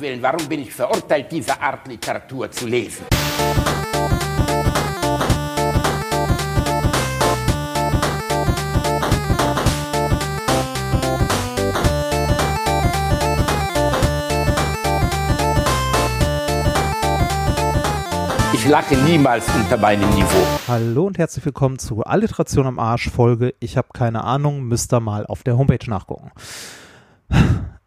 Willen, warum bin ich verurteilt, diese Art Literatur zu lesen? Ich lache niemals unter meinem Niveau. Hallo und herzlich willkommen zu Alliteration am Arsch Folge. Ich habe keine Ahnung, müsst ihr mal auf der Homepage nachgucken.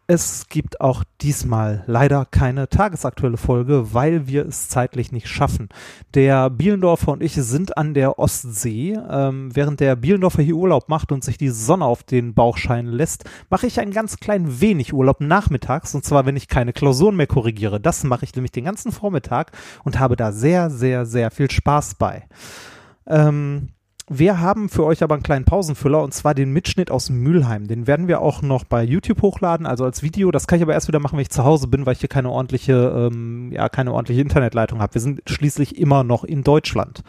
Es gibt auch diesmal leider keine tagesaktuelle Folge, weil wir es zeitlich nicht schaffen. Der Bielendorfer und ich sind an der Ostsee. Ähm, während der Bielendorfer hier Urlaub macht und sich die Sonne auf den Bauch scheinen lässt, mache ich ein ganz klein wenig Urlaub nachmittags. Und zwar, wenn ich keine Klausuren mehr korrigiere. Das mache ich nämlich den ganzen Vormittag und habe da sehr, sehr, sehr viel Spaß bei. Ähm, wir haben für euch aber einen kleinen Pausenfüller und zwar den Mitschnitt aus Mülheim. Den werden wir auch noch bei YouTube hochladen, also als Video. Das kann ich aber erst wieder machen, wenn ich zu Hause bin, weil ich hier keine ordentliche, ähm, ja, keine ordentliche Internetleitung habe. Wir sind schließlich immer noch in Deutschland.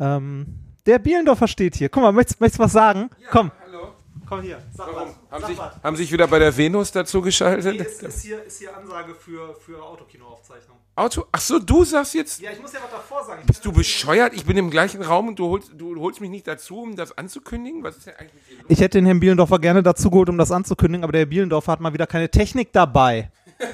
Ähm, der Bielendorfer steht hier. Guck mal, möchtest, möchtest du was sagen? Ja, Komm, Hallo. komm hier. Sag Warum? was. Haben Sag sich, was. haben sich wieder bei der Venus dazu geschaltet? Nee, ist, ist, hier, ist hier Ansage für, für Autokinoaufzeichnung. Auto? Ach so, du sagst jetzt, Ja, ich muss ja was davor sagen. bist du bescheuert? Ich bin im gleichen Raum und du holst, du holst mich nicht dazu, um das anzukündigen? Was ist denn eigentlich mit dir los? Ich hätte den Herrn Bielendorfer gerne dazu geholt, um das anzukündigen, aber der Herr Bielendorfer hat mal wieder keine Technik dabei.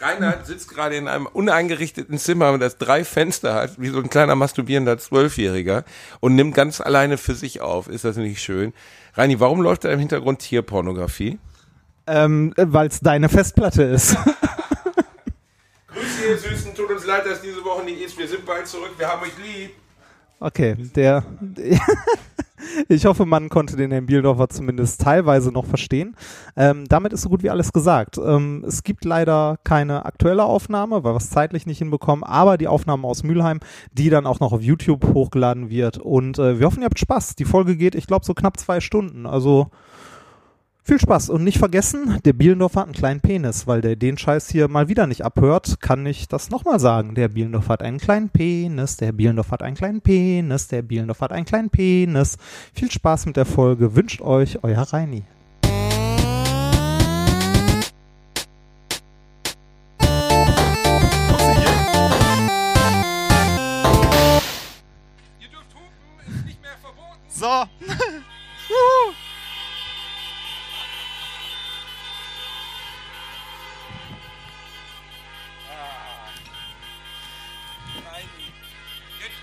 Reinhard sitzt gerade in einem uneingerichteten Zimmer, das drei Fenster hat, wie so ein kleiner masturbierender Zwölfjähriger und nimmt ganz alleine für sich auf. Ist das nicht schön? Reini, warum läuft da im Hintergrund Tierpornografie? Ähm, weil es deine Festplatte ist. Ihr Süßen. Tut uns leid, dass diese Woche nicht ist. Wir sind bald zurück. Wir haben euch lieb. Okay, der. ich hoffe, man konnte den Herrn Bielendorfer zumindest teilweise noch verstehen. Ähm, damit ist so gut wie alles gesagt. Ähm, es gibt leider keine aktuelle Aufnahme, weil wir es zeitlich nicht hinbekommen, aber die Aufnahme aus Mülheim, die dann auch noch auf YouTube hochgeladen wird. Und äh, wir hoffen, ihr habt Spaß. Die Folge geht, ich glaube, so knapp zwei Stunden. Also viel Spaß und nicht vergessen, der Bielendorfer hat einen kleinen Penis, weil der den Scheiß hier mal wieder nicht abhört, kann ich das nochmal sagen. Der Bielendorfer hat einen kleinen Penis, der Bielendorfer hat einen kleinen Penis, der Bielendorfer hat einen kleinen Penis. Viel Spaß mit der Folge, wünscht euch euer Reini. Ihr dürft. So.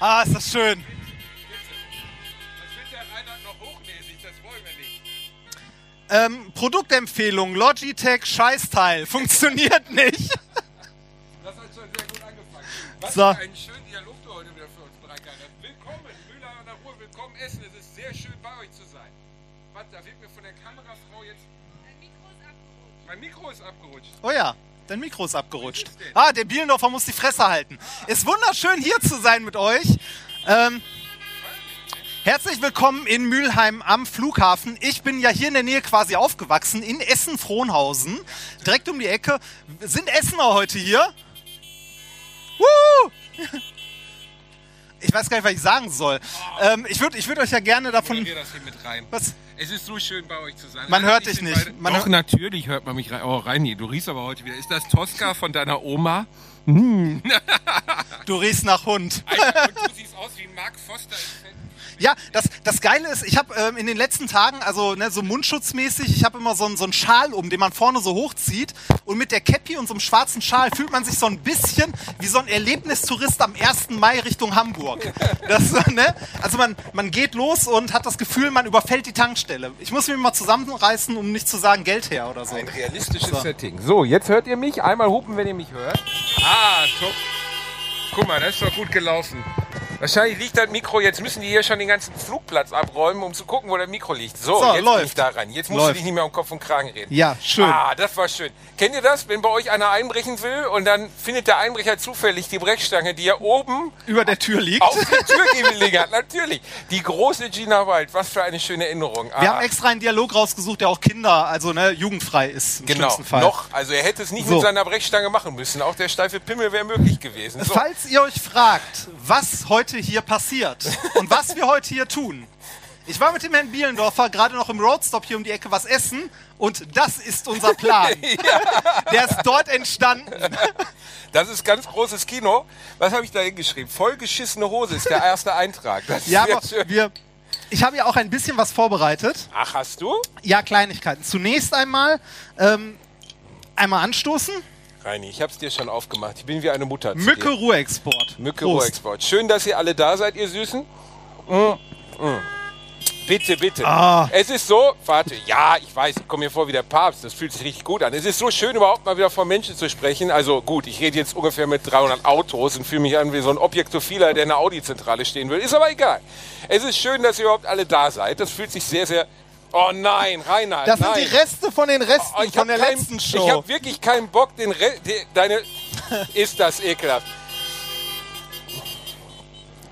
Ah, ist das schön. Das wird der Reinhard noch hochnäsig, das wollen wir nicht. Ähm, Produktempfehlung, Logitech Scheißteil. Funktioniert nicht. Das hat schon sehr gut angefangen. Was So. für einen schönen Dialog du heute wieder für uns bereitgehalten hast. Willkommen, Müller an der Ruhr, willkommen Essen. Es ist sehr schön bei euch zu sein. Was, da wird mir von der Kamerafrau jetzt... Mein Mikro ist abgerutscht. Oh ja, dein Mikro ist abgerutscht. Ah, der Bielendorfer muss die Fresse halten. Ist wunderschön hier zu sein mit euch. Ähm, herzlich willkommen in Mülheim am Flughafen. Ich bin ja hier in der Nähe quasi aufgewachsen, in Essen-Frohnhausen. Direkt um die Ecke. Sind Essener heute hier? Woo! Ich weiß gar nicht, was ich sagen soll. Ähm, ich würde ich würd euch ja gerne davon... Moderier das hier mit rein. Was? Es ist so schön bei euch zu sein. Man hört dich nicht. beide- Man Doch, hört- natürlich hört man mich rein. Oh, Reini, du riechst aber heute wieder. Ist das Tosca von deiner Oma? Du riechst nach Hund. Alter, und du siehst aus wie Mark Foster im Fett. Ja, das, das Geile ist, ich habe ähm, in den letzten Tagen, also ne, so mundschutzmäßig, ich habe immer so, einen- so einen Schal um, den man vorne so hochzieht. Und mit der Cappy und so einem schwarzen Schal fühlt man sich so ein bisschen wie so ein Erlebnistourist am 1. Mai Richtung Hamburg. Das, ne? Also man, man geht los und hat das Gefühl, man überfällt die Tankstelle. Ich muss mich mal zusammenreißen, um nicht zu sagen Geld her oder so. Ein realistisches So. Setting. So, jetzt hört ihr mich. Einmal hupen, wenn ihr mich hört. Ah, top. Guck mal, das ist doch gut gelaufen. Wahrscheinlich liegt das Mikro, jetzt müssen die hier schon den ganzen Flugplatz abräumen, um zu gucken, wo das Mikro liegt. So, So, jetzt läuft. bin ich da rein. Jetzt musst Läuft. du dich nicht mehr um Kopf und Kragen reden. Ja, schön. Ah, das war schön. Kennt ihr das, wenn bei euch einer einbrechen will und dann findet der Einbrecher zufällig die Brechstange, die er oben Über der Tür liegt. auf der Tür gelegen hat? Natürlich. Die große Gina Wild. Was für eine schöne Erinnerung. Wir Ah, haben extra einen Dialog rausgesucht, der auch Kinder, also ne, jugendfrei ist im Genau, schlimmsten Fall. noch. Also er hätte es nicht So. mit seiner Brechstange machen müssen. Auch der steife Pimmel wäre möglich gewesen. So. Falls ihr euch fragt, was heute hier passiert und was wir heute hier tun, Ich war mit dem Herrn Bielendorfer gerade noch im Roadstop hier um die Ecke was essen und das ist unser Plan. Der ist dort entstanden. Das ist ganz großes Kino. Was habe ich da hingeschrieben? Vollgeschissene Hose ist der erste Eintrag. Das Ja, aber schön. wir, ich habe ja auch ein bisschen was vorbereitet. Ach, hast du? Ja, Kleinigkeiten. Zunächst einmal ähm, einmal anstoßen. Reini, ich habe es dir schon aufgemacht. Ich bin wie eine Mutter. Mücke dir. Ruhrexport. Mücke Prost. Ruhrexport. Schön, dass ihr alle da seid, ihr Süßen. Mm, mm. Bitte, bitte. Ah. Es ist so, warte, ja, ich weiß, ich komme mir vor wie der Papst, das fühlt sich richtig gut an. Es ist so schön, überhaupt mal wieder vor Menschen zu sprechen. Also gut, ich rede jetzt ungefähr mit 300 Autos und fühle mich an wie so ein Objektophiler, der in der Audi-Zentrale stehen will. Ist aber egal. Es ist schön, dass ihr überhaupt alle da seid. Das fühlt sich sehr, sehr... Oh nein, Reinhard, Das nein. sind die Reste von den Resten Oh, ich von der kein- letzten Show. Ich habe wirklich keinen Bock, den Re de, deine. ist das ekelhaft.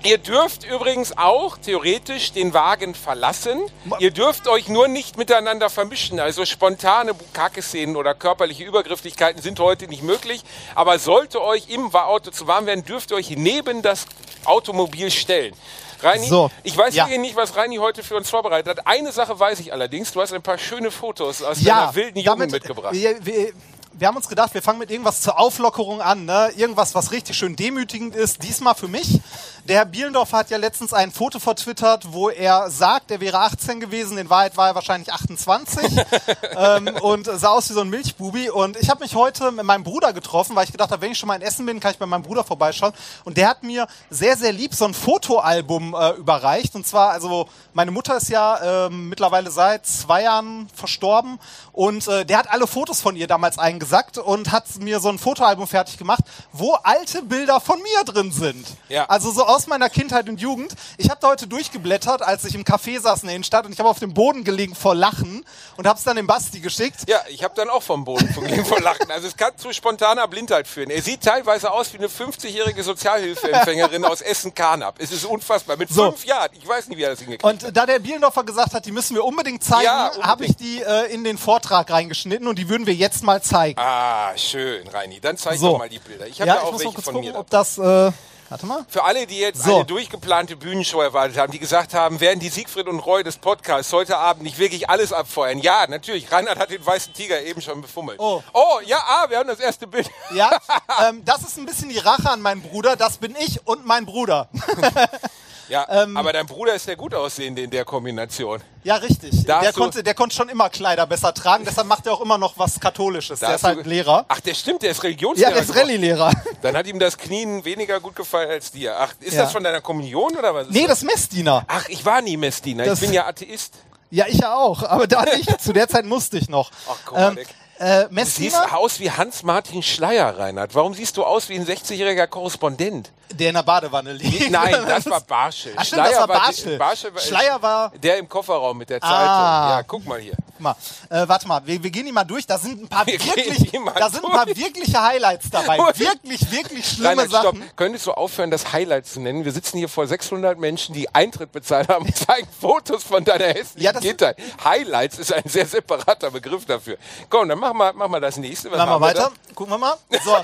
Ihr dürft übrigens auch theoretisch den Wagen verlassen. Ihr dürft euch nur nicht miteinander vermischen. Also spontane Bukake-Szenen oder körperliche Übergrifflichkeiten sind heute nicht möglich. Aber sollte euch im Auto zu warm werden, dürft ihr euch neben das Automobil stellen. Reini, So, ich weiß ja. nicht, was Reini heute für uns vorbereitet hat. Eine Sache weiß ich allerdings. Du hast ein paar schöne Fotos aus ja, deiner wilden Jugend damit- mitgebracht. Wir, wir, wir haben uns gedacht, wir fangen mit irgendwas zur Auflockerung an. Ne? Irgendwas, was richtig schön demütigend ist. Diesmal für mich. Der Herr Bielendorfer hat ja letztens ein Foto vertwittert, wo er sagt, er wäre 18 gewesen. In Wahrheit war er wahrscheinlich 28 ähm, und sah aus wie so ein Milchbubi. Und ich habe mich heute mit meinem Bruder getroffen, weil ich gedacht habe, wenn ich schon mal in Essen bin, kann ich bei meinem Bruder vorbeischauen. Und der hat mir sehr, sehr lieb so ein Fotoalbum äh, überreicht. Und zwar, also meine Mutter ist ja ähm, mittlerweile seit zwei Jahren verstorben und äh, der hat alle Fotos von ihr damals eingesackt und hat mir so ein Fotoalbum fertig gemacht, wo alte Bilder von mir drin sind. Ja. Also so aus meiner Kindheit und Jugend. Ich habe da heute durchgeblättert, als ich im Café saß in der Innenstadt und ich habe auf dem Boden gelegen vor Lachen und habe es dann dem Basti geschickt. Ja, ich habe dann auch vom Boden verglichen vor Lachen. Also es kann zu spontaner Blindheit führen. Er sieht teilweise aus wie eine 50-jährige Sozialhilfeempfängerin aus Essen-Karnap. Es ist unfassbar. Mit So. fünf Jahren. Ich weiß nicht, wie er das hingekriegt Und äh, da der Bielendorfer gesagt hat, die müssen wir unbedingt zeigen, Ja, habe ich die äh, in den Vortrag reingeschnitten und die würden wir jetzt mal zeigen. Ah, schön, Reini. Dann zeig So. doch mal die Bilder. Ich habe ja, ja, auch welche von gucken, mir. ob das. Äh, warte mal. Für alle, die jetzt So. eine durchgeplante Bühnenshow erwartet haben, die gesagt haben, werden die Siegfried und Roy des Podcasts heute Abend nicht wirklich alles abfeuern? Ja, natürlich. Reinhard hat den weißen Tiger eben schon befummelt. Oh. oh ja, ah, wir haben das erste Bild. Ja, ähm, das ist ein bisschen die Rache an meinen Bruder. Das bin ich und mein Bruder. Ja, Ähm. aber dein Bruder ist der gut aussehende in der Kombination. Ja, richtig. Der konnte, der konnte schon immer Kleider besser tragen. Deshalb macht er auch immer noch was Katholisches. Der ist halt Lehrer. Ach, der stimmt, der ist Religionslehrer. Ja, der ist. Rallye-Lehrer. Dann hat ihm das Knien weniger gut gefallen als dir. Ach, ist Ja. das von deiner Kommunion oder was? ist Nee, das ist Messdiener. Ach, ich war nie Messdiener. Das- ich bin ja Atheist. Ja, ich ja auch. Aber da nicht. Zu der Zeit musste ich noch. Ach, guck mal, ähm, äh, Du siehst aus wie Hans-Martin Schleier, Reinhard. Warum siehst du aus wie ein 60-jähriger Korrespondent? Der in der Badewanne liegt. Nein, das war Barschel. Ach, stimmt, das war Barschel. Barschel war Schleier war- Der im Kofferraum mit der Zeitung. Ah. Ja, guck mal hier. Guck mal, äh, warte mal, wir, wir gehen die mal durch. Da sind ein paar Wir wirklich, da sind ein paar wirkliche Highlights dabei. Wirklich, wirklich schlimme stopp. Sachen. Könntest du aufhören, das Highlight zu nennen? Wir sitzen hier vor 600 Menschen, die Eintritt bezahlt haben und zeigen Fotos von deiner hässlichen Ja, Kindheit. Highlights ist ein sehr separater Begriff dafür. Komm, dann mach mal, mach mal das nächste. Was Machen wir haben wir weiter. Gucken wir mal. So.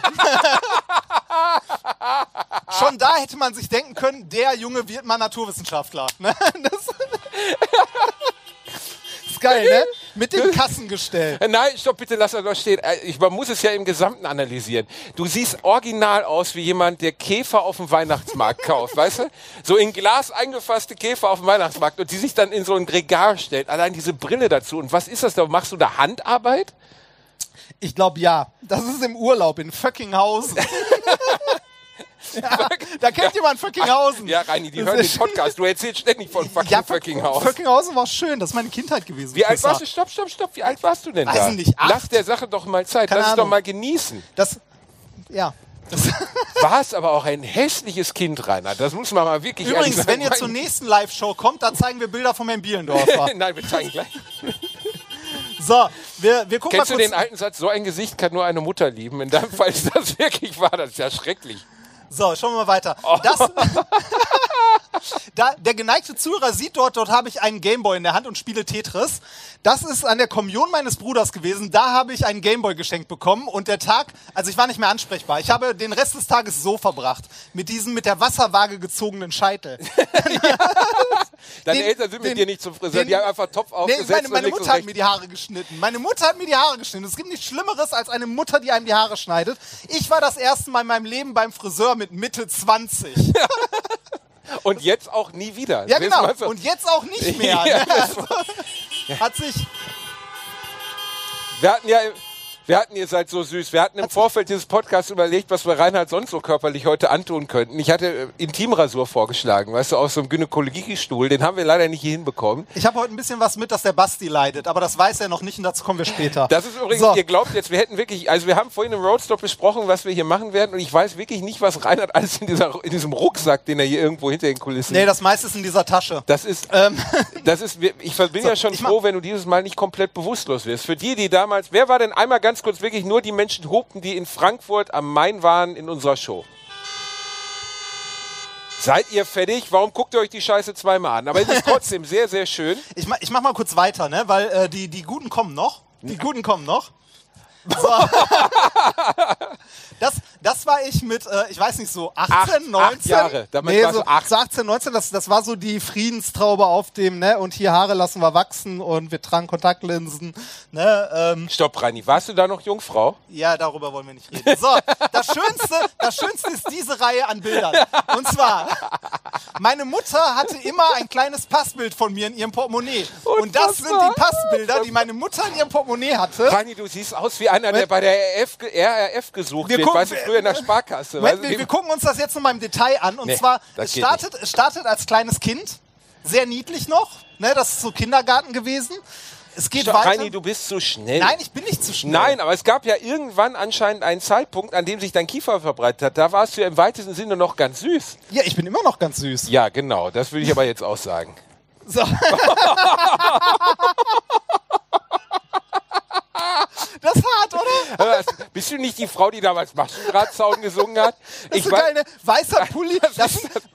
Schon da hätte man sich denken können, der Junge wird mal Naturwissenschaftler. Ne? Das ist geil, ne? Mit dem Kassengestell. Äh, Nein, stopp, bitte lass das doch stehen. Äh, Ich, man muss es ja im Gesamten analysieren. Du siehst original aus wie jemand, der Käfer auf dem Weihnachtsmarkt kauft, weißt du? So in Glas eingefasste Käfer auf dem Weihnachtsmarkt und die sich dann in so ein Regal stellt. Allein diese Brille dazu. Und was ist das da? Machst du da Handarbeit? Ich glaube ja. Das ist im Urlaub in Föckinghausen. ja, da kennt jemand Föckinghausen. Ja, Reini, die Das hören den Podcast. Du erzählst ständig von fucking Ja, fucking Haus. Föckinghausen war schön. Das ist meine Kindheit gewesen. Wie alt warst du? Stopp, stopp, stopp. Wie alt warst du denn Weiß da? ich nicht, acht? Lass der Sache doch mal Zeit. Keine Lass es doch Ahnung. mal genießen. Das, ja. Das, Warst aber auch ein hässliches Kind, Reinhard. Das muss man mal wirklich übrigens, sagen. wenn ihr zur nächsten Live-Show kommt, dann zeigen wir Bilder von Herrn Bielendorfer. Nein, wir zeigen gleich. So, wir, wir gucken Kennst du mal kurz. den alten Satz, so ein Gesicht kann nur eine Mutter lieben? In deinem Fall ist das wirklich wahr, das ist ja schrecklich. So, schauen wir mal weiter. Oh. Das, da, der geneigte Zuhörer sieht dort, dort habe ich einen Gameboy in der Hand und spiele Tetris. Das ist an der Kommunion meines Bruders gewesen. Da habe ich einen Gameboy geschenkt bekommen und der Tag, also ich war nicht mehr ansprechbar. Ich habe den Rest des Tages so verbracht. Mit diesem mit der Wasserwaage gezogenen Scheitel. Deine Den- Eltern sind mit den- dir nicht zum Friseur, den- die haben einfach Topf Nee, aufgesetzt meine, und meine und Mutter hat mir die Haare geschnitten. Meine Mutter hat mir die Haare geschnitten. Es gibt nichts Schlimmeres als eine Mutter, die einem die Haare schneidet. Ich war das erste Mal in meinem Leben beim Friseur mit Mitte 20. Und jetzt auch nie wieder. Ja, genau. Und jetzt auch nicht mehr. Ja, ne? also, hat sich. Wir hatten ja, wir hatten, ihr seid so süß, wir hatten im Vorfeld dieses Podcasts überlegt, was wir Reinhard sonst so körperlich heute antun könnten. Ich hatte äh, Intimrasur vorgeschlagen, weißt du, aus so einem Gynäkologiestuhl. Den haben wir leider nicht hier hinbekommen. Ich habe heute ein bisschen was mit, dass der Basti leidet, aber das weiß er noch nicht und dazu kommen wir später. Das ist übrigens, So. ihr glaubt jetzt, wir hätten wirklich, also wir haben vorhin im Roadstop besprochen, was wir hier machen werden und ich weiß wirklich nicht, was Reinhard alles in, dieser, in diesem Rucksack, den er hier irgendwo hinter den Kulissen Nee, das meiste ist in dieser Tasche. Das ist, Ähm, das ist, ich bin ja schon froh, wenn du dieses Mal nicht komplett bewusstlos wirst. Für die, die damals, wer war denn einmal ganz kurz wirklich nur die Menschen hupten, die in Frankfurt am Main waren in unserer Show? Seid ihr fertig? Warum guckt ihr euch die Scheiße zweimal an? Aber es ist trotzdem sehr, sehr schön. ich, mach, ich mach mal kurz weiter, ne? weil äh, die, die Guten kommen noch. Die Guten kommen noch. So. Das, das war ich mit, äh, ich weiß nicht, so 18, Acht- 19. acht Jahre. Damit nee, so, du acht. so 18, 19, das, das war so die Friedenstraube auf dem, ne, und hier Haare lassen wir wachsen und wir tragen Kontaktlinsen, ne, ähm, Stopp, Reini. Warst du da noch Jungfrau? ja, darüber wollen wir nicht reden. So, das Schönste, das Schönste ist diese Reihe an Bildern. Und zwar, meine Mutter hatte immer ein kleines Passbild von mir in ihrem Portemonnaie. Und das sind die Passbilder, die meine Mutter in ihrem Portemonnaie hatte. Reini, du siehst aus wie einer, der bei der RF, RRF gesucht Wir wird. gucken- weißt du, früher in der Sparkasse. Moment, wir, wir gucken uns das jetzt nochmal im Detail an. Und Nee, zwar, es startet, es startet als kleines Kind. Sehr niedlich noch. Ne, das ist so Kindergarten gewesen. Es geht Stopp, weiter. Reini, du bist zu schnell. Nein, ich bin nicht zu schnell. Nein, aber es gab ja irgendwann anscheinend einen Zeitpunkt, an dem sich dein Kiefer verbreitet hat. Da warst du ja im weitesten Sinne noch ganz süß. Ja, ich bin immer noch ganz süß. Ja, genau. Das würde ich aber jetzt auch sagen. So. das ist hart, oder? Aber Bist du nicht die Frau, die damals Maschendrahtzaun gesungen hat? Das ist so geil, ne? Weißer Pulli. Das,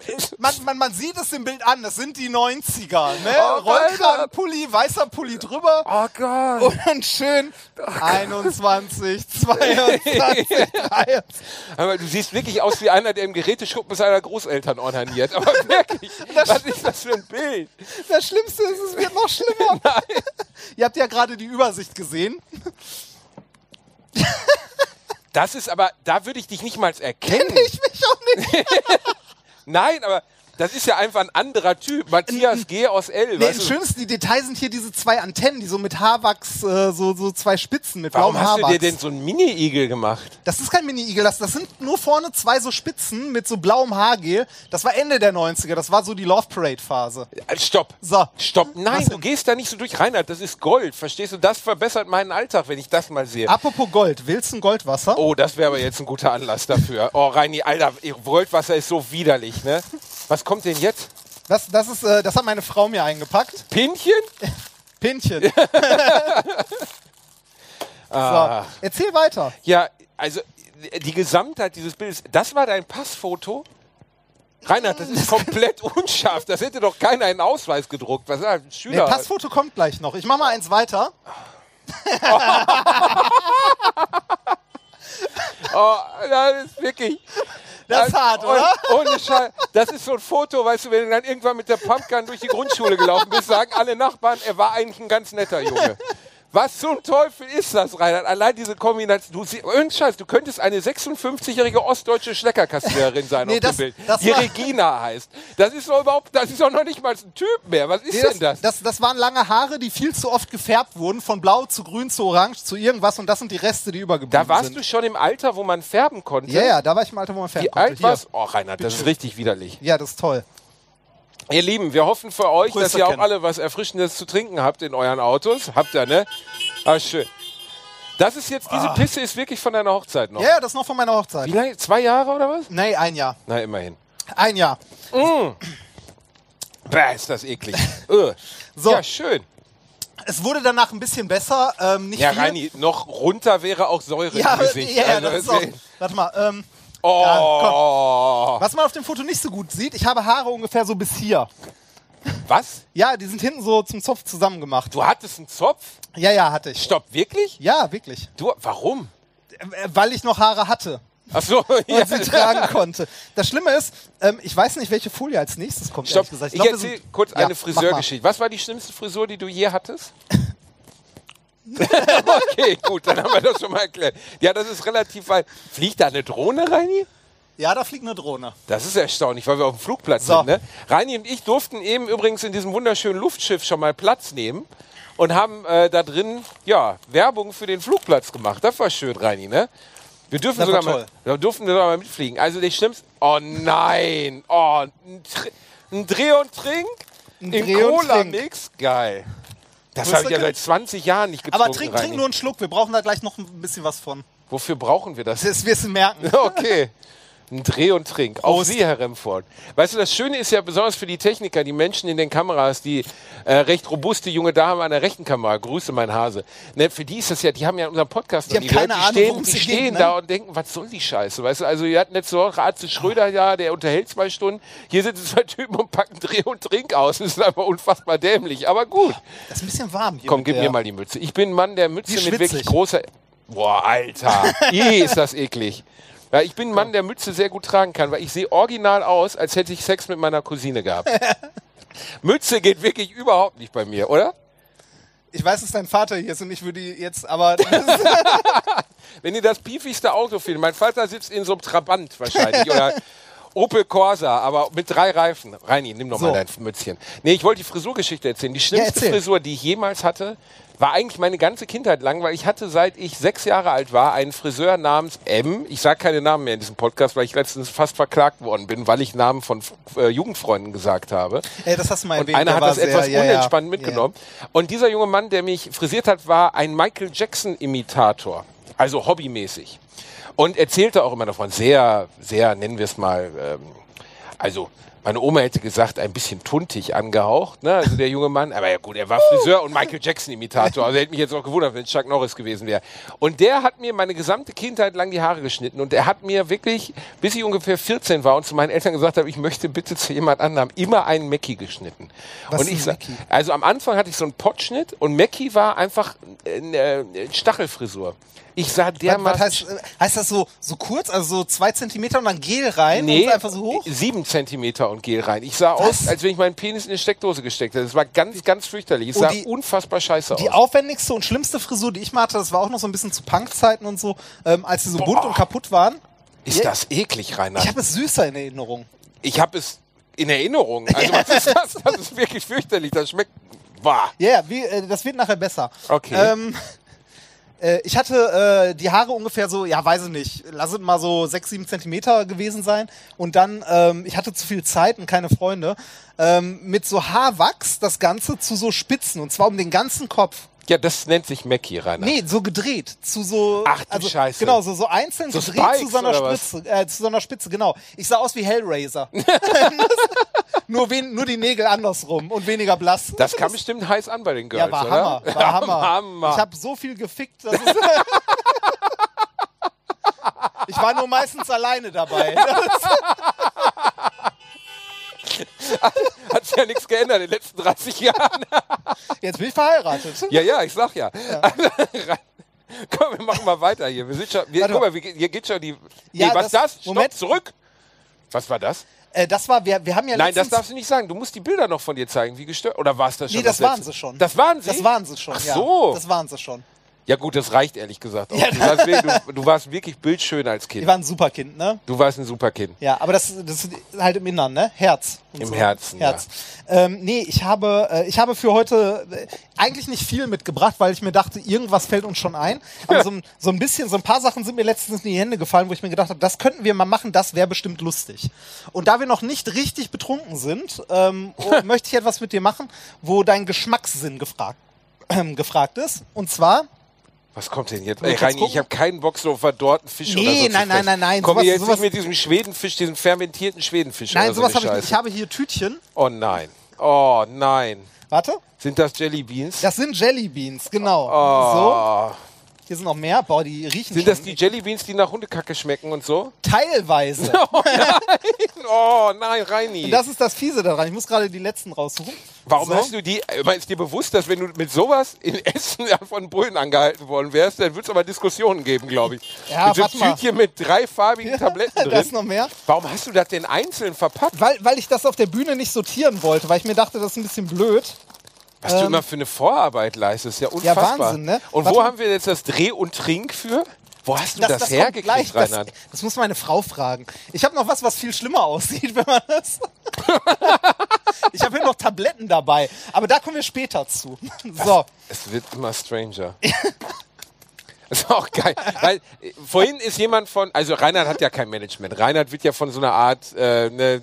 das? man, man, man sieht es im Bild an, das sind die 90er. Ne? Oh, Rollkragenpulli, weißer Pulli drüber. Oh Gott. Und dann schön 21, 22, 23. Aber du siehst wirklich aus wie einer, der im Geräteschuppen seiner Großeltern ornaniert. Aber wirklich, was ist das für ein Bild? Das Schlimmste ist, es wird noch schlimmer. Ihr habt ja gerade die Übersicht gesehen. Das ist aber, da würde ich dich nicht mal erkennen. Ich mich auch nicht. Nein, aber das ist ja einfach ein anderer Typ. Matthias G. aus L. Nee, weißt das du? Schönste, die Details sind hier diese zwei Antennen, die so mit Haarwachs, äh, so, so zwei Spitzen mit Warum blauem hast du Haarwachs. dir denn so einen Mini-Igel gemacht? Das ist kein Mini-Igel, das, das sind nur vorne zwei so Spitzen mit so blauem Haargel. Das war Ende der 90er, das war so die Love Parade-Phase. Äh, Stopp. So. Stopp. Nein, du gehst da nicht so durch. Reinhard, das ist Gold. Verstehst du? Das verbessert meinen Alltag, wenn ich das mal sehe. Apropos Gold, willst du ein Goldwasser? Oh, das wäre aber jetzt ein guter Anlass dafür. Oh, Reini, Alter, ihr Goldwasser ist so widerlich, ne? Was kommt denn jetzt? Das, das, ist, äh, das hat meine Frau mir eingepackt. Pinchen? Pinchen. Ah. so, erzähl weiter. Ja, also die Gesamtheit dieses Bildes, das war dein Passfoto? Reinhard, das ist komplett unscharf. Das hätte doch keiner einen Ausweis gedruckt. Was ist das? Ein Nee, Schüler? Passfoto kommt gleich noch. Ich mach mal eins weiter. oh, das ist wirklich. Das ist hart, Und- oder? Ohne Scheiß. Das ist so ein Foto, weißt du, wenn du dann irgendwann mit der Pumpgun durch die Grundschule gelaufen bist, sagen alle Nachbarn, er war eigentlich ein ganz netter Junge. Was zum Teufel ist das, Reinhard? Allein diese Kombination. Du, Scheiß, du könntest eine 56-jährige ostdeutsche Schleckerkassiererin sein Nee, auf das- dem Bild, die Regina heißt. Das ist doch überhaupt, das ist doch noch nicht mal ein Typ mehr. Was ist Nee, denn das, das? das, waren lange Haare, die viel zu oft gefärbt wurden, von blau zu grün zu orange zu irgendwas und das sind die Reste, die übergeblieben Da warst sind. du schon im Alter, wo man färben konnte. Ja, ja, da war ich im Alter, wo man färben Wie konnte. alt warst Oh, Reinhard, das ist richtig widerlich. Ja, das ist toll. Ihr Lieben, wir hoffen für euch, dass Grüße, ihr auch alle was Erfrischendes zu trinken habt in euren Autos. Habt ihr, ne? Ah, schön. Das ist jetzt, diese Pisse ist wirklich von deiner Hochzeit noch. Ja, ja, das ist noch von meiner Hochzeit. Wie lange? Zwei Jahre oder was? Nee, ein Jahr. Na, immerhin. Ein Jahr. Bäh, ist das eklig. Ugh. So. Ja, schön. Es wurde danach ein bisschen besser. Ähm, nicht Ja, viel. Reini, noch runter wäre auch Säure Ja, im Gesicht. ja, ja, Also, das ist auch, warte mal. Ähm, Oh. Was man auf dem Foto nicht so gut sieht, ich habe Haare ungefähr so bis hier. Was? Ja, die sind hinten so zum Zopf zusammen gemacht. Du hattest einen Zopf? Ja, ja, hatte ich. Stopp, wirklich? Ja, wirklich. Du, warum? Äh, Weil ich noch Haare hatte Ach so, und sie tragen konnte. Das Schlimme ist, ähm, ich weiß nicht, welche Folie als nächstes kommt. Stopp, ehrlich gesagt. ich, glaub, wir erzähle sind- kurz Ja, eine Friseurgeschichte. Was war die schlimmste Frisur, die du je hattest? okay, gut, dann haben wir das schon mal erklärt. Ja, das ist relativ weit. Fliegt da eine Drohne, Reini? Ja, da fliegt eine Drohne. Das ist erstaunlich, weil wir auf dem Flugplatz So. sind. Ne? Reini und ich durften eben übrigens in diesem wunderschönen Luftschiff schon mal Platz nehmen und haben äh, da drin ja, Werbung für den Flugplatz gemacht. Das war schön, Reini, ne? Wir dürfen Das sogar mal, da durften wir sogar mal mitfliegen. Also der schlimmste. Oh nein! Oh, ein, Dreh und Trink? Ein Im Dreh. Cola-Mix? Geil. Das habe ich ja seit 20 Jahren nicht getrunken. Aber trink, trink nur einen Schluck, wir brauchen da gleich noch ein bisschen was von. Wofür brauchen wir das? Das wirst du merken. Okay. Ein Dreh und Trink. Auch Prost. Sie, Herr Remford. Weißt du, das Schöne ist ja besonders für die Techniker, die Menschen in den Kameras, die äh, recht robuste junge Dame an der rechten Kamera, Grüße mein Hase. Ne, für die ist das ja, die haben ja in unserem Podcast Die noch haben nie gehört, keine die Ahnung, stehen, worum die es stehen geht, ne? da und denken, was soll die Scheiße? Weißt du, also ihr hatten letzte Woche Arzt Schröder ja, der unterhält zwei Stunden. Hier sitzen zwei Typen und packen Dreh und Trink aus. Das ist einfach unfassbar dämlich. Aber gut. Das ist ein bisschen warm hier. Komm, gib der- mir mal die Mütze. Ich bin ein Mann der Mütze mit wirklich großer. Boah, Alter. Ih, ist das eklig. Ja, ich bin ein Mann, der Mütze sehr gut tragen kann, weil ich sehe original aus, als hätte ich Sex mit meiner Cousine gehabt. Mütze geht wirklich überhaupt nicht bei mir, oder? Ich weiß, dass dein Vater hier ist und ich würde jetzt, aber Wenn ihr das piefigste Auto findet, mein Vater sitzt in so einem Trabant wahrscheinlich oder Opel Corsa, aber mit drei Reifen. Reini, nimm doch So. mal dein Mützchen. Nee, ich wollte die Frisurgeschichte erzählen. Die schlimmste erzähl. Frisur, die ich jemals hatte, war eigentlich meine ganze Kindheit lang, weil ich hatte, seit ich sechs Jahre alt war, einen Friseur namens M. Ich sage keine Namen mehr in diesem Podcast, weil ich letztens fast verklagt worden bin, weil ich Namen von äh, Jugendfreunden gesagt habe. Ey, das hast du mal Und einer hat das sehr- etwas ja, ja. unentspannt mitgenommen. Und dieser junge Mann, der mich frisiert hat, war ein Michael Jackson-Imitator. Also hobbymäßig. Und erzählte auch immer davon, sehr, sehr, nennen wir es mal, ähm, also meine Oma hätte gesagt, ein bisschen tuntig angehaucht, ne? also der junge Mann. Aber ja gut, er war Friseur und Michael Jackson-Imitator. Also hätte mich jetzt auch gewundert, wenn es Chuck Norris gewesen wäre. Und der hat mir meine gesamte Kindheit lang die Haare geschnitten. Und er hat mir wirklich, bis ich ungefähr 14 war und zu meinen Eltern gesagt habe, ich möchte bitte zu jemand anderem, immer einen Mackie geschnitten. Was und ist ich ein sa- Mackie? also am Anfang hatte ich so einen Potschnitt und Mackie war einfach eine Stachelfrisur. Ich sah Was, dermaßen... was heißt, heißt das so, so kurz, also so zwei Zentimeter und dann Gel rein Nee, und einfach so hoch? sieben Zentimeter und Gel rein. Ich sah aus, als wenn ich meinen Penis in eine Steckdose gesteckt hätte. Das war ganz, ganz fürchterlich. Es Und sah die- unfassbar scheiße Die aus. aufwendigste und schlimmste Frisur, die ich mal hatte, das war auch noch so ein bisschen zu Punk-Zeiten und so, ähm, als sie so bunt und kaputt waren. Ist das eklig, Rainer? Ich habe es süßer in Erinnerung. Ich habe es in Erinnerung. Also was ist das? Das ist wirklich fürchterlich. Das schmeckt... Bah. Ja, yeah, wie, äh, das wird nachher besser. Okay. Ähm, äh, ich hatte äh, die Haare ungefähr so, ja, weiß ich nicht, lass es mal so sechs, sieben Zentimeter gewesen sein. Und dann, ähm, ich hatte zu viel Zeit und keine Freunde, ähm, mit so Haarwachs das Ganze zu so Spitzen und zwar um den ganzen Kopf. Ja, das nennt sich Mackie, Rainer. Nee, so gedreht. Zu so. Ach, du also, Scheiße. Genau, so, so einzeln So gedreht Spikes zu so einer? Spitze. Äh, zu so einer Spitze, genau. Ich sah aus wie Hellraiser. nur, wen, nur die Nägel andersrum und weniger blass. Das kam bestimmt heiß an bei den Girls, ja, war oder? Hammer. War Hammer. Hammer. Ich habe so viel gefickt, dass es Ich war nur meistens alleine dabei. Hat sich ja nichts geändert in den letzten 30 Jahren. Jetzt bin ich verheiratet. Ja, ja, ich sag ja. Komm, wir machen mal weiter hier. Wir sind schon, wir, guck mal. hier geht schon die. Ja, nee, was das- das? Stopp, Moment. zurück. Was war das? Äh, das war, wir, wir haben ja Nein, das darfst du nicht sagen. Du musst die Bilder noch von dir zeigen, wie gestört. Oder war es das schon? Nee, das letzte? waren sie schon. Das waren sie? Das waren sie schon, Ach ja. so. Das waren sie schon. Ja, gut, das reicht ehrlich gesagt auch. Ja, du, warst, wirklich- du, du warst wirklich bildschön als Kind. waren ein super Kind, ne? Du warst ein super Kind. Ja, aber das, das ist halt im Innern, ne? Herz. Im Herzen, Herz. Ähm, nee, ich habe, äh, ich habe für heute äh, eigentlich nicht viel mitgebracht, weil ich mir dachte, irgendwas fällt uns schon ein. Aber so, ein- so ein bisschen, so ein paar Sachen sind mir letztens in die Hände gefallen, wo ich mir gedacht habe, das könnten wir mal machen, das wäre bestimmt lustig. Und da wir noch nicht richtig betrunken sind, ähm, oh, möchte ich etwas mit dir machen, wo dein Geschmackssinn gefragt, ähm, gefragt ist. Und zwar Was kommt denn jetzt? Ey, Reini, ich habe keinen Bock so verdorrten Fisch Nee, oder so. zu nein, nein, fressen. nein, nein, Komm sowas- jetzt sowas- nicht mit diesem Schwedenfisch, diesem fermentierten Schwedenfisch Nein, oder so sowas eine habe ich nicht. Ich habe hier Tütchen. Oh nein. Oh nein. Warte. Sind das Jelly Beans? Das sind Jelly Beans, genau. So. Oh. Hier sind noch mehr. Boah, die riechen Sind das die Jellybeans, die nach Hundekacke schmecken und so? teilweise. Oh nein, Reini. Das ist das Fiese daran. Ich muss gerade die letzten raussuchen. Warum So. hast du die? äh, Ist dir bewusst, dass wenn du mit sowas in Essen von Bullen angehalten worden wärst, dann würde es aber Diskussionen geben, glaube ich. Ja, mit so warte mal. Tütchen mit drei farbigen Tabletten drin. noch mehr. Warum hast du das denn einzeln verpackt? Weil, weil ich das auf der Bühne nicht sortieren wollte, weil ich mir dachte, das ist ein bisschen blöd. Was du immer für eine Vorarbeit leistest, ja unfassbar. Wahnsinn, ne? Und Warte wo mal. haben wir jetzt das Dreh- und Trink für? Wo hast du das, kommt hergekriegt, gleich. Das, Reinhard? das muss meine Frau fragen. Ich habe noch was, was viel schlimmer aussieht, wenn man das. ich habe hier noch Tabletten dabei. Aber da kommen wir später zu. So. Es wird immer stranger. Das ist auch geil. Weil äh, vorhin ist jemand von, also Reinhard hat ja kein Management. Reinhard wird ja von so einer Art, äh, ne,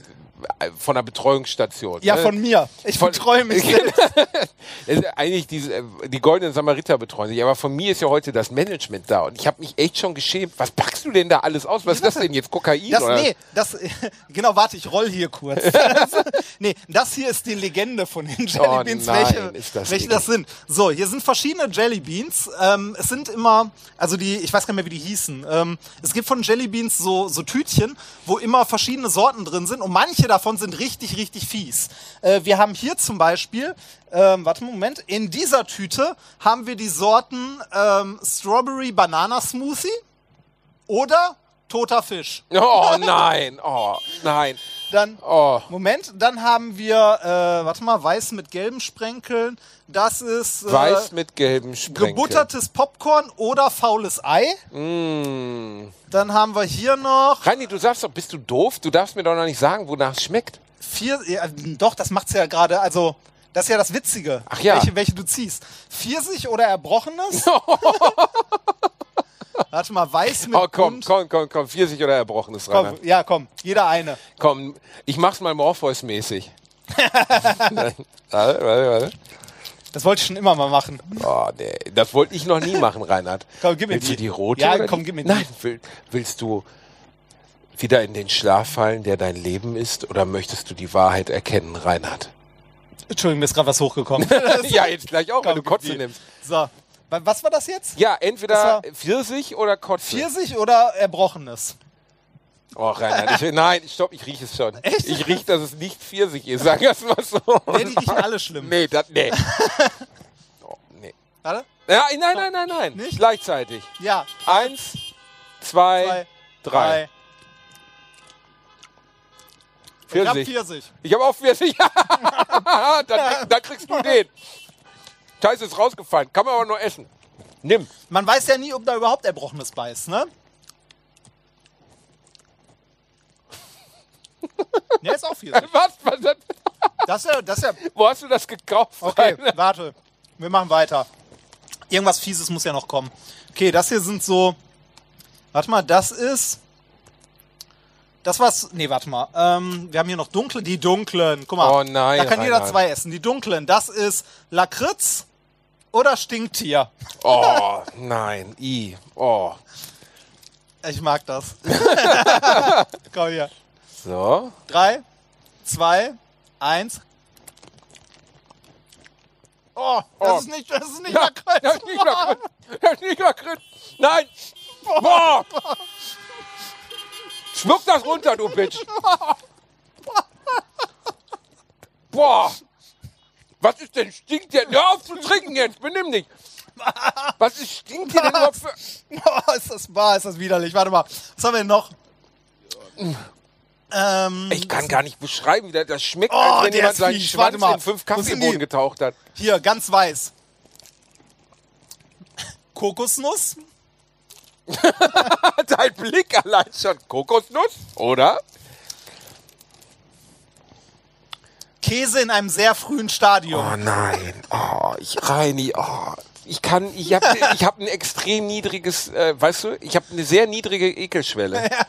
von einer Betreuungsstation. Ja, ne? von mir. Ich Von- betreue mich selbst. Eigentlich diese, äh, die goldenen Samariter betreuen sich, aber von mir ist ja heute das Management da und ich habe mich echt schon geschämt. Was packst du denn da alles aus? Was ist das denn jetzt? Kokain? Das, oder? nee, das, genau, warte, ich roll hier kurz. nee, das hier ist die Legende von den Jellybeans, Oh welche, ist das welche das sind. So, hier sind verschiedene Jellybeans. Ähm, es sind immer, also die, ich weiß gar nicht mehr, wie die hießen. Ähm, es gibt von Jellybeans so, so Tütchen, wo immer verschiedene Sorten drin sind und manche davon sind richtig, richtig fies. Äh, wir haben hier zum Beispiel, ähm, warte einen Moment, in dieser Tüte haben wir die Sorten ähm, Strawberry Banana Smoothie oder toter Fisch. Oh nein, oh nein. Dann, Oh. Moment, dann haben wir, äh, warte mal, weiß mit gelben Sprenkeln. Das ist äh, Weiß mit gelben Sprenkeln. gebuttertes Popcorn oder faules Ei. Mm. Dann haben wir hier noch Reini, du sagst doch, bist du doof? Du darfst mir doch noch nicht sagen, wonach es schmeckt. vier, ja, doch, das macht's ja gerade, also, das ist ja das Witzige. Ach ja. Welche, welche du ziehst. Pfirsich oder Erbrochenes? warte mal, weiß mit Oh, komm, bunt. komm, komm, komm. Pfirsich oder Erbrochenes, Rainer. komm. Ja, komm, jeder eine. Komm, ich mach's mal Morpheus-mäßig. warte, warte, warte. Das wollte ich schon immer mal machen. Oh, nee, das wollte ich noch nie machen, Reinhard. Komm, gib mir willst die. du die rote? Ja, komm, die? gib mir die. Nein, will, willst du wieder in den Schlaf fallen, der dein Leben ist, oder möchtest du die Wahrheit erkennen, Reinhard? Entschuldigung, mir ist gerade was hochgekommen. ja, jetzt gleich auch, wenn du Kotze nimmst. So, was war das jetzt? Ja, entweder Pfirsich oder Kotze. Pfirsich oder Erbrochenes? Oh, Reinhard, ich, nein, stopp, ich rieche es schon. Echt? Ich rieche, dass es nicht Pfirsich ist, sag das mal so. Nee, die riechen alle schlimm. Nee, das, nee. Oh, nee. Warte. Ja, nein, nein, nein, nein. Nicht? Gleichzeitig. Ja, Eins, zwei, zwei, drei. drei. Ich hab Pfirsich. Pfirsich. Ich habe auch Pfirsich. dann, dann kriegst du den. Scheiße, ist rausgefallen. Kann man aber nur essen. Nimm. Man weiß ja nie, ob da überhaupt Erbrochenes bei ist, ne? Ne, ist auch Pfirsich. Was? Was? Das ist ja, das ist ja, Wo hast du das gekauft? okay, Rainer? warte. Wir machen weiter. Irgendwas Fieses muss ja noch kommen. Okay, das hier sind so, warte mal, das ist, das war's, nee, warte mal. Ähm, wir haben hier noch dunkle, die dunklen. Guck mal, Oh nein, da kann jeder Reinhard. zwei essen. Die dunklen, das ist Lakritz oder Stinktier. Oh, nein. I. Oh. Ich mag das. Komm hier. So. Drei, zwei, eins. Oh, das Oh. ist nicht, das ist nicht Ja, Lakritz. das ist nicht Lakritz. Das ist nicht Lakritz. Nein. Boah. Schluck das runter, du Bitch. Boah. Was ist denn, stinkt denn? Hör auf zu trinken jetzt, benimm dich. Was ist, stinkt hier denn überhaupt für... Oh, ist das wahr, ist das widerlich. Warte mal, was haben wir denn noch? Ähm, Ich kann gar nicht beschreiben, wie das, das schmeckt, Oh, als wenn der jemand ist seinen fies. Warte Schwanz mal. in fünf Wo sind die? Kaffeebohnen getaucht hat. hier, ganz weiß. Kokosnuss? Dein Blick allein schon. Kokosnuss, oder? Käse in einem sehr frühen Stadium. Oh nein, oh, ich Reini, oh, ich kann, ich habe ich hab ein extrem niedriges, äh, weißt du, ich habe eine sehr niedrige Ekelschwelle.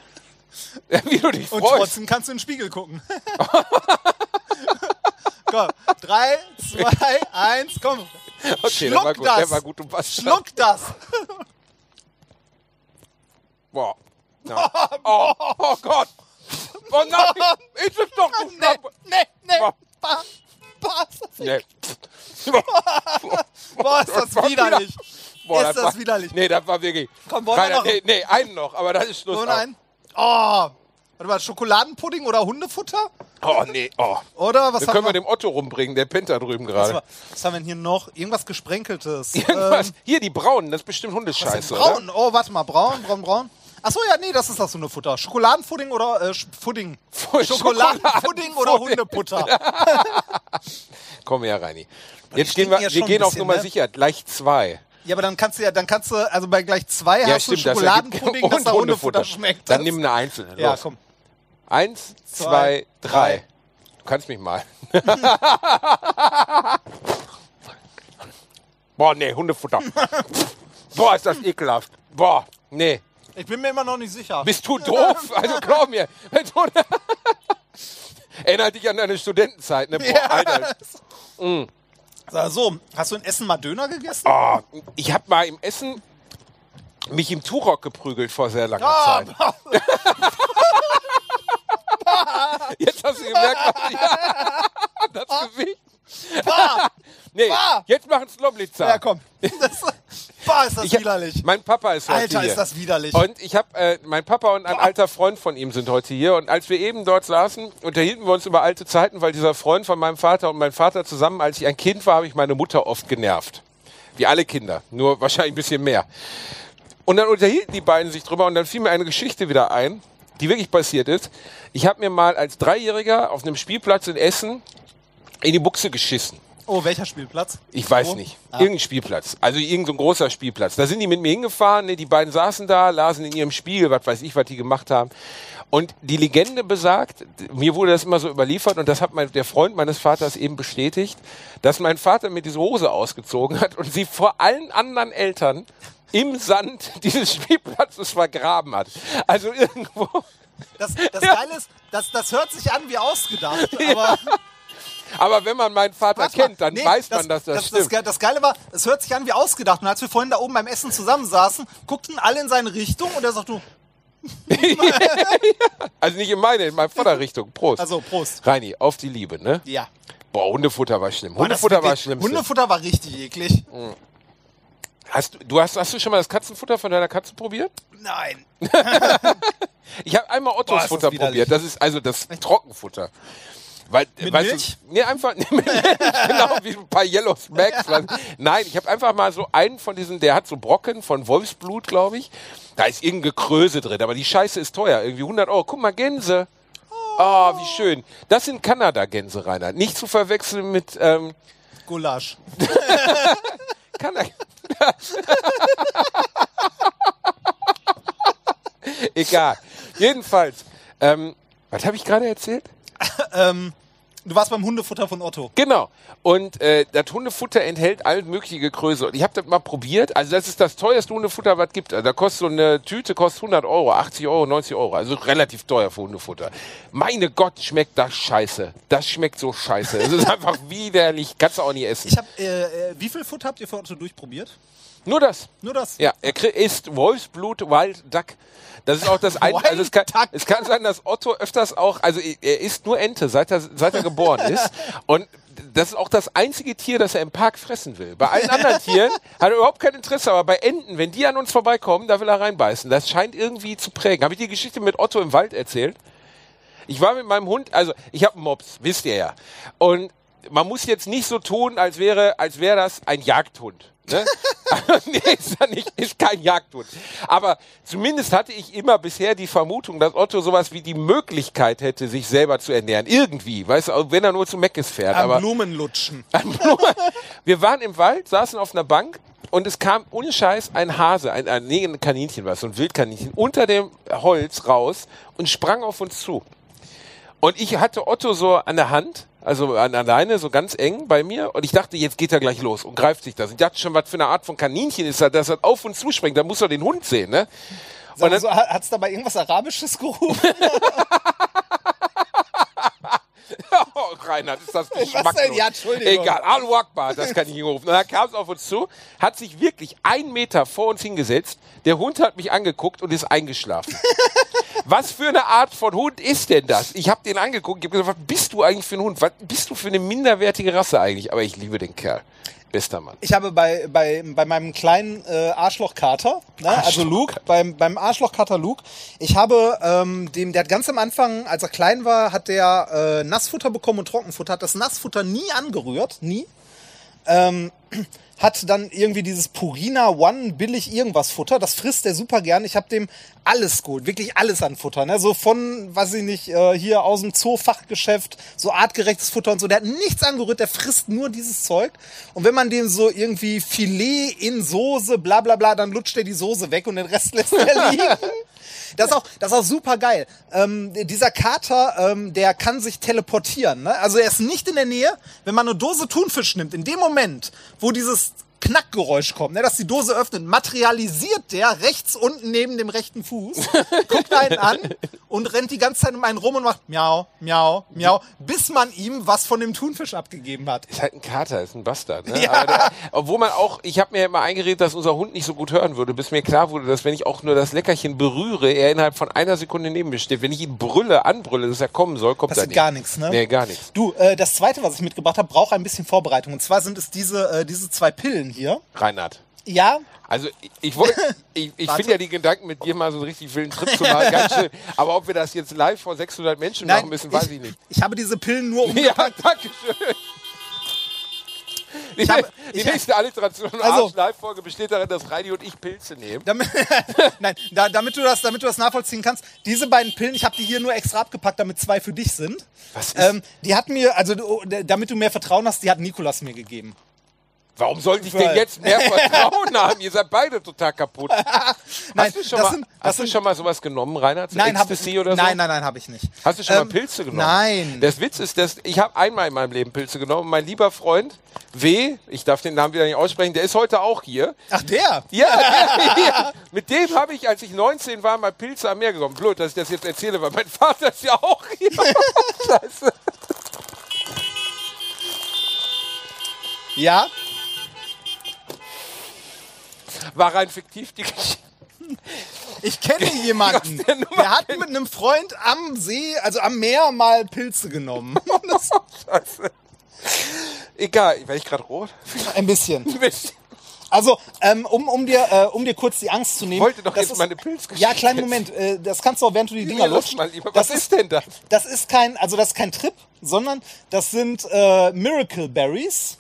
Wie du dich Und freust. trotzdem kannst du in den Spiegel gucken. komm, drei, zwei, eins, komm. okay, der schluck war gut, das. der war gut. Du passt Schluck das. Boah. Ja. Oh, oh Gott. Oh nein, ist es doch du Nee, nee, nee. Boah. Bah, bah, ist das Nee. Boah, ist das widerlich. Boah, Ist das war, widerlich. Nee, das war wirklich. Komm, wollen wir noch- nee, nee, einen noch, aber das ist Schluss. So nein. Oh. Warte mal, Schokoladenpudding oder Hundefutter? Oh, nee, oh. Oder was haben können wir dem Otto rumbringen, der pennt da drüben Was, gerade. war- was haben wir denn hier noch? Irgendwas gesprenkeltes. Irgendwas. Ähm, Hier, die braunen, das ist bestimmt was Hundescheiße, braun. oder? Oh, warte mal, braun, braun, braun. Achso, ja, nee, das ist das Hundefutter. Schokoladenpudding oder äh, Sch- Pudding? Schokoladenpudding oder. Hundeputter? Komm her, Reini. Jetzt gehen wir, ja wir gehen auf Nummer ne? sicher. Gleich zwei. Ja, aber dann kannst du ja, dann kannst du, also bei gleich zwei Ja, hast stimmt, du das Schokoladenpudding, dass und da Hundefutter schmeckt. Dann Das- nimm eine einzelne. Ja, Los. komm. Eins, zwei, Zwei, drei. drei. Du kannst mich mal. Boah, nee, Hundefutter. Boah, ist das ekelhaft. Boah, nee. Ich bin mir immer noch nicht sicher. Bist du doof? Also glaub mir. Erinnert dich an deine Studentenzeit, ne? Boah, Ja. Alter. So, so, hast du in Essen mal Döner gegessen? Oh, ich habe mal im Essen mich im Turok geprügelt vor sehr langer Ah, Zeit. Jetzt hast du gemerkt, was ja, das Gewicht. Nee, jetzt machen es Loblitzer. ja, komm. Das, boah, ist das Ich widerlich. Mein Papa ist heute Alter, hier. ist das widerlich. Und ich habe, äh, mein Papa und ein alter Freund von ihm sind heute hier. Und als wir eben dort saßen, unterhielten wir uns über alte Zeiten, weil dieser Freund von meinem Vater und mein Vater zusammen, als ich ein Kind war, habe ich meine Mutter oft genervt. Wie alle Kinder, nur wahrscheinlich ein bisschen mehr. Und dann unterhielten die beiden sich drüber und dann fiel mir eine Geschichte wieder ein, die wirklich passiert ist. Ich habe mir mal als Dreijähriger auf einem Spielplatz in Essen in die Buchse geschissen. Oh, welcher Spielplatz? Ich weiß Wo? nicht. Ah. Irgendein Spielplatz. Also irgendein so großer Spielplatz. Da sind die mit mir hingefahren. Ne? Die beiden saßen da, lasen in ihrem Spiegel, was weiß ich, was die gemacht haben. Und die Legende besagt, mir wurde das immer so überliefert und das hat mein, der Freund meines Vaters eben bestätigt, dass mein Vater mir diese Hose ausgezogen hat und sie vor allen anderen Eltern im Sand dieses Spielplatzes vergraben hat. Also irgendwo. Das, das Geile ist, das, das hört sich an wie ausgedacht, aber Aber wenn man meinen Vater Warte kennt, dann nee, weiß man, dass das, das, stimmt. Das, das Geile war, es hört sich an wie ausgedacht. Und als wir vorhin da oben beim Essen zusammensaßen, guckten alle in seine Richtung und er sagt, du, also nicht in meine, in meine Vorderrichtung. Prost. also Prost. Reini, auf die Liebe, ne? Ja. Boah, Hundefutter war schlimm. Boah, das Hundefutter war schlimm. Hundefutter war richtig eklig. Hast du, hast, hast du schon mal das Katzenfutter von deiner Katze probiert? Nein. Ich habe einmal Ottos Boah, das Futter probiert. Das ist also das Trockenfutter. Weil, Mit weißt Milch? Du, nee, einfach nee, mit Milch, genau wie ein paar Yellow Smacks. Nein, ich habe einfach mal so einen von diesen, der hat so Brocken von Wolfsblut, glaube ich. Da ist irgendein Gekröse drin, aber die Scheiße ist teuer, irgendwie 100 Euro. Guck mal, Gänse. Oh, wie schön. Das sind Kanada-Gänse, Rainer. Nicht zu verwechseln mit ähm, Gulasch. Kanada. Egal. Jedenfalls, ähm, was habe ich gerade erzählt? Ähm, du warst beim Hundefutter von Otto. Genau. Und äh, das Hundefutter enthält all mögliche Größe. Und ich habe das mal probiert. Also das ist das teuerste Hundefutter, was es gibt. Also da kostet so eine Tüte kostet 100 Euro, 80 Euro, 90 Euro. Also relativ teuer für Hundefutter. Meine Gott, schmeckt das scheiße. Das schmeckt so scheiße. Es ist einfach widerlich. Kannst du auch nie essen. Ich hab, äh, äh, wie viel Futter habt ihr für Otto durchprobiert? Nur das. Nur das? Ja, er isst Wolfsblut Wild Duck. Das ist auch das ein, also es kann, es kann sein, dass Otto öfters auch, also er isst nur Ente, seit er, seit er geboren ist. Und das ist auch das einzige Tier, das er im Park fressen will. Bei allen anderen Tieren hat er überhaupt kein Interesse, aber bei Enten, wenn die an uns vorbeikommen, da will er reinbeißen. Das scheint irgendwie zu prägen. Habe ich die Geschichte mit Otto im Wald erzählt? Ich war mit meinem Hund, also ich habe einen Mops, wisst ihr ja. Und man muss jetzt nicht so tun, als wäre, als wäre das ein Jagdhund. Ne? nee, ist er nicht, ist kein Jagdhund. Aber zumindest hatte ich immer bisher die Vermutung, dass Otto sowas wie die Möglichkeit hätte, sich selber zu ernähren. Irgendwie, weißt du, wenn er nur zu Meckes fährt. Am aber Blumen lutschen. wir waren im Wald, saßen auf einer Bank und es kam ohne Scheiß ein Hase, ein, ein, nee, ein Kaninchen war es, so ein Wildkaninchen, unter dem Holz raus und sprang auf uns zu. Und ich hatte Otto so an der Hand, also an der Leine, so ganz eng bei mir. Und ich dachte, jetzt geht er gleich los und greift sich das. Und ich dachte schon, was für eine Art von Kaninchen ist das, dass er auf uns zuspringt. Da muss er den Hund sehen, ne? Und dann- so, hat es dabei irgendwas Arabisches gerufen? Oh, Reinhard, ist das denn? geschmacklos. Ja, Entschuldigung. Egal, Alu Akbar, hat das kann ich nicht rufen. Und dann kam es auf uns zu, hat sich wirklich einen Meter vor uns hingesetzt. Der Hund hat mich angeguckt und ist eingeschlafen. Was für eine Art von Hund ist denn das? Ich habe den angeguckt, ich habe gesagt, was bist du eigentlich für ein Hund? Was bist du für eine minderwertige Rasse eigentlich? Aber ich liebe den Kerl. Bester Mann. Ich habe bei, bei, bei meinem kleinen äh, Arschlochkater, ne, also Luke, beim, beim Arschlochkater Luke, ich habe ähm, dem, der hat ganz am Anfang, als er klein war, hat der äh, Nassfutter bekommen und Trockenfutter, hat das Nassfutter nie angerührt, nie. Ähm, hat dann irgendwie dieses Purina One billig irgendwas Futter, das frisst er super gern. Ich habe dem alles geholt, wirklich alles an Futter, ne? So von, weiß ich nicht, äh, hier aus dem Zoofachgeschäft, so artgerechtes Futter und so. Der hat nichts angerührt, der frisst nur dieses Zeug. Und wenn man dem so irgendwie Filet in Soße, bla bla bla, dann lutscht er die Soße weg und den Rest lässt er liegen. Das ist auch, das ist auch super geil. Ähm, dieser Kater, ähm, der kann sich teleportieren. Ne? Also er ist nicht in der Nähe. Wenn man eine Dose Thunfisch nimmt, in dem Moment, wo dieses Knackgeräusch kommt, ne, dass die Dose öffnet, materialisiert der rechts unten neben dem rechten Fuß, guckt einen an und rennt die ganze Zeit um einen rum und macht miau, miau, miau, bis man ihm was von dem Thunfisch abgegeben hat. Ist halt ein Kater, ist ein Bastard. Ne? Ja. Der, obwohl man auch, ich habe mir immer eingeredet, dass unser Hund nicht so gut hören würde, bis mir klar wurde, dass wenn ich auch nur das Leckerchen berühre, er innerhalb von einer Sekunde neben mir steht. Wenn ich ihn brülle, anbrülle, dass er kommen soll, kommt er Passiert nicht. gar nichts, ne? Nee, gar nichts. Du, äh, das zweite, was ich mitgebracht habe, braucht ein bisschen Vorbereitung. Und zwar sind es diese, äh, diese zwei Pillen hier. Reinhard. Ja, Also ich, wollte, ich, ich finde ja die Gedanken mit dir mal so einen richtig wilden Trip zu machen, ganz schön. Aber ob wir das jetzt live vor 600 Menschen machen müssen, weiß ich nicht. Ich habe diese Pillen nur um. Ja, danke schön. Die, hab- die nächste Alliteration Also- Live-Folge besteht darin, dass Reini und ich Pilze nehmen. Damit, nein, da, damit, du das, damit du das nachvollziehen kannst, diese beiden Pillen, ich habe die hier nur extra abgepackt, damit zwei für dich sind. Was ist, Ähm, die hat mir, also damit du mehr Vertrauen hast, die hat Nikolas mir gegeben. Warum sollte ich denn jetzt mehr Vertrauen haben? Ihr seid beide total kaputt. Nein, hast du schon, mal, sind- hast du schon mal sowas genommen, Reinhard? So Nein, habe ich Ecstasy oder so? Nein, nein, nein, habe ich nicht. Hast du schon Ähm, mal Pilze genommen? nein. Das Witz ist, dass ich habe einmal in meinem Leben Pilze genommen. Mein lieber Freund W, ich darf den Namen wieder nicht aussprechen, der ist heute auch hier. Ach, der? Ja, der hier. mit dem habe ich, als ich 19 war, mal Pilze am Meer genommen. Blöd, dass ich das jetzt erzähle, weil mein Vater ist ja auch hier. Scheiße. Ja? War rein fiktiv die Geschichte. Ich kenne jemanden, der der hat mit einem Freund am See, also am Meer mal Pilze genommen. Das, Scheiße. Egal, werde ich gerade rot? ein bisschen. Ein bisschen. Also, ähm, um, um, dir, äh, um dir kurz die Angst zu nehmen. Ich wollte doch das jetzt ist- meine Pilzgeschichte. Ja, kleinen Moment. Äh, das kannst du auch, während du die Dinger mal lieber. Das Was ist denn das? Das ist kein, also das ist kein Trip, sondern das sind äh, Miracle Berries.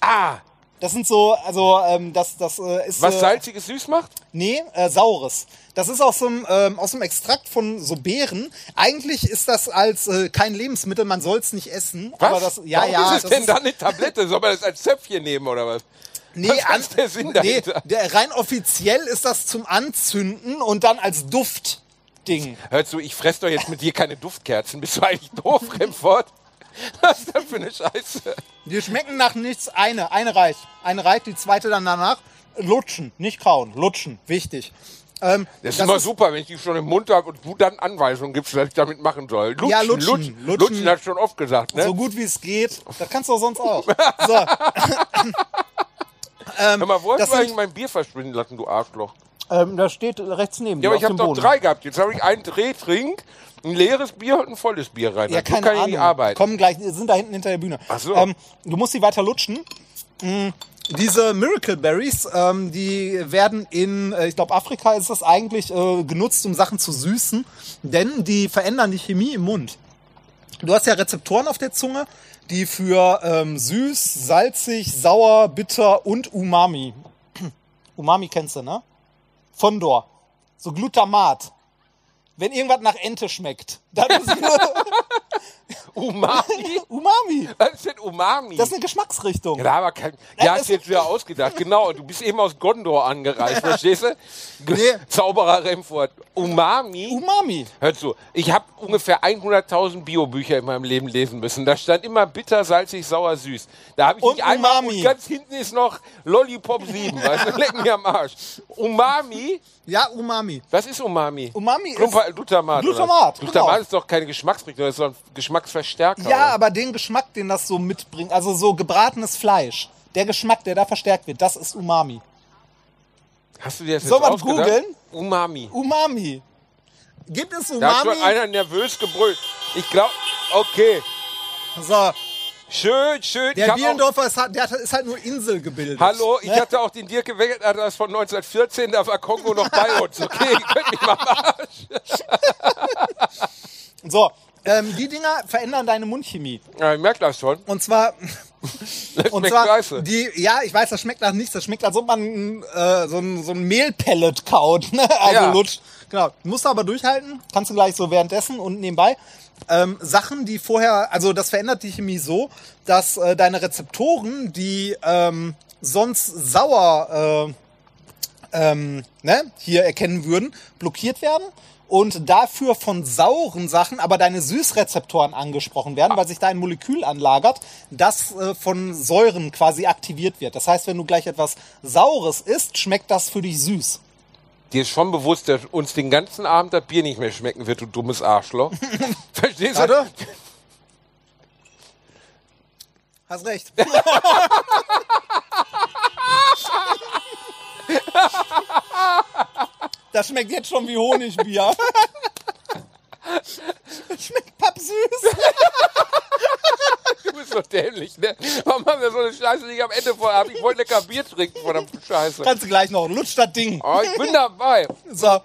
Ah, Das sind so, also ähm, das, das äh, ist was äh, salziges süß macht? nee, äh, saures. Das ist aus dem ähm, aus dem Extrakt von so Beeren. Eigentlich ist das als äh, kein Lebensmittel, man soll es nicht essen. Was? Aber das, ja, Warum ja. ist es das denn ist- dann eine Tablette? Soll man das als Zöpfchen nehmen oder was? Nee, Was ist der Sinn nee, der, rein offiziell ist das zum Anzünden und dann als Duftding. Hör zu, ich fress doch jetzt mit dir keine Duftkerzen. Bist du eigentlich doof, Remford? Was ist das für eine Scheiße? Die schmecken nach nichts. Eine, eine reicht. Eine reicht, die zweite dann danach. Lutschen, nicht kauen. Lutschen, wichtig. Ähm, Das ist immer super, wenn ich die schon im Mund habe und du dann Anweisungen gibst, was ich damit machen soll. Lutschen, Ja, lutschen, lutschen, lutschen. lutschen hat schon oft gesagt, ne? So gut wie es geht. Das kannst du auch sonst auch. So, Hör mal, wo hast das du eigentlich mein Bier verschwinden lassen, du Arschloch? ähm, da steht rechts neben Ja, dir aber auf ich habe doch drei gehabt. Jetzt habe ich ein Drehtrink, ein leeres Bier und ein volles Bier rein. Ja, so keine kann ich Ahnung. nicht arbeiten. Kommen gleich, sind da hinten hinter der Bühne. Ach so. Ähm, du musst sie weiter lutschen. Mm, Diese Miracle Berries, ähm, die werden in, äh, ich glaube, Afrika ist das eigentlich äh, genutzt, um Sachen zu süßen, denn die verändern die Chemie im Mund. Du hast ja Rezeptoren auf der Zunge, die für ähm, süß, salzig, sauer, bitter und Umami. Umami kennst du, ne? Fondor. So Glutamat. Wenn irgendwas nach Ente schmeckt, dann ist Umami? Umami. Was ist denn Umami? Das ist eine Geschmacksrichtung. ja, aber kein, ja, das- ist jetzt wieder ausgedacht. Genau, du bist eben aus Gondor angereist, verstehst du? Nee. Zauberer Remford. Umami? Umami. Hör zu, ich habe ungefähr 100.000 Biobücher in meinem Leben lesen müssen. Da stand immer bitter, salzig, sauer, süß. Da habe ich Und nicht einmal Umami. und ganz hinten ist noch Lollipop 7, weißt du, leck mir am Arsch. Umami, Ja, Umami. was ist Umami? Umami ist- Glumpa, Glutamat. Glutamat, Glutamat genau. ist doch keine Geschmacksrichtung, das ist doch ein Geschmacksverstärker. Ja, aber den Geschmack, den das so mitbringt, also so gebratenes Fleisch, der Geschmack, der da verstärkt wird, das ist Umami. Hast du dir das Soll jetzt man ausgedacht? googeln? Umami. Umami. Gibt es Da hat Umami? schon einer nervös gebrüllt. Ich glaube, okay. So, Schön, schön. Der Bielendorfer ist, halt- der ist halt nur Insel gebildet. hallo, ich Ne? hatte auch den Dirk gewählt, das von 1914, da war Kongo noch bei uns. Okay, ihr könnt mich mal machen. So, ähm, die Dinger verändern deine Mundchemie. Ja, ich merke das schon. Und zwar, Das und zwar scheiße. die, ja, ich weiß, das schmeckt nach nichts. Das schmeckt, als ob man äh, so ein, so ein Mehlpellet kaut. Ne? Also Ja. lutscht. Genau. Musst du aber durchhalten. Kannst du gleich so währenddessen und nebenbei. Ähm, Sachen, die vorher, also das verändert die Chemie so, dass äh, deine Rezeptoren, die ähm, sonst sauer äh, ähm, ne, hier erkennen würden, blockiert werden und dafür von sauren Sachen aber deine Süßrezeptoren angesprochen werden, weil sich da ein Molekül anlagert, das äh, von Säuren quasi aktiviert wird. Das heißt, wenn du gleich etwas Saures isst, schmeckt das für dich süß. Dir ist schon bewusst, dass uns den ganzen Abend das Bier nicht mehr schmecken wird, du dummes Arschloch. Verstehst du? Warte. Hast recht. Das schmeckt jetzt schon wie Honigbier. Das schmeckt pappsüß. Du bist so dämlich, ne? Warum haben wir so eine Scheiße, die ich am Ende vor habe? Ich wollte lecker Bier trinken, verdammte Scheiße. Kannst du gleich noch. Lutsch das Ding. Oh, ich bin dabei. So.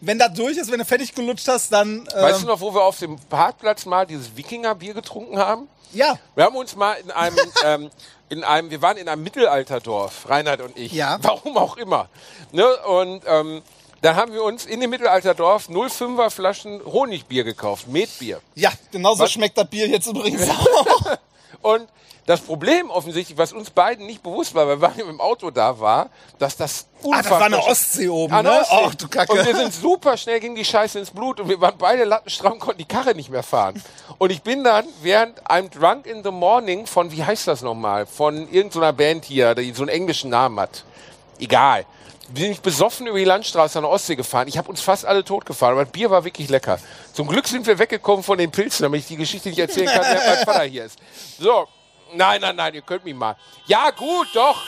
Wenn das durch ist, wenn du fertig gelutscht hast, dann. Ähm, Weißt du noch, wo wir auf dem Parkplatz mal dieses Wikinger-Bier getrunken haben? Ja. Wir haben uns mal in einem, ähm, in einem, wir waren in einem Mittelalterdorf, Reinhard und ich. Ja. Warum auch immer. Ne? Und ähm, dann haben wir uns in dem Mittelalterdorf 05er Flaschen Honigbier gekauft, Metbier. Ja, genauso Was? schmeckt das Bier jetzt übrigens auch. Und das Problem offensichtlich, was uns beiden nicht bewusst war, weil wir im Auto da war, dass das Ah, das war eine unfassbar- Ostsee oben, ne? Ostsee. Ach du Kacke. Und wir sind super schnell gegen die Scheiße ins Blut und wir waren beide lattenstramm, konnten die Karre nicht mehr fahren. Und ich bin dann während I'm Drunk in the Morning von, wie heißt das nochmal, von irgendeiner Band hier, die so einen englischen Namen hat. Egal. Bin ich besoffen über die Landstraße an der Ostsee gefahren. Ich habe uns fast alle totgefahren, aber das Bier war wirklich lecker. Zum Glück sind wir weggekommen von den Pilzen, damit ich die Geschichte nicht erzählen kann, wer mein Vater hier ist. So. Nein, nein, nein, ihr könnt mich mal. Ja, gut, doch.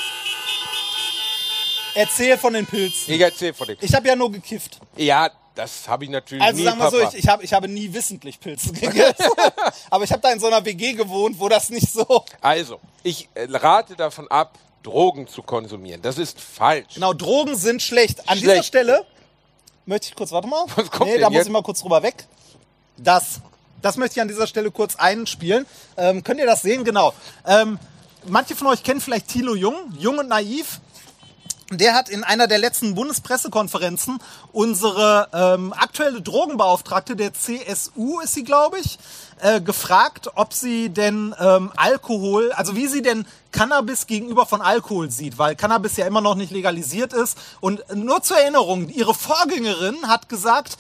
Erzähl von den Pilzen. Ich erzähl von dem. Ich habe ja nur gekifft. Ja, das habe ich natürlich Also nie, sagen wir so, Papa. ich, ich, hab, ich habe nie wissentlich Pilze gegessen. Aber ich habe da in so einer WG gewohnt, wo das nicht so. Also, ich äh, rate davon ab, Drogen zu konsumieren. Das ist falsch. Genau, Drogen sind schlecht. An dieser Schlecht. Stelle möchte ich kurz, warte mal. Was kommt nee, da muss jetzt? ich mal kurz drüber weg. Das. Das möchte ich an dieser Stelle kurz einspielen. Ähm, könnt ihr das sehen? Genau. Ähm, manche von euch kennen vielleicht Thilo Jung, Jung und Naiv. Der hat in einer der letzten Bundespressekonferenzen unsere ähm, aktuelle Drogenbeauftragte der CSU, ist sie, glaube ich, äh, gefragt, ob sie denn ähm, Alkohol, also wie sie denn Cannabis gegenüber von Alkohol sieht, weil Cannabis ja immer noch nicht legalisiert ist. Und nur zur Erinnerung, ihre Vorgängerin hat gesagt,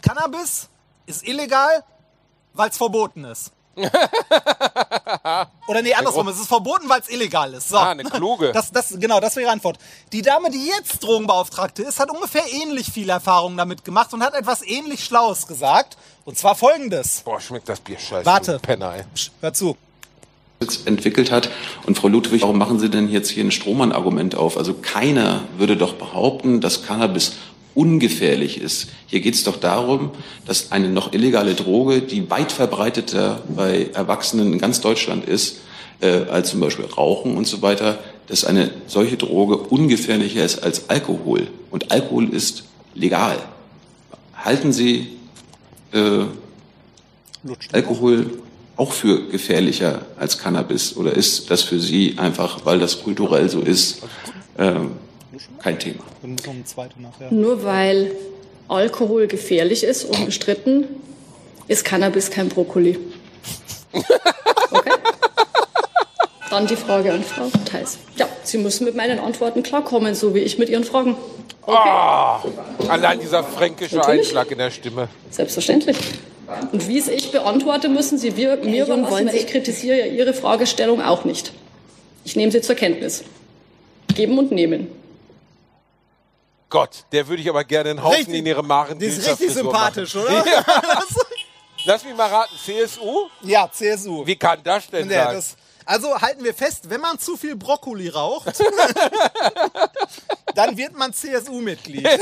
Cannabis ist illegal, weil es verboten ist. Oder nee, andersrum, es ist verboten, weil es illegal ist. So. Ah, eine kluge. Das, das, genau, das wäre die Antwort. Die Dame, die jetzt Drogenbeauftragte ist, hat ungefähr ähnlich viel Erfahrung damit gemacht und hat etwas ähnlich Schlaues gesagt. Und zwar folgendes. Boah, schmeckt das Bier scheiße. Warte. Penner, ey. Psch, hör zu. entwickelt hat. Und Frau Ludwig, warum machen Sie denn jetzt hier ein Strohmann-Argument auf? Also keiner würde doch behaupten, dass Cannabis ungefährlich ist. Hier geht es doch darum, dass eine noch illegale Droge, die weit verbreiteter bei Erwachsenen in ganz Deutschland ist, äh, als zum Beispiel Rauchen und so weiter, dass eine solche Droge ungefährlicher ist als Alkohol. Und Alkohol ist legal. Halten Sie äh, Alkohol auch für gefährlicher als Cannabis? Oder ist das für Sie einfach, weil das kulturell so ist, ähm, kein Thema? Nur weil Alkohol gefährlich ist, unbestritten, ist Cannabis kein Brokkoli. Okay? Dann die Frage an Frau Theis. Ja, Sie müssen mit meinen Antworten klarkommen, so wie ich mit Ihren Fragen. Allein dieser fränkische Natürlich. Einschlag in der Stimme. Selbstverständlich. Und wie es ich beantworte, müssen Sie wir, mir überlassen, wollen Sie- ich kritisiere ja Ihre Fragestellung auch nicht. Ich nehme sie zur Kenntnis. Geben und nehmen. Gott, der würde ich aber gerne einen Haufen Richtig. in ihre Maren Die ist richtig sympathisch, oder? Lass mich mal raten, CSU? Ja, CSU. Wie kann das denn Ja, sein? das, also halten wir fest, wenn man zu viel Brokkoli raucht, dann wird man CSU-Mitglied.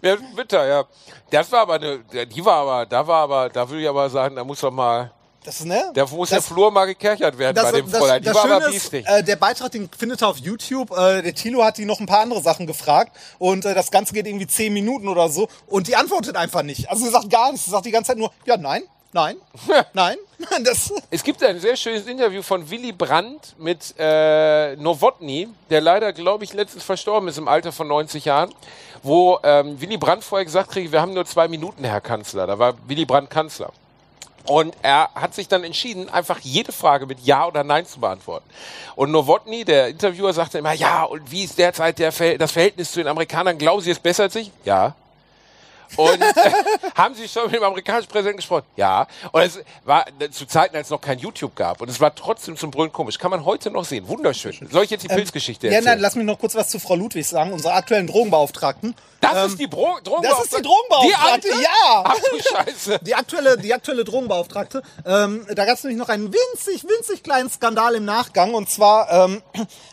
Ja, bitter, ja. Das war aber eine, die war aber, da war aber, da würde ich aber sagen, da muss doch mal, Das, ist, ne? Da muss das, der Flur mal gekerchert werden bei dem Fräulein. Die war aber Schöne biestig. äh, der Beitrag, den findet ihr auf YouTube. Äh, der Tilo hat die noch ein paar andere Sachen gefragt und äh, das Ganze geht irgendwie zehn Minuten oder so und die antwortet einfach nicht. Also sie sagt gar nichts. Sie sagt die ganze Zeit nur, ja, nein, nein, nein. Das, Es gibt ein sehr schönes Interview von Willy Brandt mit äh, Nowotny, der leider, glaube ich, letztens verstorben ist im Alter von 90 Jahren, wo ähm, Willy Brandt vorher gesagt kriege, wir haben nur zwei Minuten, Herr Kanzler. Da war Willy Brandt Kanzler. Und er hat sich dann entschieden, einfach jede Frage mit Ja oder Nein zu beantworten. Und Nowotny, der Interviewer, sagte immer, ja, und wie ist derzeit der, Ver- das Verhältnis zu den Amerikanern? Glauben Sie, es bessert sich? Ja. Und äh, haben Sie schon mit dem amerikanischen Präsidenten gesprochen? Ja. Und es war äh, zu Zeiten, als es noch kein YouTube gab. Und es war trotzdem zum Brüllen komisch. Kann man heute noch sehen. Wunderschön. Soll ich jetzt die Pilzgeschichte Ähm, ja, erzählen? nein, lass mich noch kurz was zu Frau Ludwig sagen, unserer aktuellen Drogenbeauftragten. das Ähm, ist die Bro das Drogenbeauftragte. ist die Drogenbeauftragte, Die alte? ja. Ach du Scheiße. Die aktuelle, die aktuelle Drogenbeauftragte. Ähm, da gab es nämlich noch einen winzig, winzig kleinen Skandal im Nachgang. Und zwar ähm,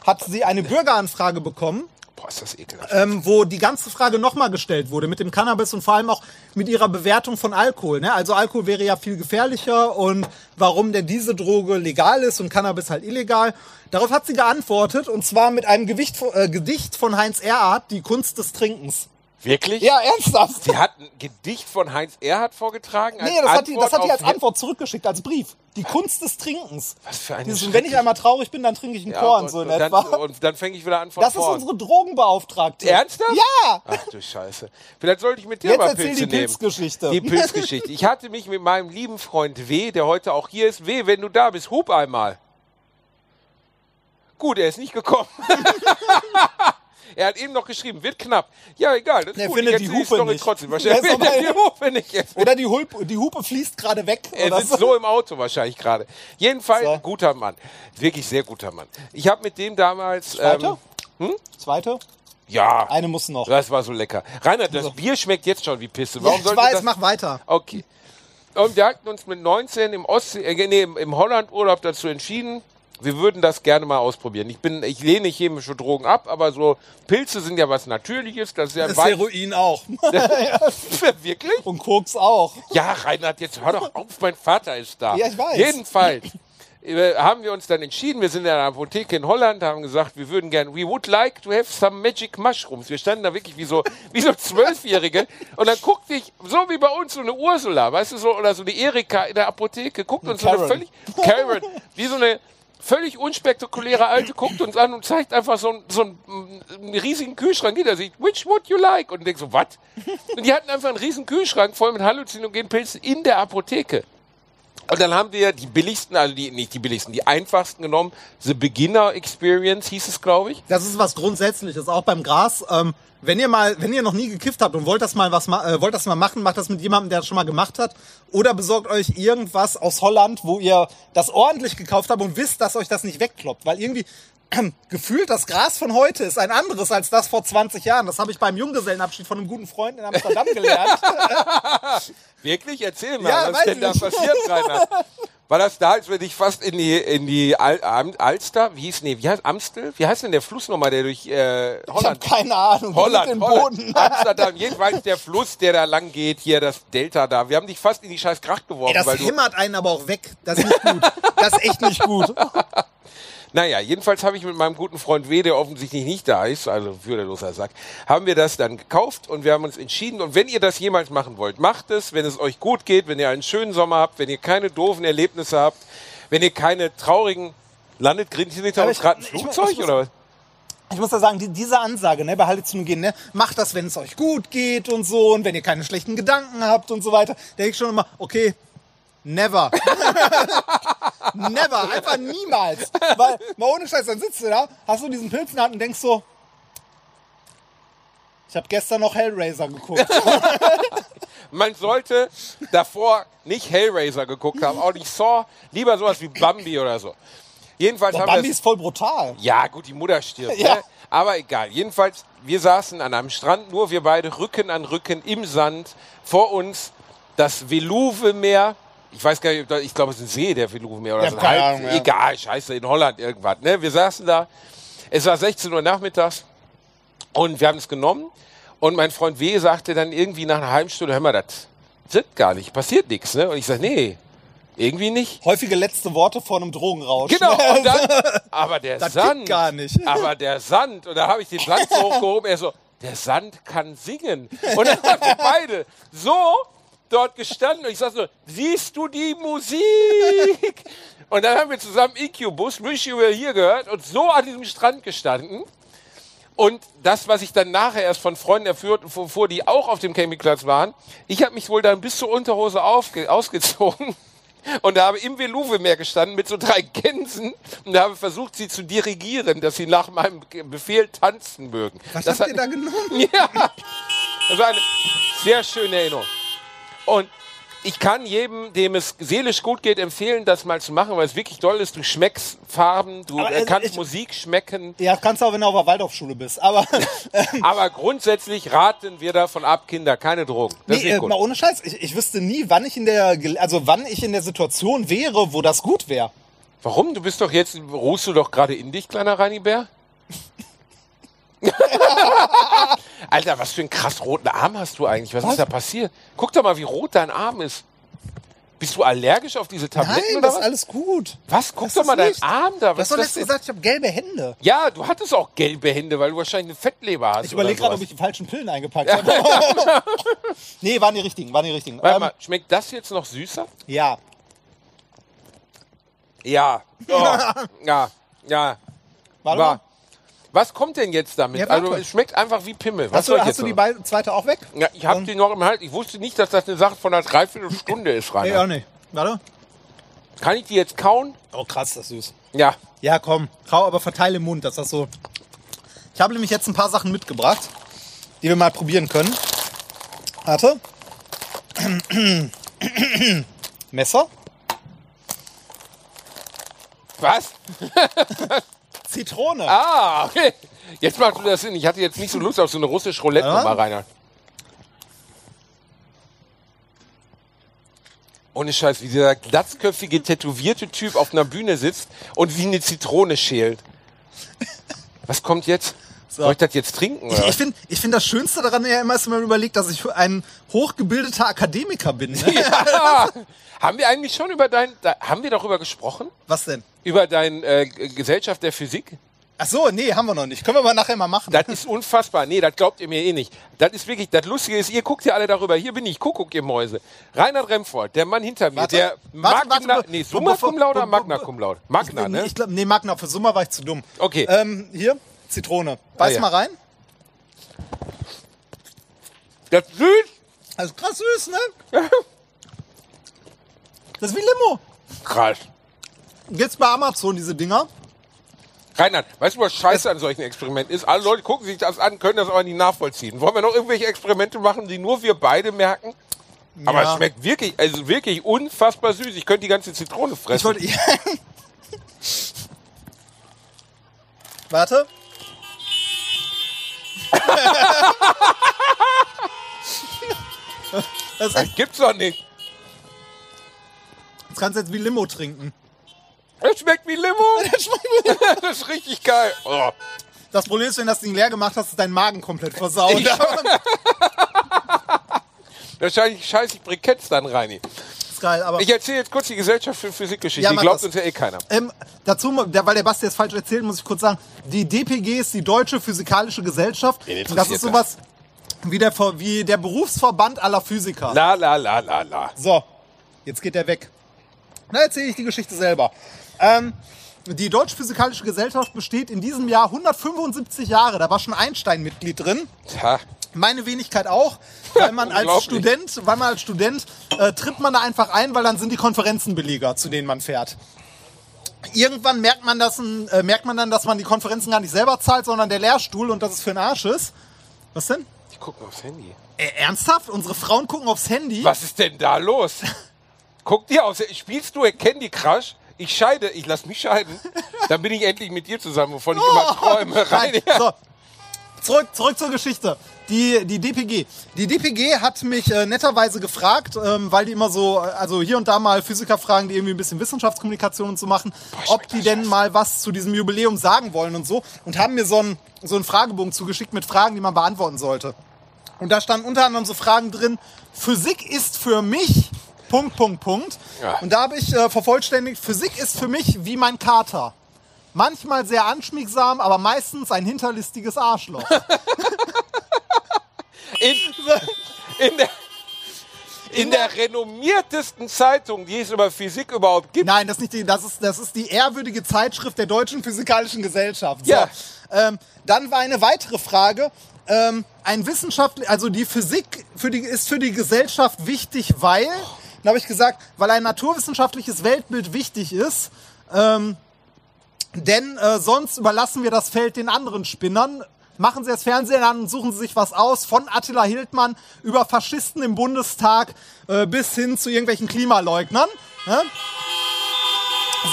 hat sie eine Bürgeranfrage bekommen, Boah, ist das ekelhaft. ähm, wo die ganze Frage nochmal gestellt wurde mit dem Cannabis und vor allem auch mit ihrer Bewertung von Alkohol. Ne? Also Alkohol wäre ja viel gefährlicher und warum denn diese Droge legal ist und Cannabis halt illegal. Darauf hat sie geantwortet und zwar mit einem Gewicht, äh, Gedicht von Heinz Erhardt, Die Kunst des Trinkens. Wirklich? Ja, ernsthaft. Sie hat ein Gedicht von Heinz Erhardt vorgetragen. Nee, das hat, die, das hat die als Antwort zurückgeschickt, als Brief. Die Kunst des Trinkens. Was für eine Dieses, wenn ich einmal traurig bin, dann trinke ich einen Ja, Korn, und, so in und, dann, etwa. und dann fange ich wieder an von Das ist vorn. unsere Drogenbeauftragte. Ernsthaft? Ja! Ach du Scheiße. Vielleicht sollte ich mit dir Jetzt mal Pilze die nehmen. Pilzgeschichte. Die Pilzgeschichte. Ich hatte mich mit meinem lieben Freund W., der heute auch hier ist. W., wenn du da bist, hub einmal. Gut, er ist nicht gekommen. er hat eben noch geschrieben, wird knapp. Ja, egal. Das ist Er gut. findet ich die Hupe Story nicht. trotzdem. Wahrscheinlich findet er die Hupe nicht. Er Oder die, Hupe, die Hupe fließt gerade weg. er sitzt so im Auto wahrscheinlich gerade. Jedenfalls, So. guter Mann. Wirklich sehr guter Mann. Ich habe mit dem damals... Zweite? Ähm, Zweite? ja, Eine muss noch. das war so lecker. Reinhard, das Bier schmeckt jetzt schon wie Pisse. Ja, Warum ich sollte weiß, das... mach weiter. Okay. Und wir hatten uns mit 19 im Ostsee, äh, nee, im Holland-Urlaub dazu entschieden, wir würden das gerne mal ausprobieren. Ich bin, ich lehne chemische Drogen ab, aber so Pilze sind ja was Natürliches. Das ist ja Das Heroin auch. Wirklich? Und Koks auch. Ja, Reinhard, jetzt hör doch auf, mein Vater ist da. Ja, ich weiß. Jedenfalls äh, haben wir uns dann entschieden, wir sind in einer Apotheke in Holland, haben gesagt, wir würden gerne, we would like to have some magic mushrooms. Wir standen da wirklich wie so, wie so Zwölfjährige und dann guckte ich, so wie bei uns so eine Ursula, weißt du, so, oder so eine Erika in der Apotheke, guckt uns so eine völlig, Karen, wie so eine völlig unspektakuläre Alte guckt uns an und zeigt einfach so, einen- so einen, einen riesigen Kühlschrank hinter sich. Which would you like? Und denkt so, was? Und die hatten einfach einen riesigen Kühlschrank voll mit halluzinogenen Pilzen in der Apotheke. Und dann haben wir die billigsten, also die, nicht die billigsten, die einfachsten genommen. The Beginner Experience hieß es, glaube ich. Das ist was Grundsätzliches, auch beim Gras. Ähm, wenn ihr mal, wenn ihr noch nie gekifft habt und wollt das mal was, äh, wollt das mal machen, macht das mit jemandem, der das schon mal gemacht hat. Oder besorgt euch irgendwas aus Holland, wo ihr das ordentlich gekauft habt und wisst, dass euch das nicht wegkloppt. Weil irgendwie gefühlt das Gras von heute ist ein anderes als das vor 20 Jahren. Das habe ich beim Junggesellenabschied von einem guten Freund in Amsterdam gelernt. Wirklich? Erzähl mal, Ja, was denn da ich. passiert, Rainer? War das da, als wir dich fast in die, in die Al Alster, wie hieß, nee, wie heißt Amstel? Wie heißt denn der Fluss nochmal, der durch äh, Ich habe Holland keine Ahnung. Holland, den Holland, Boden. Amsterdam, jedenfalls der Fluss, der da lang geht, hier das Delta da. Wir haben dich fast in die scheiß Kracht geworfen, Ey, das weil hämmert einen aber auch weg. Das ist nicht gut. Das ist echt nicht gut. Naja, jedenfalls habe ich mit meinem guten Freund W., der offensichtlich nicht da ist, also würdeloser Sack, haben wir das dann gekauft und wir haben uns entschieden. Und wenn ihr das jemals machen wollt, macht es, wenn es euch gut geht, wenn ihr einen schönen Sommer habt, wenn ihr keine doofen Erlebnisse habt, wenn ihr keine traurigen, landet uns ich- gerade ein ich- ich Flugzeug muss- oder was? Ich muss da sagen, die, diese Ansage, ne, bei Halluzinogen, ne, macht das, wenn es euch gut geht und so und wenn ihr keine schlechten Gedanken habt und so weiter. denke ich schon immer, okay, never. never, einfach niemals. Weil, mal ohne Scheiß, dann sitzt du da, hast du diesen Pilz in der Hand und denkst so, ich habe gestern noch Hellraiser geguckt. Man sollte davor nicht Hellraiser geguckt haben, auch nicht Saw, lieber sowas wie Bambi oder so. Jedenfalls Boah, haben Bambi wir ist voll brutal. Ja, gut, die Mutter stirbt. Ja. Ne? Aber egal. Jedenfalls, wir saßen an einem Strand, nur wir beide Rücken an Rücken im Sand. Vor uns das Veluwe-Meer. Ich weiß gar nicht, ich glaube, es ist ein See, der Veluwe-Meer oder Ja, so. keine Ahnung, ja. Egal, scheiße, in Holland irgendwas. Ne? Wir saßen da. Es war 16 Uhr nachmittags und wir haben es genommen. Und mein Freund W. sagte dann irgendwie nach einer halben Stunde, hör mal, das wird gar nicht, passiert nichts. Ne? Und ich sage, nee, Irgendwie nicht. Häufige letzte Worte vor einem Drogenrausch. Genau, und dann, aber der Das Sand. gar nicht. Aber der Sand, und da habe ich den Sand so hochgehoben, er so, der Sand kann singen. Und dann haben wir beide so dort gestanden und ich sag so, siehst du die Musik? Und dann haben wir zusammen You Were Here gehört und so an diesem Strand gestanden. Und das, was ich dann nachher erst von Freunden erfuhr, fuhr, die auch auf dem Campingplatz waren, ich habe mich wohl dann bis zur Unterhose ausgezogen und habe im Veluwe-Meer gestanden mit so drei Gänsen und habe versucht, sie zu dirigieren, dass sie nach meinem Befehl tanzen mögen. Was das habt ihr da genommen? ja, das war eine sehr schöne Erinnerung. Und ich kann jedem, dem es seelisch gut geht, empfehlen, das mal zu machen, weil es wirklich toll ist. Du schmeckst Farben, du äh, äh, kannst ich- Musik schmecken. Ja, kannst du auch, wenn du auf der Waldorfschule bist. Aber Aber grundsätzlich raten wir davon ab, Kinder, keine Drogen. Das nee, ist äh, gut. mal ohne Scheiß. Ich, ich wüsste nie, wann ich in der, also wann ich in der Situation wäre, wo das gut wäre. Warum? Du bist doch jetzt, ruhst du doch gerade in dich, kleiner Reinibär? Alter, was für einen krass roten Arm hast du eigentlich? Was, Was? ist da passiert? Guck doch mal, wie rot dein Arm ist. Bist du allergisch auf diese Tabletten Nein, das ist alles gut. Was? Guck Das doch mal deinen. Arm da. Du Was hast doch gesagt, ich habe gelbe Hände. Ja, du hattest auch gelbe Hände, weil du wahrscheinlich eine Fettleber hast. Ich überlege gerade, ob ich die falschen Pillen eingepackt habe. nee, waren die richtigen, waren die richtigen. Warte Ähm, mal, schmeckt das jetzt noch süßer? ja. Ja. Oh. ja. Ja. Warte War. mal. Was kommt denn jetzt damit? Ja, also es schmeckt einfach wie Pimmel. Was Hast du, hast du die beiden, zweite auch weg? Ja, ich habe die noch im Hals. Ich wusste nicht, dass das eine Sache von einer Dreiviertelstunde ist, Rainer. Nee, auch nicht. Warte. Kann ich die jetzt kauen? Oh, krass, das ist süß. Ja. Ja, komm. Kau, aber verteile im Mund, dass das so. Ich habe nämlich jetzt ein paar Sachen mitgebracht, die wir mal probieren können. Warte. Messer. Was? Zitrone. Ah, okay. Jetzt macht du das Sinn. Ich hatte jetzt nicht so Lust auf so eine russische Roulette nochmal, Rainer. Ohne Scheiß, wie dieser glatzköpfige, tätowierte Typ auf einer Bühne sitzt und wie eine Zitrone schält. Was kommt jetzt? Soll ich das jetzt trinken? Ich, Oder? ich finde ich find das Schönste daran ja immer, ist, wenn man überlegt, dass ich ein hochgebildeter Akademiker bin. Ne? ja. Haben wir eigentlich schon über dein, da, haben wir darüber gesprochen? Was denn? Über dein äh, Gesellschaft der Physik? Ach so, nee, haben wir noch nicht. Können wir aber nachher mal machen. Das ist unfassbar. Nee, das glaubt ihr mir eh nicht. Das ist wirklich, das Lustige ist, ihr guckt ja alle darüber. Hier bin ich, Kuckuck, ihr Mäuse. Reinhard Remford, der Mann hinter mir, Warte, der warte, Magna, warte, nee, Summa Cum Laude oder Magna Cum Laude? Magna, ne? Ich glaub, nee, Magna. Für Summer war ich zu dumm. Okay. Ähm, hier, Zitrone. Beiß Ah, ja. mal rein. Das ist süß. Also krass süß, ne? Das ist wie Limo. Krass. Jetzt bei Amazon diese Dinger. Reinhard, weißt du, was scheiße an solchen Experimenten ist? Alle Leute gucken sich das an, können das aber nicht nachvollziehen. Wollen wir noch irgendwelche Experimente machen, die nur wir beide merken? Aber Ja. es schmeckt wirklich, also wirklich unfassbar süß. Ich könnte die ganze Zitrone fressen. Ich wollte. Warte. Das, das gibt's doch nicht. das kannst du jetzt wie Limo trinken. Es schmeckt wie Limo. das ist richtig geil. Oh. Das Problem ist, wenn du das Ding leer gemacht hast, ist dein Magen komplett versaut. Ich- Wahrscheinlich scheiße ich Briketts dann, Reini. Geil, aber. Ich erzähle jetzt kurz die Gesellschaft für Physikgeschichte. Ja, die glaubt das. uns ja eh keiner. Ähm, dazu, weil der Basti jetzt falsch erzählt, muss ich kurz sagen, die DPG ist die Deutsche Physikalische Gesellschaft. Das ist sowas wie der, wie der Berufsverband aller Physiker. La la la la la. So, jetzt geht der weg. Na, erzähle ich die Geschichte selber. Ähm, die Deutsche Physikalische Gesellschaft besteht in diesem Jahr 175 Jahre. Da war schon Einstein Mitglied drin. Tja. Meine Wenigkeit auch, weil man als. Student, weil man als Student äh, tritt man da einfach ein, weil dann sind die Konferenzen billiger, zu denen man fährt. Irgendwann merkt man, dass äh, merkt man dann, dass man die Konferenzen gar nicht selber zahlt, sondern der Lehrstuhl und dass es für den Arsch ist. Was denn? Ich guck mal aufs Handy. Äh, ernsthaft? Unsere Frauen gucken aufs Handy? Was ist denn da los? Guck dir aus. Spielst du Candy Crush? Ich scheide, ich lass mich scheiden. Dann bin ich endlich mit dir zusammen, wovon ich immer träume. Rein, Nein, so. Zurück, zurück zur Geschichte. Die, die DPG. Die DPG hat mich äh, netterweise gefragt, ähm, weil die immer so, also hier und da mal Physiker fragen, die irgendwie ein bisschen Wissenschaftskommunikation und so machen, ob die denn mal was zu diesem Jubiläum sagen wollen und so. Und haben mir so einen, so einen Fragebogen zugeschickt mit Fragen, die man beantworten sollte. Und da standen unter anderem so Fragen drin, Physik ist für mich Punkt, Punkt, Punkt. Ja. Und da habe ich äh, vervollständigt, Physik ist für mich wie mein Kater. Manchmal sehr anschmiegsam, aber meistens ein hinterlistiges Arschloch. In, in, der, in der renommiertesten Zeitung, die es über Physik überhaupt gibt. Nein, das ist nicht die, das ist, das ist die ehrwürdige Zeitschrift der Deutschen Physikalischen Gesellschaft. So. Ja. Ähm, dann war eine weitere Frage. Ähm, ein Wissenschaftler, also die Physik für die, ist für die Gesellschaft wichtig, weil, dann habe ich gesagt, weil ein naturwissenschaftliches Weltbild wichtig ist, ähm, denn äh, sonst überlassen wir das Feld den anderen Spinnern. Machen Sie das Fernsehen an und suchen Sie sich was aus, von Attila Hildmann über Faschisten im Bundestag äh, bis hin zu irgendwelchen Klimaleugnern. Ne?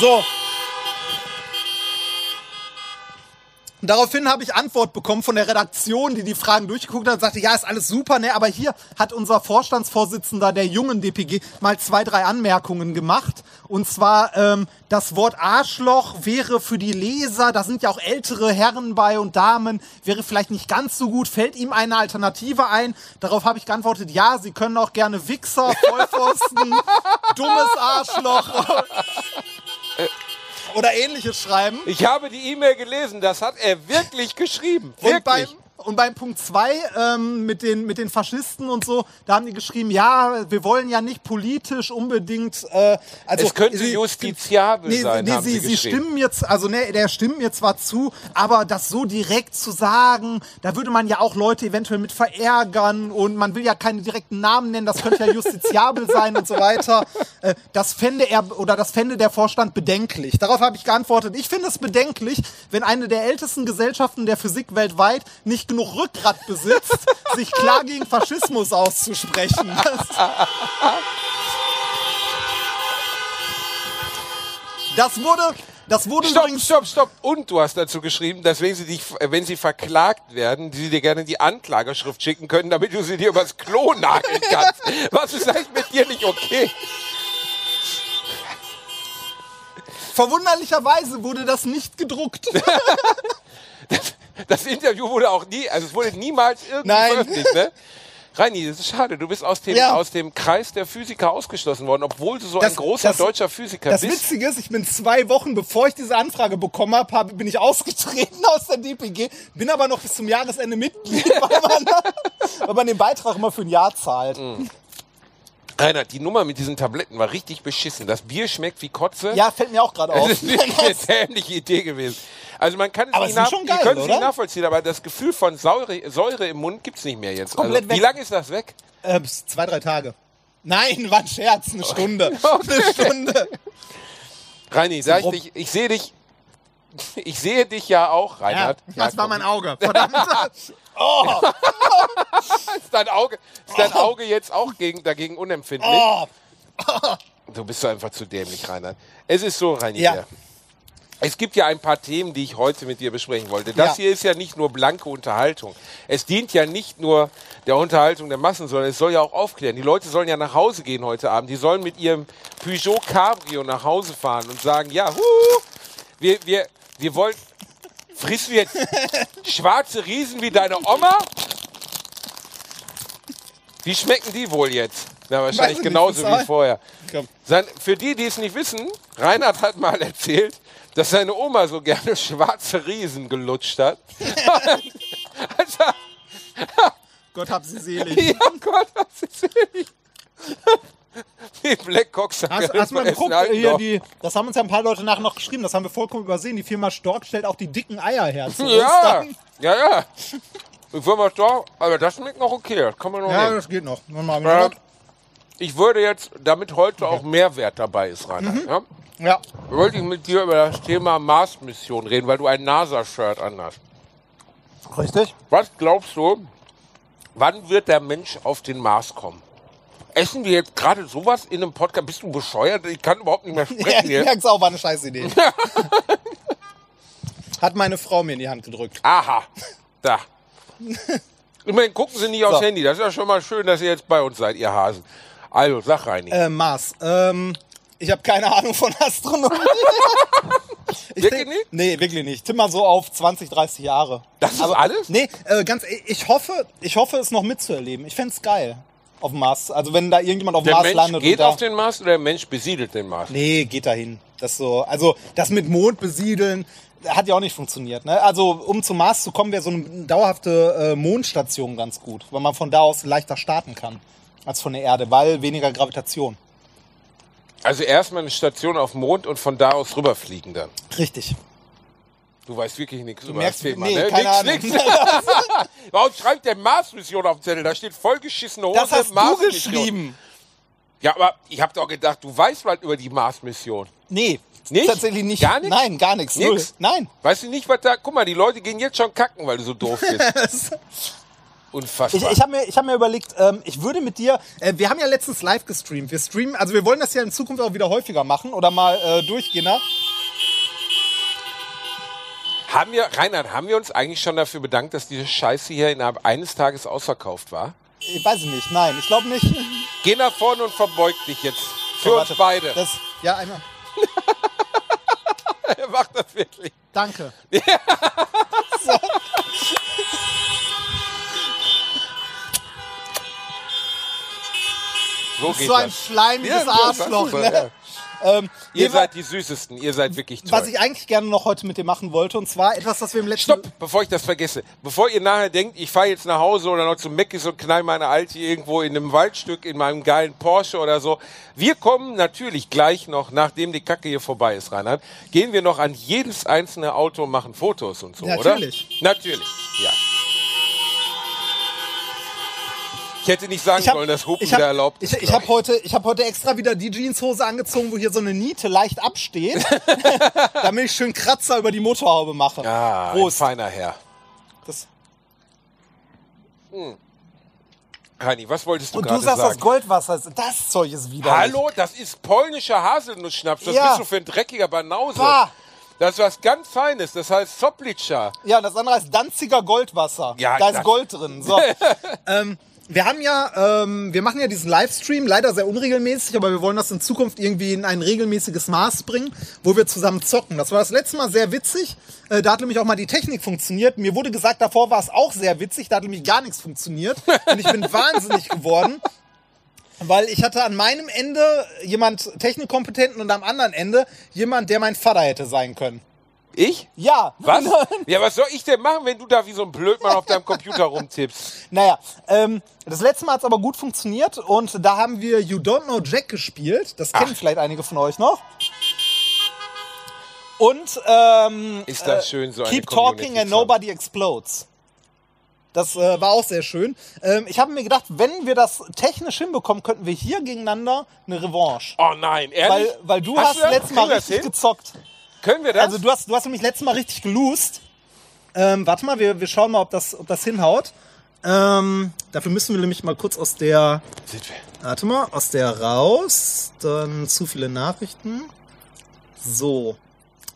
So. Und daraufhin habe ich Antwort bekommen von der Redaktion, die die Fragen durchgeguckt hat und sagte, ja, ist alles super, ne, aber hier hat unser Vorstandsvorsitzender der jungen DPG mal zwei, drei Anmerkungen gemacht. Und zwar, ähm, das Wort Arschloch wäre für die Leser, da sind ja auch ältere Herren bei und Damen, wäre vielleicht nicht ganz so gut. Fällt ihm eine Alternative ein? Darauf habe ich geantwortet, ja, Sie können auch gerne Wichser, Vollpfosten, dummes Arschloch oder ähnliches schreiben. Ich habe die E-Mail gelesen, das hat er wirklich geschrieben. Und beim, Wirklich. Und beim Punkt 2 ähm, mit, den, mit den Faschisten und so, da haben die geschrieben, ja, wir wollen ja nicht politisch unbedingt. Äh, also, Es könnte sie- justiziabel nee, sein, Nee, haben sie, sie sie stimmen jetzt, also ne, der stimmt mir zwar zu, aber das so direkt zu sagen, da würde man ja auch Leute eventuell mit verärgern und man will ja keine direkten Namen nennen, das könnte ja justiziabel sein und so weiter. Äh, das fände er oder das fände der Vorstand bedenklich. Darauf habe ich geantwortet, ich finde es bedenklich, wenn eine der ältesten Gesellschaften der Physik weltweit nicht genug Rückgrat besitzt, sich klar gegen Faschismus auszusprechen. Das, das wurde, das wurde Stopp, übrigens stopp, stopp. Und du hast dazu geschrieben, dass wenn sie, dich, wenn sie verklagt werden, sie dir gerne die Anklageschrift schicken können, damit du sie dir übers Klo nageln kannst. Was ist eigentlich mit dir nicht okay? Verwunderlicherweise wurde das nicht gedruckt. Das Interview wurde auch nie, also es wurde niemals irgendwie Nein. veröffentlicht, ne? Reini, das ist schade. Du bist aus dem, Ja. aus dem Kreis der Physiker ausgeschlossen worden, obwohl du so ein Das- großer das- deutscher Physiker Das bist. Witzige ist, ich bin zwei Wochen, bevor ich diese Anfrage bekommen habe, hab, bin ich ausgetreten aus der DPG, bin aber noch bis zum Jahresende Mitglied, weil man, weil man den Beitrag immer für ein Jahr zahlt. Mhm. Reinhard, die Nummer mit diesen Tabletten war richtig beschissen. Das Bier schmeckt wie Kotze. Ja, fällt mir auch gerade auf. Das ist eine dämliche Idee gewesen. Also man kann es Aber nicht, es nach, geil, könnt es nicht nachvollziehen, aber das Gefühl von Säure, Säure im Mund gibt's nicht mehr jetzt. Komplett also, weg. Wie lange ist das weg? Äh, bis zwei, drei Tage. Nein, war ein Scherz, eine Stunde. Okay. Eine Stunde. Reini, sag ich, dich, ich sehe dich, ich sehe dich ja auch, Ja, Reinhard. das war mein Auge. Verdammt. Ist dein Auge, ist dein Auge jetzt auch gegen, dagegen unempfindlich? Oh. Du bist so einfach zu dämlich, Reinhard. Es ist so, Reini. Ja. Es gibt ja ein paar Themen, die ich heute mit dir besprechen wollte. Das Ja. hier ist ja nicht nur blanke Unterhaltung. Es dient ja nicht nur der Unterhaltung der Massen, sondern es soll ja auch aufklären. Die Leute sollen ja nach Hause gehen heute Abend. Die sollen mit ihrem Peugeot Cabrio nach Hause fahren und sagen, ja, hu, wir, wir, wir wollen, frisst du jetzt schwarze Riesen wie deine Oma? Wie schmecken die wohl jetzt? Na, wahrscheinlich genauso wie vorher. Sein, für die, die es nicht wissen, Reinhard hat mal erzählt, dass seine Oma so gerne schwarze Riesen gelutscht hat. also, Gott hab sie selig. ja Gott, was ist selig. Die Blackcocks Hast, hast du mal geguckt, halt hier noch. die, das haben uns ja ein paar Leute nachher noch geschrieben, das haben wir vollkommen übersehen. Die Firma Stork stellt auch die dicken Eier her. zu Ja, ja, ja. Würde mal sagen, aber das schmeckt noch okay, das kann man noch ja, nehmen. das geht noch. Mal, Ja. Ich würde jetzt, damit heute auch Mehrwert dabei ist, Reinhard, ja, Ja. wollte ich mit dir über das Thema Mars-Mission reden, weil du ein NASA-Shirt anhast. Richtig. Was glaubst du, wann wird der Mensch auf den Mars kommen? Essen wir jetzt gerade sowas in einem Podcast? Bist du bescheuert? Ich kann überhaupt nicht mehr Ja, sprechen ich hier. merk's auch, war eine scheiß Idee. Hat meine Frau mir in die Hand gedrückt. Aha, da. Immerhin gucken Sie nicht aufs So. Handy. Das ist ja schon mal schön, dass ihr jetzt bei uns seid, ihr Hasen. Also, sag Reini. Äh, Mars. Ähm, ich habe keine Ahnung von Astronomie. Ich Wirklich denk- nicht? Nee, wirklich nicht. Tipp mal so auf 20, 30 Jahre. Das ist alles? Nee, äh, ganz, ich hoffe, ich hoffe, es noch mitzuerleben. Ich fänd's geil. auf dem Mars. Also wenn da irgendjemand auf dem Mars Mensch landet geht auf den Mars oder der Mensch besiedelt den Mars? Nee, geht dahin. Das so, also das mit Mond besiedeln hat ja auch nicht funktioniert. Ne? Also um zum Mars zu kommen, wäre so eine dauerhafte äh, Mondstation ganz gut, weil man von da aus leichter starten kann als von der Erde, weil weniger Gravitation. Also erstmal eine Station auf dem Mond und von da aus rüberfliegen dann. Richtig. Du weißt wirklich nichts über merkst- das Thema, nee, ne? keine nix, Ahnung. nix. Warum schreibt der Mars-Mission auf dem Zettel? Da steht vollgeschissene Hose, Das hast du Mars-Mission. geschrieben. Ja, aber ich habe doch gedacht, du weißt was über die Mars-Mission. Nee, Nicht? tatsächlich nicht. Gar nichts? Nein, gar nichts. Null. Nix? Nein. Weißt du nicht, was da... Guck mal, die Leute gehen jetzt schon kacken, weil du so doof bist. Ich, Unfassbar. ich habe mir, ich hab mir überlegt, ähm, ich würde mit dir, äh, wir haben ja letztens live gestreamt. Wir streamen, also wir wollen das ja in Zukunft auch wieder häufiger machen oder mal äh, durchgehen. Ne? haben wir, Reinhard, haben wir uns eigentlich schon dafür bedankt, dass diese Scheiße hier innerhalb eines Tages ausverkauft war? Ich weiß es nicht, nein, ich glaube nicht. Geh nach vorne und verbeug dich jetzt. Für So, uns beide. Das, ja, einmal. Er macht das wirklich. Danke. So geht So ein das. schleimiges Ja, Arschloch. super, ja. Ne? Ähm, Ihr seid die Süßesten. Ihr seid wirklich toll. was ich eigentlich gerne noch heute mit dir machen wollte, und zwar etwas, was wir im letzten... Stopp, bevor ich das vergesse. Bevor ihr nachher denkt, ich fahre jetzt nach Hause oder noch zum Meckis und knall meine Alte irgendwo in einem Waldstück in meinem geilen Porsche oder so. Wir kommen natürlich gleich noch, nachdem die Kacke hier vorbei ist, Reinhard, gehen wir noch an jedes einzelne Auto und machen Fotos und so, Natürlich. oder? Natürlich. Ja. Ich hätte nicht sagen Ich hab- sollen, dass Hupen ich hab- wieder erlaubt Ich, ist. ich glaub habe heute, ich hab heute extra wieder die Jeanshose angezogen, wo hier so eine Niete leicht absteht, damit ich schön Kratzer über die Motorhaube mache. Ein Prost. feiner Herr. Das, Heini, was wolltest du und du gerade sagst, sagen? das Goldwasser, ist- das Zeug ist wieder. Hallo, das ist polnischer Haselnussschnaps. Das Ja. bist du für ein dreckiger Banause. Bah. Das ist was ganz Feines. Das heißt Soplitscha. Ja, das andere heißt Danziger Goldwasser. Ja, da ist Gold drin. So. ähm, wir haben ja, ähm, wir machen ja diesen Livestream, leider sehr unregelmäßig, aber wir wollen das in Zukunft irgendwie in ein regelmäßiges Maß bringen, wo wir zusammen zocken. Das war das letzte Mal sehr witzig. Äh, da hat nämlich auch mal die Technik funktioniert. Mir wurde gesagt, davor war es auch sehr witzig, da hat nämlich gar nichts funktioniert. Und ich bin wahnsinnig geworden. Weil ich hatte an meinem Ende jemand Technikkompetenten und am anderen Ende jemand, der mein Vater hätte sein können. Ich? Ja. Was? ja, was soll ich denn machen, wenn du da wie so ein Blödmann auf deinem Computer rumtippst? Naja, ähm, das letzte Mal hat es aber gut funktioniert und da haben wir You Don't Know Jack gespielt. Das kennen Ach. vielleicht einige von euch noch. Und ähm, Ist das schön, so Keep Talking and. Nobody Explodes. Das äh, war auch sehr schön. Ähm, ich habe mir gedacht, wenn wir das technisch hinbekommen, könnten wir hier gegeneinander eine Revanche. Oh nein, ehrlich? Weil, weil du Hast hast du das? letztes Mal richtig hin? gezockt. Können wir das? Also du hast, du hast nämlich letztes Mal richtig gelost. Ähm, warte mal, wir, wir schauen mal, ob das, ob das hinhaut. Ähm, dafür müssen wir nämlich mal kurz aus der, warte mal, aus der raus. Dann zu viele Nachrichten. So.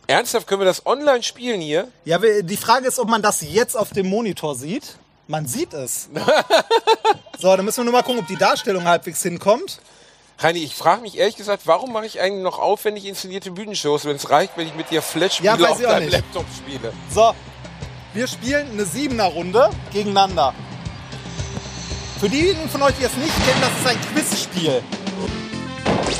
Ernsthaft, können wir das online spielen hier? Ja, wir, die Frage ist, ob man das jetzt auf dem Monitor sieht. Man sieht es. so, dann müssen wir nur mal gucken, ob die Darstellung halbwegs hinkommt. Heini, ich frage mich ehrlich gesagt, warum mache ich eigentlich noch aufwendig inszenierte Bühnenshows, wenn es reicht, wenn ich mit dir Flash Ja, auf deinem. Laptop spiele? So, wir spielen eine Siebener-Runde gegeneinander. Für diejenigen von euch, die es nicht kennen, das ist ein Quizspiel.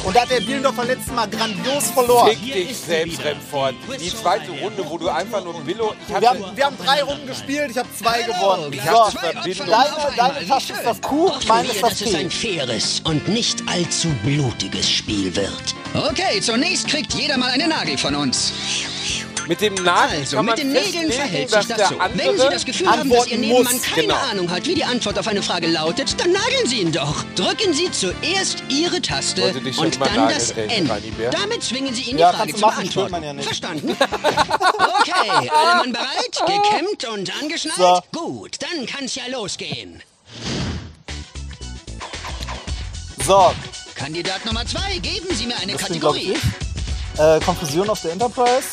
Und da hat der Bielendorfer letztes Mal grandios verloren. Fick dich selbst, Remford. Die zweite Runde, wo du einfach nur Billo... Ich Wir haben, wir haben drei Runden gespielt, ich habe zwei gewonnen. Ich So, hab Verbindung. deine, deine Tasche ist das Q, meine ist das dass es ein faires und nicht allzu blutiges Spiel wird. Okay, zunächst kriegt jeder mal einen Nagel von uns. Mit dem Nagel Also, mit den Nägeln verhält sich das so. Wenn Sie das Gefühl haben, dass Ihr Nebenmann muss. keine Genau. Ahnung hat, wie die Antwort auf eine Frage lautet, dann nageln Sie ihn doch. Drücken Sie zuerst Ihre Taste und dann das nageln, N. Rani Bär. Damit zwingen Sie ihn, Ja, die Frage zu beantworten. ja nicht. Verstanden? Okay, alle Mann bereit? Gekämmt und angeschnallt? So. Gut, dann kann's ja losgehen. So, Kandidat Nummer zwei, geben Sie mir eine das Kategorie. Äh, Konfusion auf der Enterprise.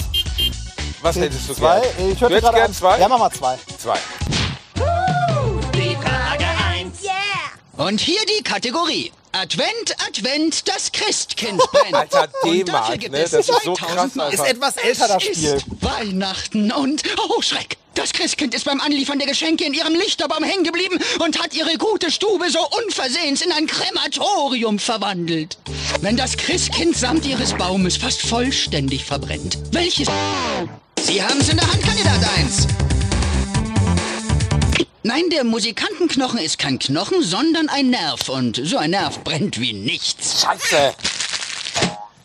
Was hättest du zwei. gern? Ich du hättest gern an- zwei? Ja, mach mal zwei. Zwei. Und hier die Kategorie. Advent, Advent, das Christkind brennt. Alter, und dafür D-Mark, gibt ne? es Das ist so 2000 krass Mark. Ist etwas älter das Es Spiel. ist Weihnachten und, oh Schreck, das Christkind ist beim Anliefern der Geschenke in ihrem Lichterbaum hängen geblieben und hat ihre gute Stube so unversehens in ein Krematorium verwandelt. Wenn das Christkind samt ihres Baumes fast vollständig verbrennt, welches... Sie haben's in der Hand, Kandidat 1. Nein, der Musikantenknochen ist kein Knochen, sondern ein Nerv. Und so ein Nerv brennt wie nichts. Scheiße.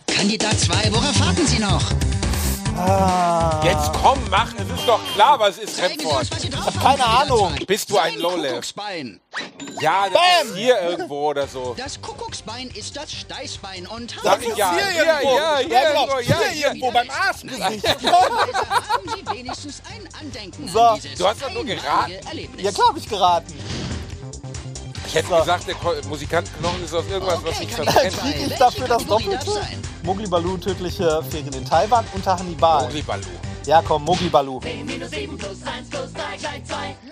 Kandidat 2, worauf warten Sie noch? Jetzt komm, mach. Es ist doch klar, was ist Remford. drauf haben, keine Ahnung. Bist du ein? Kuckucksbein. Ja, das Bam! ist hier irgendwo oder so. Das Kuckucksbein ist das Steißbein und Sag ich ja. Hier Hier, irgendwo. ja, hier, Ja, genau. irgendwo, ja, Hier hier. irgendwo beim Arschgesicht. haben Sie wenigstens ein Andenken So. an Du hast doch nur geraten. Erlebnis. Ja klar hab ich geraten. Ich hätte gesagt, der Ko- Musikantenknochen ist aus irgendwas, was Okay, Kandidat verbrennt. zwei. Krieg ich Welche dafür das Doppelte? Mogli Balu, tödliche Ferien in Taiwan unter Hannibal. Mogli Balu. Ja, komm, Mogli Balu.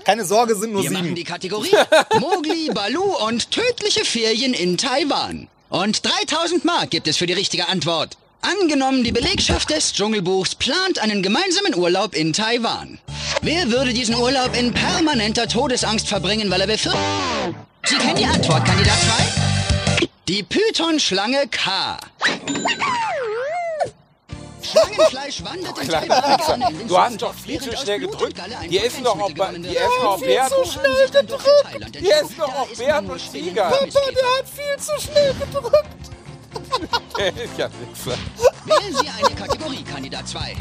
Keine Sorge, sind nur Wir machen sieben. die Kategorie Mogli, Balu und tödliche Ferien in Taiwan. Und 3000 Mark gibt es für die richtige Antwort. Angenommen, die Belegschaft des Dschungelbuchs plant einen gemeinsamen Urlaub in Taiwan. Wer würde diesen Urlaub in permanenter Todesangst verbringen, weil er befürchtet... Sie kennen die Antwort, Kandidat 2? Die Python-Schlange K. Schlangenfleisch wandert in gerne in den Du hast doch viel zu schnell und gedrückt. Die essen doch auch, die essen auch Bären. Für Thailand Die essen doch auch ist Bären und Tiger. und Mistkäfer. hat viel zu schnell gedrückt. Der ist ja Wichser. Wählen Sie eine Kategorie, Kandidat 2.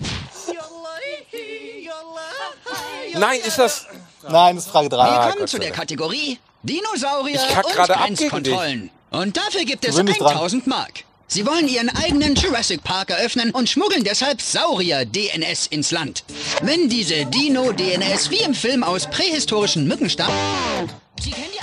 Nein, ist das... Nein, das ist Frage Wir 3. kommen Gott zu der. Kategorie Dinosaurier Ich kack und Grenzkontrollen. Und dafür gibt es Gewöhn dich dran. 1000 Mark. Sie wollen Ihren eigenen Jurassic Park eröffnen und schmuggeln deshalb Saurier-DNS ins Land. Wenn diese Dino-DNS wie im Film aus prähistorischen Mücken stammt...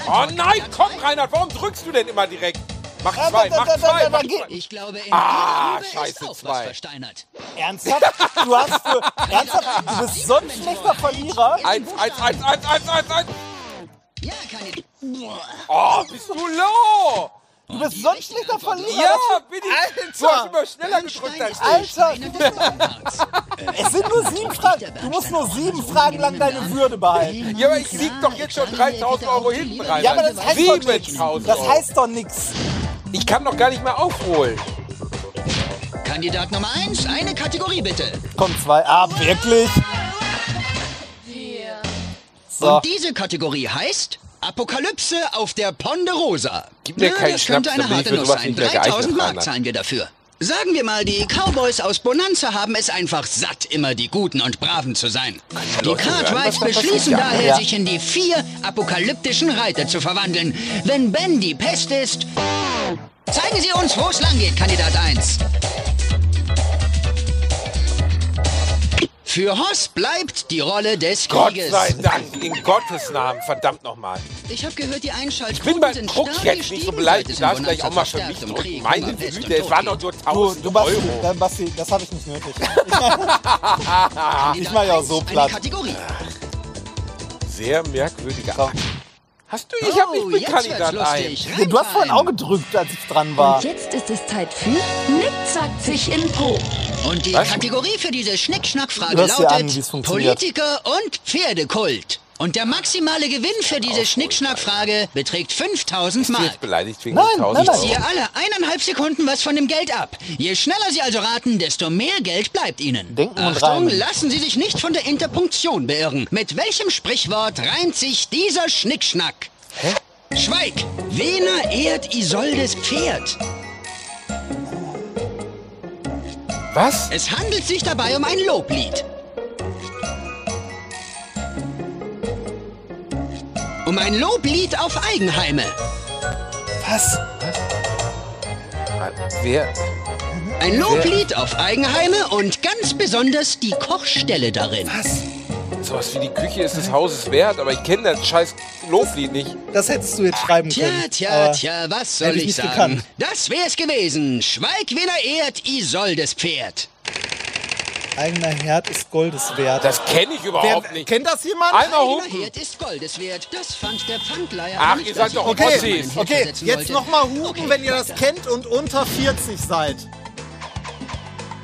Oh nein, komm? Reinhard, warum drückst du denn immer direkt? Mach da, zwei, da, mach da, da, zwei, da, mach zwei. Ich glaube, in Ah, scheiße, ist auch was zwei. versteinert. Ernsthaft? Du hast für, ernsthaft? Du bist so ein schlechter Verlierer. Eins, eins, eins, eins, eins, eins, eins. Ja, Kandidat... Oh, bist du low? Du bist so ein schlechter Verlierer. Ja, bin ich. Du hast immer schneller gedrückt als ich. Alter, es sind nur sieben Fragen. Du musst nur sieben Fragen lang deine Würde behalten. Ja, aber ich lieg doch jetzt schon 3000 Euro hinten rein. Ja, aber das heißt doch nichts. 7000 Das heißt doch nichts. Ich kann doch gar nicht mehr aufholen. Kandidat Nummer 1, eine Kategorie bitte. Komm, zwei. Ah, wirklich? So. Und diese Kategorie heißt Apokalypse auf der Ponderosa. Gib mir keinen das könnte Schnaps, eine bin ich harte Nuss sein. nicht mehr geeignet, 3000 Mark zahlen wir dafür. Sagen wir mal, die Cowboys aus Bonanza haben es einfach satt, immer die Guten und Braven zu sein. Die Cartwrights beschließen Ja. daher, Ja. sich in die vier apokalyptischen Reiter zu verwandeln. Wenn Ben die Pest ist... Zeigen Sie uns, wo es lang geht, Kandidat 1. Für Hoss bleibt die Rolle des Gott Krieges. sei Dank, in Gottes Namen, verdammt nochmal. Ich habe gehört, die Ich bin Einschaltquoten sind Druck stark jetzt nicht so beleidigt. Du darfst gleich auch mal für mich drücken. Meine Güte, es waren doch nur Du, 1000 du Basti, Euro. äh, Basti, das habe ich nicht nötig. ich mach ja auch so platt. Sehr merkwürdiger So. Hast du, ich Oh, bin jetzt wird's Kandidat ein. Ja, du hast vorhin auch gedrückt, als ich dran war. Und jetzt ist es Zeit für Nick sagt sich in Po. Und die Was? Kategorie für diese Schnickschnack-Frage lautet an. Politiker und Pferdekult. Und der maximale Gewinn für diese Schnickschnack-Frage beträgt 5000 Bist du Mark. jetzt beleidigt wegen Nein, den 1000 nein, Euro? Ziehe alle eineinhalb Sekunden was von dem Geld ab. Je schneller Sie also raten, desto mehr Geld bleibt Ihnen. Denken und Achtung, reimen. lassen Sie sich nicht von der Interpunktion beirren. Mit welchem Sprichwort reimt sich dieser Schnickschnack? Hä? Schweig! Wener ehrt Isoldes Pferd. Was? Es handelt sich dabei um ein Loblied. Um ein Loblied auf Eigenheime. Was? Wer? Ein Loblied auf Eigenheime und ganz besonders die Kochstelle darin. Sowas wie die Küche ist des Hauses wert, aber ich kenne das scheiß Loblied nicht. Das hättest du jetzt schreiben Tja, können. tja, aber tja, was soll ich ich sagen? gekannt. Das wär's gewesen. Schweig, wen er ehrt, Isoldes Pferd. Eigener Herd ist Goldes wert. Das kenne ich überhaupt Wer, nicht. Kennt das jemand? Einmal Eigener hupen. Herd ist Goldes wert. Das fand der Pfandleiher Ach, nicht, ihr seid doch Okay, okay, versetzen jetzt nochmal hupen, Okay, wenn ihr das kennt und unter 40 seid.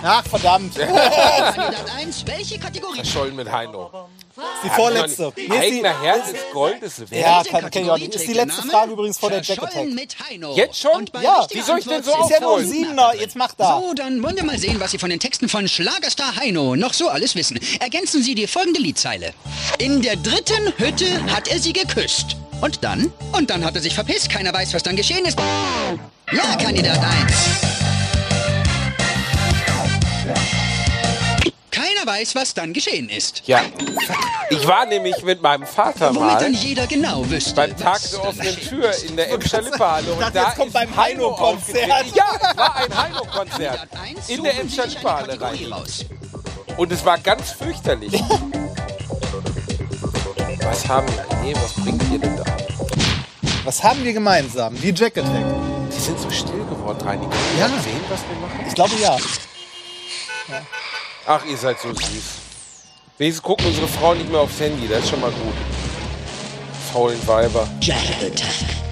Ach, verdammt. Das Kandidat 1, welche Kategorie? Verschollen mit Heino. Ist die vorletzte. Nee, ist die, Eigener Herz ist Goldes wert. ja, kann, kenn ich auch nicht. Kategorie Ist die letzte Frage übrigens vor der Jack Attack. Jetzt schon? Ja, wie soll ich denn so ist ja nur aufholen? Siebener, jetzt mach da. So, dann wollen wir mal sehen, was Sie von den Texten von Schlagerstar Heino noch so alles wissen. Ergänzen Sie die folgende Liedzeile. In der dritten Hütte hat er sie geküsst. Und dann? Und dann hat er sich verpisst. Keiner weiß, was dann geschehen ist. Ja, Kandidat 1. Weiß, was dann geschehen ist. Ja. Ich war nämlich mit meinem Vater Womit mal dann jeder genau wüsste. beim Tag der offenen Tür in der Emscher Lippehalle. Und da kommt beim Heino-Konzert. Ja, es war ein Heino-Konzert. Kandidat 1, In der Emscher Lippehalle rein. raus. Und es war ganz fürchterlich. Was haben wir? Nee, was bringt ihr denn da? Was haben wir gemeinsam? Die Jack Attack. Die sind so still geworden, Reini. Können Ja. ja. sehen, was wir machen? Ich glaube ja. Ach, ihr seid so süß. Wenigstens gucken unsere Frauen nicht mehr aufs Handy, das ist schon mal gut. Faulen Weiber. Jack Attack.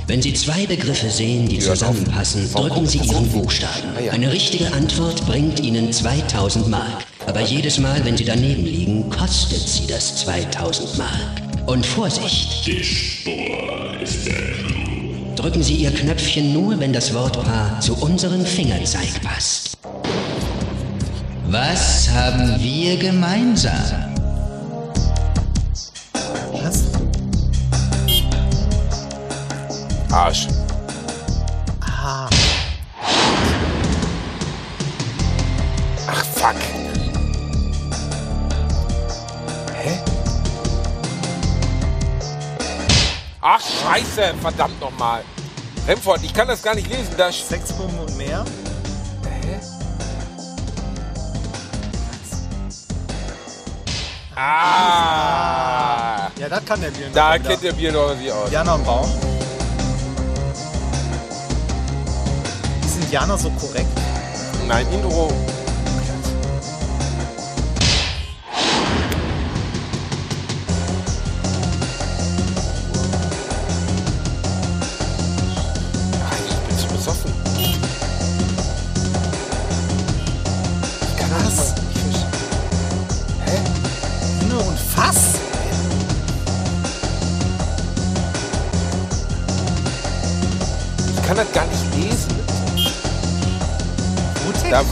Wenn Sie zwei Begriffe sehen, die zusammenpassen, drücken Sie Ihren Buchstaben. ja. Eine richtige Antwort bringt Ihnen 2000 Mark. Aber jedes Mal, wenn Sie daneben liegen, kostet Sie das 2000 Mark. Und Vorsicht! Drücken Sie Ihr Knöpfchen nur, wenn das Wortpaar zu unserem Fingerzeig passt. Was haben wir gemeinsam? Arsch. Ach, fuck. Hä? Ach, scheiße, verdammt nochmal. Remford, ich kann das gar nicht lesen. Da sch- Sexbomben und mehr. Ah! Ja, das kann der Bier noch. Da kennt der Bier doch sich aus. Jana und Baum. Ist Indianer so korrekt? Nein, Intro.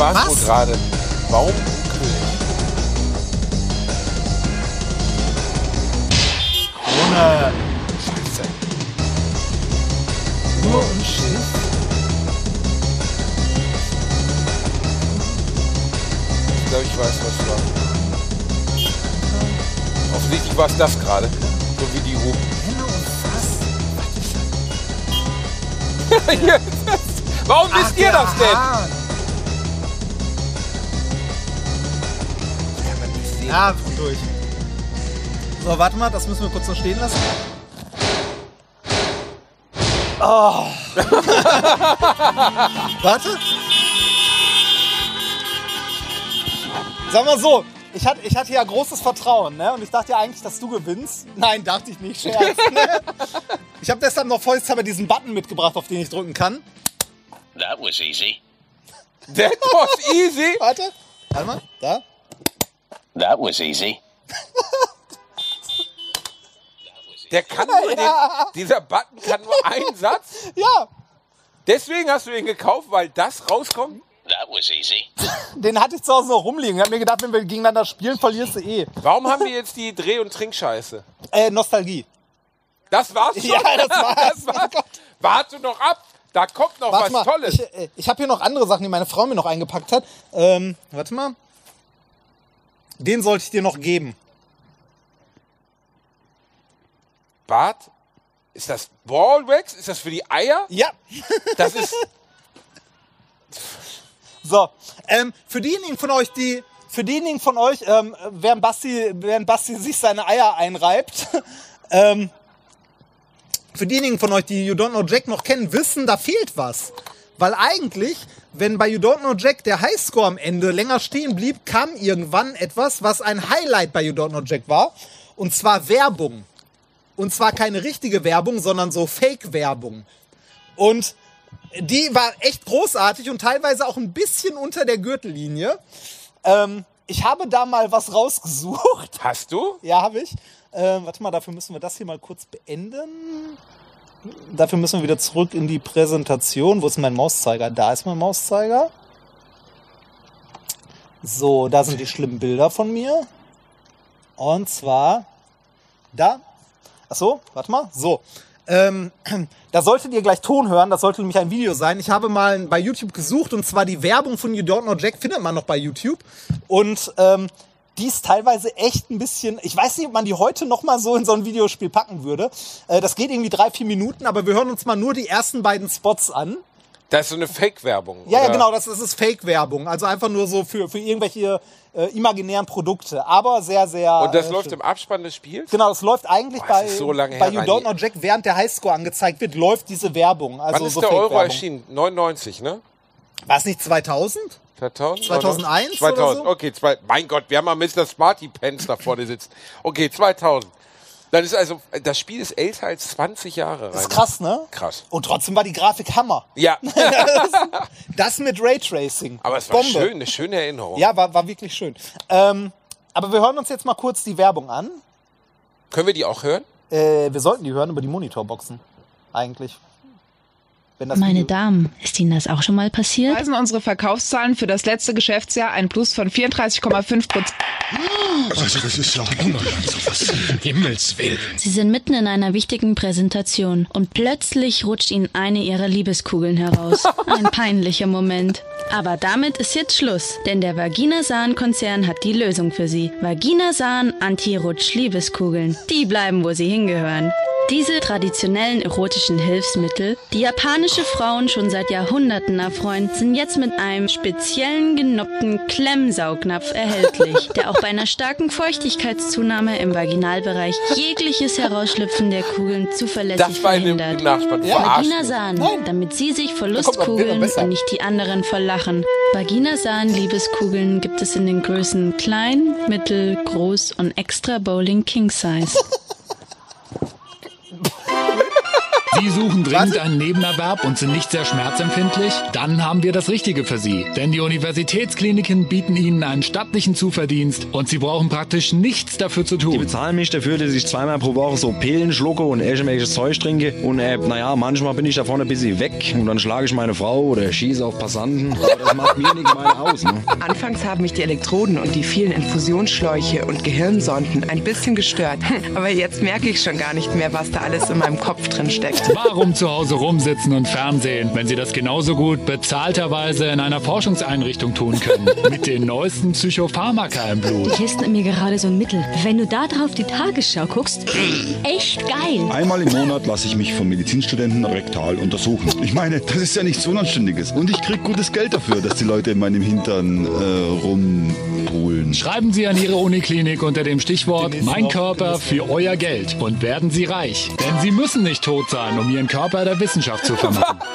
Warst Was? du gerade. Baumkönig. Ohne Scheiße. Uhr und Schiff? Ich glaube, ich weiß, was war. Offensichtlich war es das gerade. So wie die Hupen. Hinne und Fass? Hier ist das. Warum wisst ihr das denn? Hahn. Sehen. Ja, durch. So, warte mal, das müssen wir kurz so stehen lassen. Oh. warte. Sag mal so, ich hatte, ich hatte ja großes Vertrauen, ne? Und ich dachte ja eigentlich, dass du gewinnst. Nein, dachte ich nicht, Scherz. Ne? Ich habe deshalb noch vollshalber diesen Button mitgebracht, auf den ich drücken kann. That was easy. That was easy. Warte. Warte mal, da. That was easy. Der kann nur den, dieser Button kann nur einen Satz. Ja, Deswegen hast du den gekauft, weil das rauskommt. That was easy. den hatte ich zu Hause noch rumliegen. Ich habe mir gedacht, wenn wir gegeneinander spielen, verlierst du eh. Warum haben wir jetzt die Dreh- und Trinkscheiße? Äh, Nostalgie. Das war's schon. Ja, das war's. Das war's. Warte noch ab. Da kommt noch Warte was mal, Tolles. ich, äh, ich habe hier noch andere Sachen, die meine Frau mir noch eingepackt hat. Ähm, warte mal. Den sollte ich dir noch geben. Bart, ist das Ballwax? Ist das für die Eier? Ja. Das ist. So, ähm, für diejenigen von euch, die, für diejenigen von euch, ähm, während Basti, während Basti sich seine Eier einreibt, ähm, für diejenigen von euch, die You Don't Know Jack noch kennen, wissen, da fehlt was. Weil eigentlich, wenn bei You Don't Know Jack der Highscore am Ende länger stehen blieb, kam irgendwann etwas, was ein Highlight bei You Don't Know Jack war. Und zwar Werbung. Und zwar keine richtige Werbung, sondern so Fake-Werbung. Und die war echt großartig und teilweise auch ein bisschen unter der Gürtellinie. Ähm, ich habe da mal was rausgesucht. Hast du? Ja, habe ich. Ähm, warte mal, dafür müssen wir das hier mal kurz beenden. Dafür müssen wir wieder zurück in die Präsentation. Wo ist mein Mauszeiger? Da ist mein Mauszeiger. So, da sind die schlimmen Bilder von mir. Und zwar da. Ach so, warte mal. So. Ähm, da solltet ihr gleich Ton hören, das sollte nämlich ein Video sein. Ich habe mal bei YouTube gesucht und zwar die Werbung von You Don't Know Jack findet man noch bei YouTube. Und ähm, die ist teilweise echt ein bisschen, ich weiß nicht, ob man die heute noch mal so in so ein Videospiel packen würde. Äh, das geht irgendwie drei, vier Minuten, aber wir hören uns mal nur die ersten beiden Spots an. Das ist so eine Fake-Werbung. Ja, ja, genau, das, das ist Fake-Werbung. Also einfach nur so für, für irgendwelche äh, imaginären Produkte. Aber sehr, sehr. Und das äh, läuft schön. im Abspann des Spiels? Genau, das läuft eigentlich Boah, bei, das so bei her, You. Don't Know Jack, während der Highscore angezeigt wird, läuft diese Werbung. Also Wann ist so der Euro erschienen? 99, ne? War es nicht 2000? 2000? 2001 2000. oder so? Okay, zwei, mein Gott, wir haben mal Mr. Smarty Pants da vorne sitzen. Okay, 2000. Dann ist also, das Spiel ist älter als 20 Jahre. Das ist krass, ne? Krass. Und trotzdem war die Grafik Hammer. Ja, Das mit Raytracing. aber es war Bombe. schön, eine schöne Erinnerung. Ja, war, war wirklich schön. Ähm, aber wir hören uns jetzt mal kurz die Werbung an. Können wir die auch hören? Äh, wir sollten die hören über die Monitorboxen. Eigentlich. Wenn das Meine Video- Damen, ist Ihnen das auch schon mal passiert? weisen unsere Verkaufszahlen für das letzte Geschäftsjahr ein Plus von 34,5 Prozent. Also das ist ja Wunderland, sowas. Himmels Willen. Sie sind mitten in einer wichtigen Präsentation und plötzlich rutscht Ihnen eine Ihrer Liebeskugeln heraus. Ein peinlicher Moment. Aber damit ist jetzt Schluss, denn der Vagina-Sahn-Konzern hat die Lösung für Sie. Vagina-Sahn Anti-Rutsch-Liebeskugeln. Die bleiben, wo sie hingehören. Diese traditionellen erotischen Hilfsmittel, die japanische Frauen schon seit Jahrhunderten erfreuen, sind jetzt mit einem speziellen genoppten Klemmsaugnapf erhältlich, der auch bei einer starken Feuchtigkeitszunahme im Vaginalbereich jegliches Herausschlüpfen der Kugeln zuverlässig Das verhindert. Nachspann. Ja. Verarschen. Vagina Sahn, damit sie sich vor Lustkugeln und nicht die anderen verlachen. Vagina Sahn Liebeskugeln gibt es in den Größen klein, mittel, groß und extra Bowling King Size. Sie suchen dringend einen Nebenerwerb und sind nicht sehr schmerzempfindlich? Dann haben wir das Richtige für Sie. Denn die Universitätskliniken bieten Ihnen einen stattlichen Zuverdienst und Sie brauchen praktisch nichts dafür zu Die tun. bezahlen mich dafür, dass ich zweimal pro Woche so Pillen schlucke und irgendwelches Zeug trinke. Und äh, naja, manchmal bin ich davon ein bisschen weg und dann schlage ich meine Frau oder schieße auf Passanten. Aber das macht mir nichts meine aus. Ne? Anfangs haben mich die Elektroden und die vielen Infusionsschläuche und Gehirnsonden ein bisschen gestört. Aber jetzt merke ich schon gar nicht mehr, was da alles in meinem Kopf drin steckt. Warum zu Hause rumsitzen und Fernsehen, wenn Sie das genauso gut bezahlterweise in einer Forschungseinrichtung tun können? Mit den neuesten Psychopharmaka im Blut. testen mir gerade so ein Mittel. Wenn du da drauf die Tagesschau guckst, echt geil. Einmal im Monat lasse ich mich vom Medizinstudenten rektal untersuchen. Ich meine, das ist ja nichts Unanständiges. Und ich krieg gutes Geld dafür, dass die Leute in meinem Hintern äh, rumpulen. Schreiben Sie an Ihre Uniklinik unter dem Stichwort Mein Körper für euer Geld und werden Sie reich. Denn Sie müssen nicht tot sein, um Ihren Körper der Wissenschaft zu vermachen.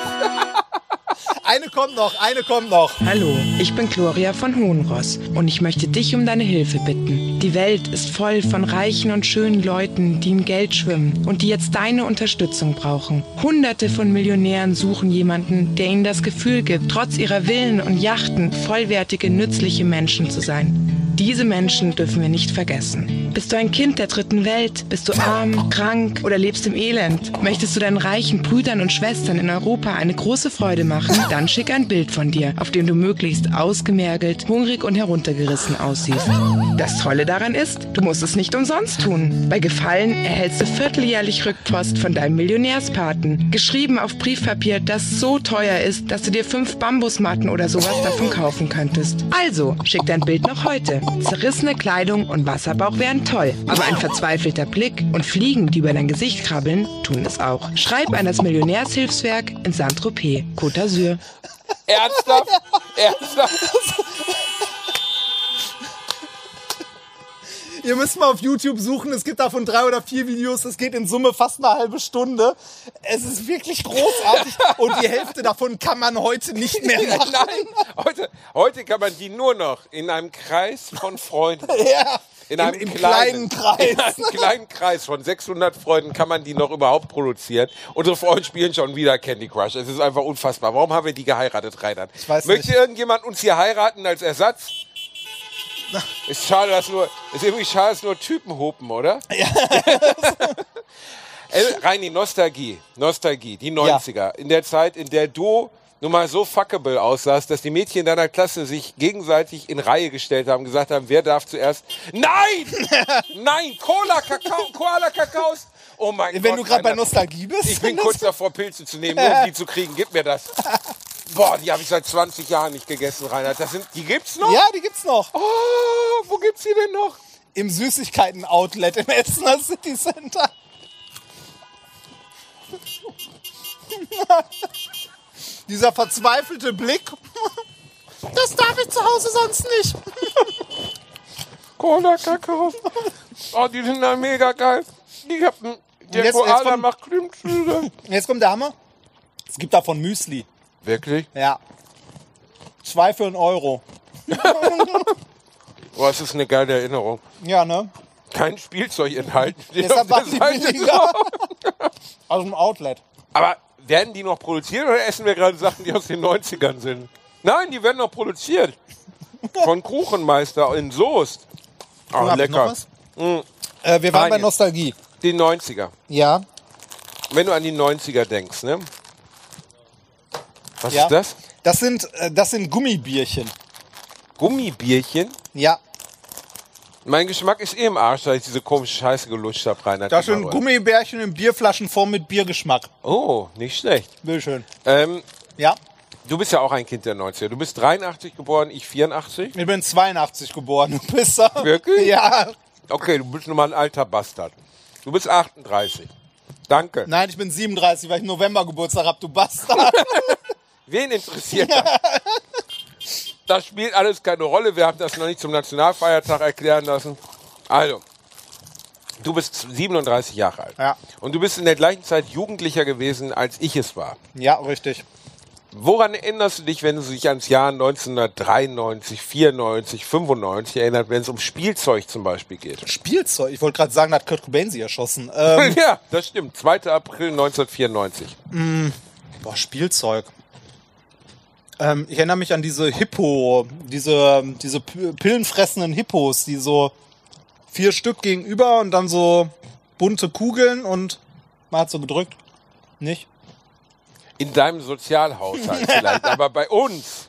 Eine kommt noch, eine kommt noch. Hallo, ich bin Gloria von Hohenross und ich möchte dich um deine Hilfe bitten. Die Welt ist voll von reichen und schönen Leuten, die in Geld schwimmen und die jetzt deine Unterstützung brauchen. Hunderte von Millionären suchen jemanden, der ihnen das Gefühl gibt, trotz ihrer Villen und Yachten vollwertige, nützliche Menschen zu sein. Diese Menschen dürfen wir nicht vergessen. Bist du ein Kind der dritten Welt? Bist du arm, krank oder lebst im Elend? Möchtest du deinen reichen Brüdern und Schwestern in Europa eine große Freude machen? Dann schick ein Bild von dir, auf dem du möglichst ausgemergelt, hungrig und heruntergerissen aussiehst. Das Tolle daran ist, du musst es nicht umsonst tun. Bei Gefallen erhältst du vierteljährlich Rückpost von deinem Millionärspaten. Geschrieben auf Briefpapier, das so teuer ist, dass du dir fünf Bambusmatten oder sowas davon kaufen könntest. Also, schick dein Bild noch heute. Zerrissene Kleidung und Wasserbauch wären toll. Aber ein verzweifelter Blick und Fliegen, die über dein Gesicht krabbeln, tun es auch. Schreib an das Millionärshilfswerk in Saint-Tropez, Côte d'Azur. Ernsthaft? Ernsthaft? Ihr müsst mal auf YouTube suchen. Es gibt davon drei oder vier Videos. Es geht in Summe fast eine halbe Stunde. Es ist wirklich großartig. Und die Hälfte davon kann man heute nicht mehr machen. Nein, heute, heute kann man die nur noch in einem Kreis von Freunden. Ja. In einem im kleinen, kleinen Kreis. In einem kleinen Kreis von 600 Freunden kann man die noch überhaupt produzieren. Unsere Freunde spielen schon wieder Candy Crush. Es ist einfach unfassbar. Warum haben wir die geheiratet, Reinhard? Ich weiß Möchte nicht. irgendjemand uns hier heiraten als Ersatz? Ist schade, dass nur, ist irgendwie schade, dass nur Typen hupen, oder? Ja. Reini, Nostalgie. Nostalgie. Die 90er. In der Zeit, in der du nun mal so fuckable aussahst, dass die Mädchen deiner Klasse sich gegenseitig in Reihe gestellt haben, gesagt haben, wer darf zuerst. Nein! Nein! Cola, Kakao, Koala, Kakaos! Oh mein Gott. Wenn du gerade bei. Nostalgie bist. Ich bin kurz davor, Pilze zu nehmen, nur um die zu kriegen. Gib mir das. Boah, die habe ich seit 20 Jahren nicht gegessen, Reinhard. Das sind, die gibt's noch? Ja, die gibt's noch. Oh, wo gibt's die denn noch? Im Süßigkeiten-Outlet im Essener City Center. Dieser verzweifelte Blick. Das darf ich zu Hause sonst nicht. Cola, Kakao. Oh, die sind da mega geil. Die haben, der Jetzt- jetzt Koala kommt- macht Klimmzüge. Jetzt kommt der Hammer. Es gibt davon Müsli. Wirklich? Ja. Zwei für einen Euro. Oh, das ist eine geile Erinnerung. Ja, ne? Kein Spielzeug enthalten. Deshalb waren die billiger. Aus dem Outlet. Aber werden die noch produziert oder essen wir gerade Sachen, die aus den 90ern sind? Nein, die werden noch produziert. Von Kuchenmeister in Soest. Oh, ich lecker. Mm. Äh, wir waren bei Rein jetzt. Nostalgie. Die 90er. Ja. Wenn du an die 90er denkst, ne? Was ja. ist das? Das sind, äh, das sind Gummibierchen. Gummibierchen? Ja. Mein Geschmack ist eh im Arsch, da ich diese komische Scheiße gelutscht habe, Reinhard. Das sind. Gummibärchen in Bierflaschenform mit Biergeschmack. Oh, nicht schlecht. Bitteschön. Ähm, Ja. du bist ja auch ein Kind der 90er. Du bist 83 geboren, ich 84. Ich bin 82 geboren. Du bist da. Wirklich? Ja. Okay, du bist nun mal ein alter Bastard. Du bist 38. Danke. Nein, ich bin 37, weil ich November Geburtstag hab, du Bastard. Wen interessiert das? Das spielt alles keine Rolle. Wir haben das noch nicht zum Nationalfeiertag erklären lassen. Also, du bist 37 Jahre alt. Ja. Und du bist in der gleichen Zeit Jugendlicher gewesen, als ich es war. ja, richtig. Woran erinnerst du dich, wenn du dich ans Jahr 1993, 94, 95 erinnert, wenn es um Spielzeug zum Beispiel geht? Spielzeug. Ich wollte gerade sagen, da hat Kurt Cobain sie erschossen. Ähm, ja, das stimmt. 2. April 1994. mh, boah, Spielzeug. Ähm, ich erinnere mich an diese Hippo, diese, diese pillenfressenden Hippos, die so vier Stück gegenüber und dann so bunte Kugeln und man hat so gedrückt. Nicht? In deinem Sozialhaushalt vielleicht, aber bei uns,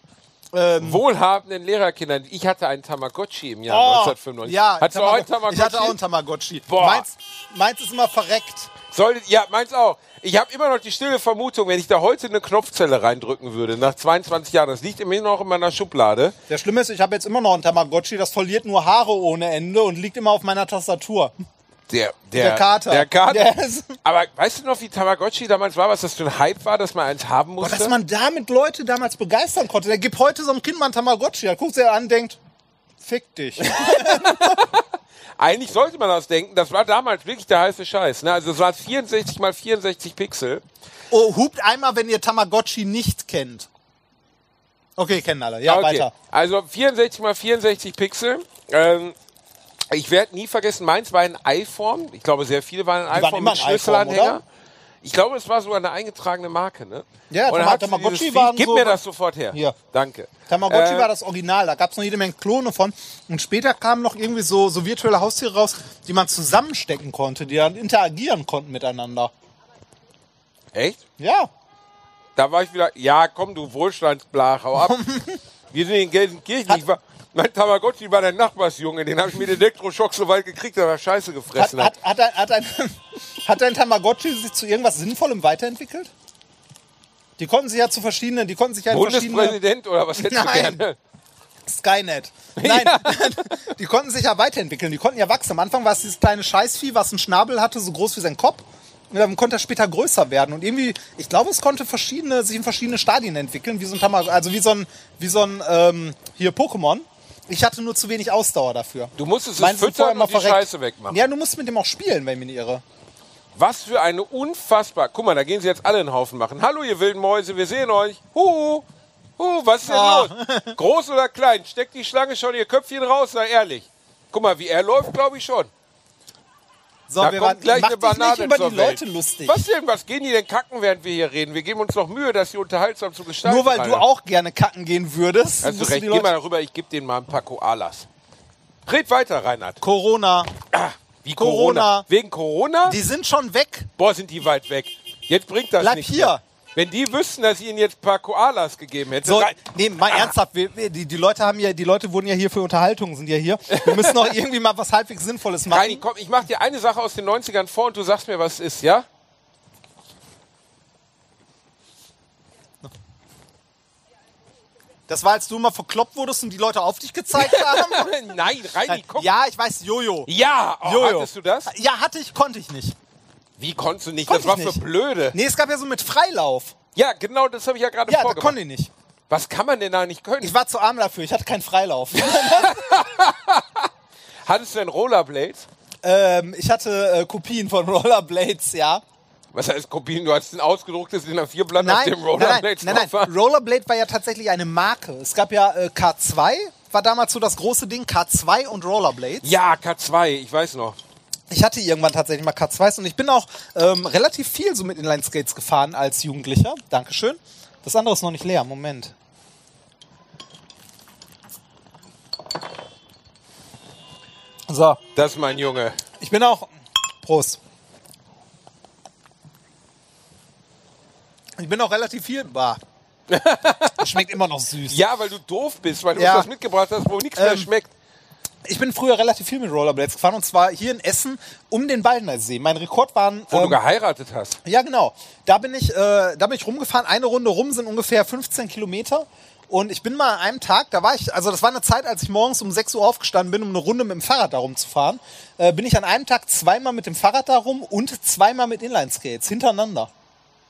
Ähm, wohlhabenden Lehrerkindern, ich hatte einen Tamagotchi im Jahr Oh, 1995. Ja, Hattest du auch einen Tamago- Tamagotchi? Ich hatte auch einen Tamagotchi. Boah. Meins, meins ist immer verreckt. Soll, ja, meins auch. Ich habe immer noch die stille Vermutung, wenn ich da heute eine Knopfzelle reindrücken würde, nach 22 Jahren, das liegt immer noch in meiner Schublade. Der Schlimme ist, ich habe jetzt immer noch einen Tamagotchi, das verliert nur Haare ohne Ende und liegt immer auf meiner Tastatur. Der, der, Der Kater. Der Kater. Ist- Aber weißt du noch, wie Tamagotchi damals war, was das für ein Hype war, dass man eins haben Boah, musste? dass man damit Leute damals begeistern konnte. Der gibt heute so einem Kind mal einen Tamagotchi. Da guckt er an und denkt, fick dich. Eigentlich sollte man das denken, das war damals wirklich der heiße Scheiß. Ne? Also es war 64 mal 64 Pixel. oh, hupt einmal, wenn ihr Tamagotchi nicht kennt. Okay, kennen alle. Ja, okay. weiter. Also 64 mal 64 Pixel. Ähm, ich werde nie vergessen, meins war in iPhone. Ich glaube, sehr viele waren in Die waren iPhone immer mit Schlüsselanhänger. Ich glaube, es war sogar eine eingetragene Marke, ne? Ja, hat sie Tamagotchi Vieh- Gib so- mir das sofort her. Hier. Danke. Tamagotchi Äh, war das Original. Da gab es noch jede Menge Klone von. Und später kamen noch irgendwie so, so virtuelle Haustiere raus, die man zusammenstecken konnte, die dann interagieren konnten miteinander. Echt? Ja. Da war ich wieder, ja komm du Wohlstandsblach, hau ab. Wir sind in Gelsenkirchen. Ich war, mein Tamagotchi war der Nachbarsjunge, den habe ich mit Elektroschock so weit gekriegt, dass er Scheiße gefressen hat. hat, hat, ein, hat, ein, hat ein Tamagotchi sich zu irgendwas Sinnvollem weiterentwickelt? Die konnten sich ja zu verschiedenen, die konnten sich ja. Bundespräsident oder was hättest Nein. du gerne? Skynet. Nein, die konnten sich ja weiterentwickeln, die konnten ja wachsen. Am Anfang war es dieses kleine Scheißvieh, was einen Schnabel hatte, so groß wie sein Kopf. Und dann konnte er später größer werden. Und irgendwie, ich glaube, es konnte verschiedene, sich in verschiedene Stadien entwickeln, wie so ein Tamag also wie so ein, wie so ein, ähm, hier Pokémon. Ich hatte nur zu wenig Ausdauer dafür. Du musstest es vorher füttern und die verreckt. Scheiße wegmachen. Ja, du musst mit dem auch spielen, wenn ich mich nicht irre. Was für eine unfassbar. Guck mal, da gehen sie jetzt alle einen Haufen machen. Hallo, ihr wilden Mäuse, wir sehen euch. Huhu. Huhu, was ist denn Ah. los? Groß oder klein? Steckt die Schlange schon ihr Köpfchen raus, sei ehrlich. Guck mal, wie er läuft, glaube ich schon. So, da wir kommt waren- gleich eine dich nicht Banane über die Welt. Leute lustig. Was denn? Was gehen die denn kacken, während wir hier reden? Wir geben uns doch Mühe, dass sie unterhaltsam zu gestalten. Nur weil du Rainer. auch gerne kacken gehen würdest. Hast du recht, geh mal darüber, ich gebe denen mal ein paar Koalas. Red weiter, Reinhard. Corona. Wie Corona? Corona. Wegen Corona? Die sind schon weg. Boah, sind die weit weg. Jetzt bringt das Bleib nichts hier. Mehr. Wenn die wüssten, dass ich ihnen jetzt ein paar Koalas gegeben hätte. So, nee, mal ernsthaft, wir, die, die Leute haben ja, die Leute wurden ja hier für Unterhaltung, sind ja hier. Wir müssen doch irgendwie mal was halbwegs Sinnvolles machen. Reini, komm, ich mach dir eine Sache aus den 90ern vor und du sagst mir, was es ist, ja? Das war, als du immer verkloppt wurdest und die Leute auf dich gezeigt haben? Nein, Reini, komm. Ja, ich weiß, Jojo. Ja, oh, Jojo. hattest du das? Ja, hatte ich, konnte ich nicht. Wie konntest du nicht? Konnte das war ich für nicht. blöde. Nee, es gab ja so mit Freilauf. Ja, genau, das habe ich ja gerade Ja, vorgemacht. konnte ich nicht. Was kann man denn da nicht können? Ich war zu arm dafür, ich hatte keinen Freilauf. Hattest du denn Rollerblades? ähm, ich hatte äh, Kopien von Rollerblades, ja. Was heißt Kopien? Du hast ein ausgedrucktes in der Vierblatt auf Nein, dem nein, nein, nein, nein. Rollerblade war ja tatsächlich eine Marke. Es gab ja äh, K2, war damals so das große Ding, K2 und Rollerblades. Ja, K2, ich weiß noch. Ich hatte irgendwann tatsächlich mal K2s und ich bin auch ähm, relativ viel so mit Inline-Skates gefahren als Jugendlicher. Dankeschön. Das andere ist noch nicht leer, Moment. So, Das ist mein Junge. ich bin auch. Prost. Ich bin auch relativ viel. Bah. Schmeckt immer noch süß. Ja, weil du doof bist, weil du Ja. uns was mitgebracht hast, wo nichts mehr Ähm, schmeckt. Ich bin früher relativ viel mit Rollerblades gefahren und zwar hier in Essen um den Baldnersee. Mein Rekord waren. Wo du ähm, geheiratet hast. Ja, genau. Da bin ich, äh, da bin ich rumgefahren. Eine Runde rum sind ungefähr 15 Kilometer. Und ich bin mal an einem Tag, da war ich, also das war eine Zeit, als ich morgens um 6 Uhr aufgestanden bin, um eine Runde mit dem Fahrrad da rumzufahren. Äh, bin ich an einem Tag zweimal mit dem Fahrrad da rum und zweimal mit Inline-Skates hintereinander.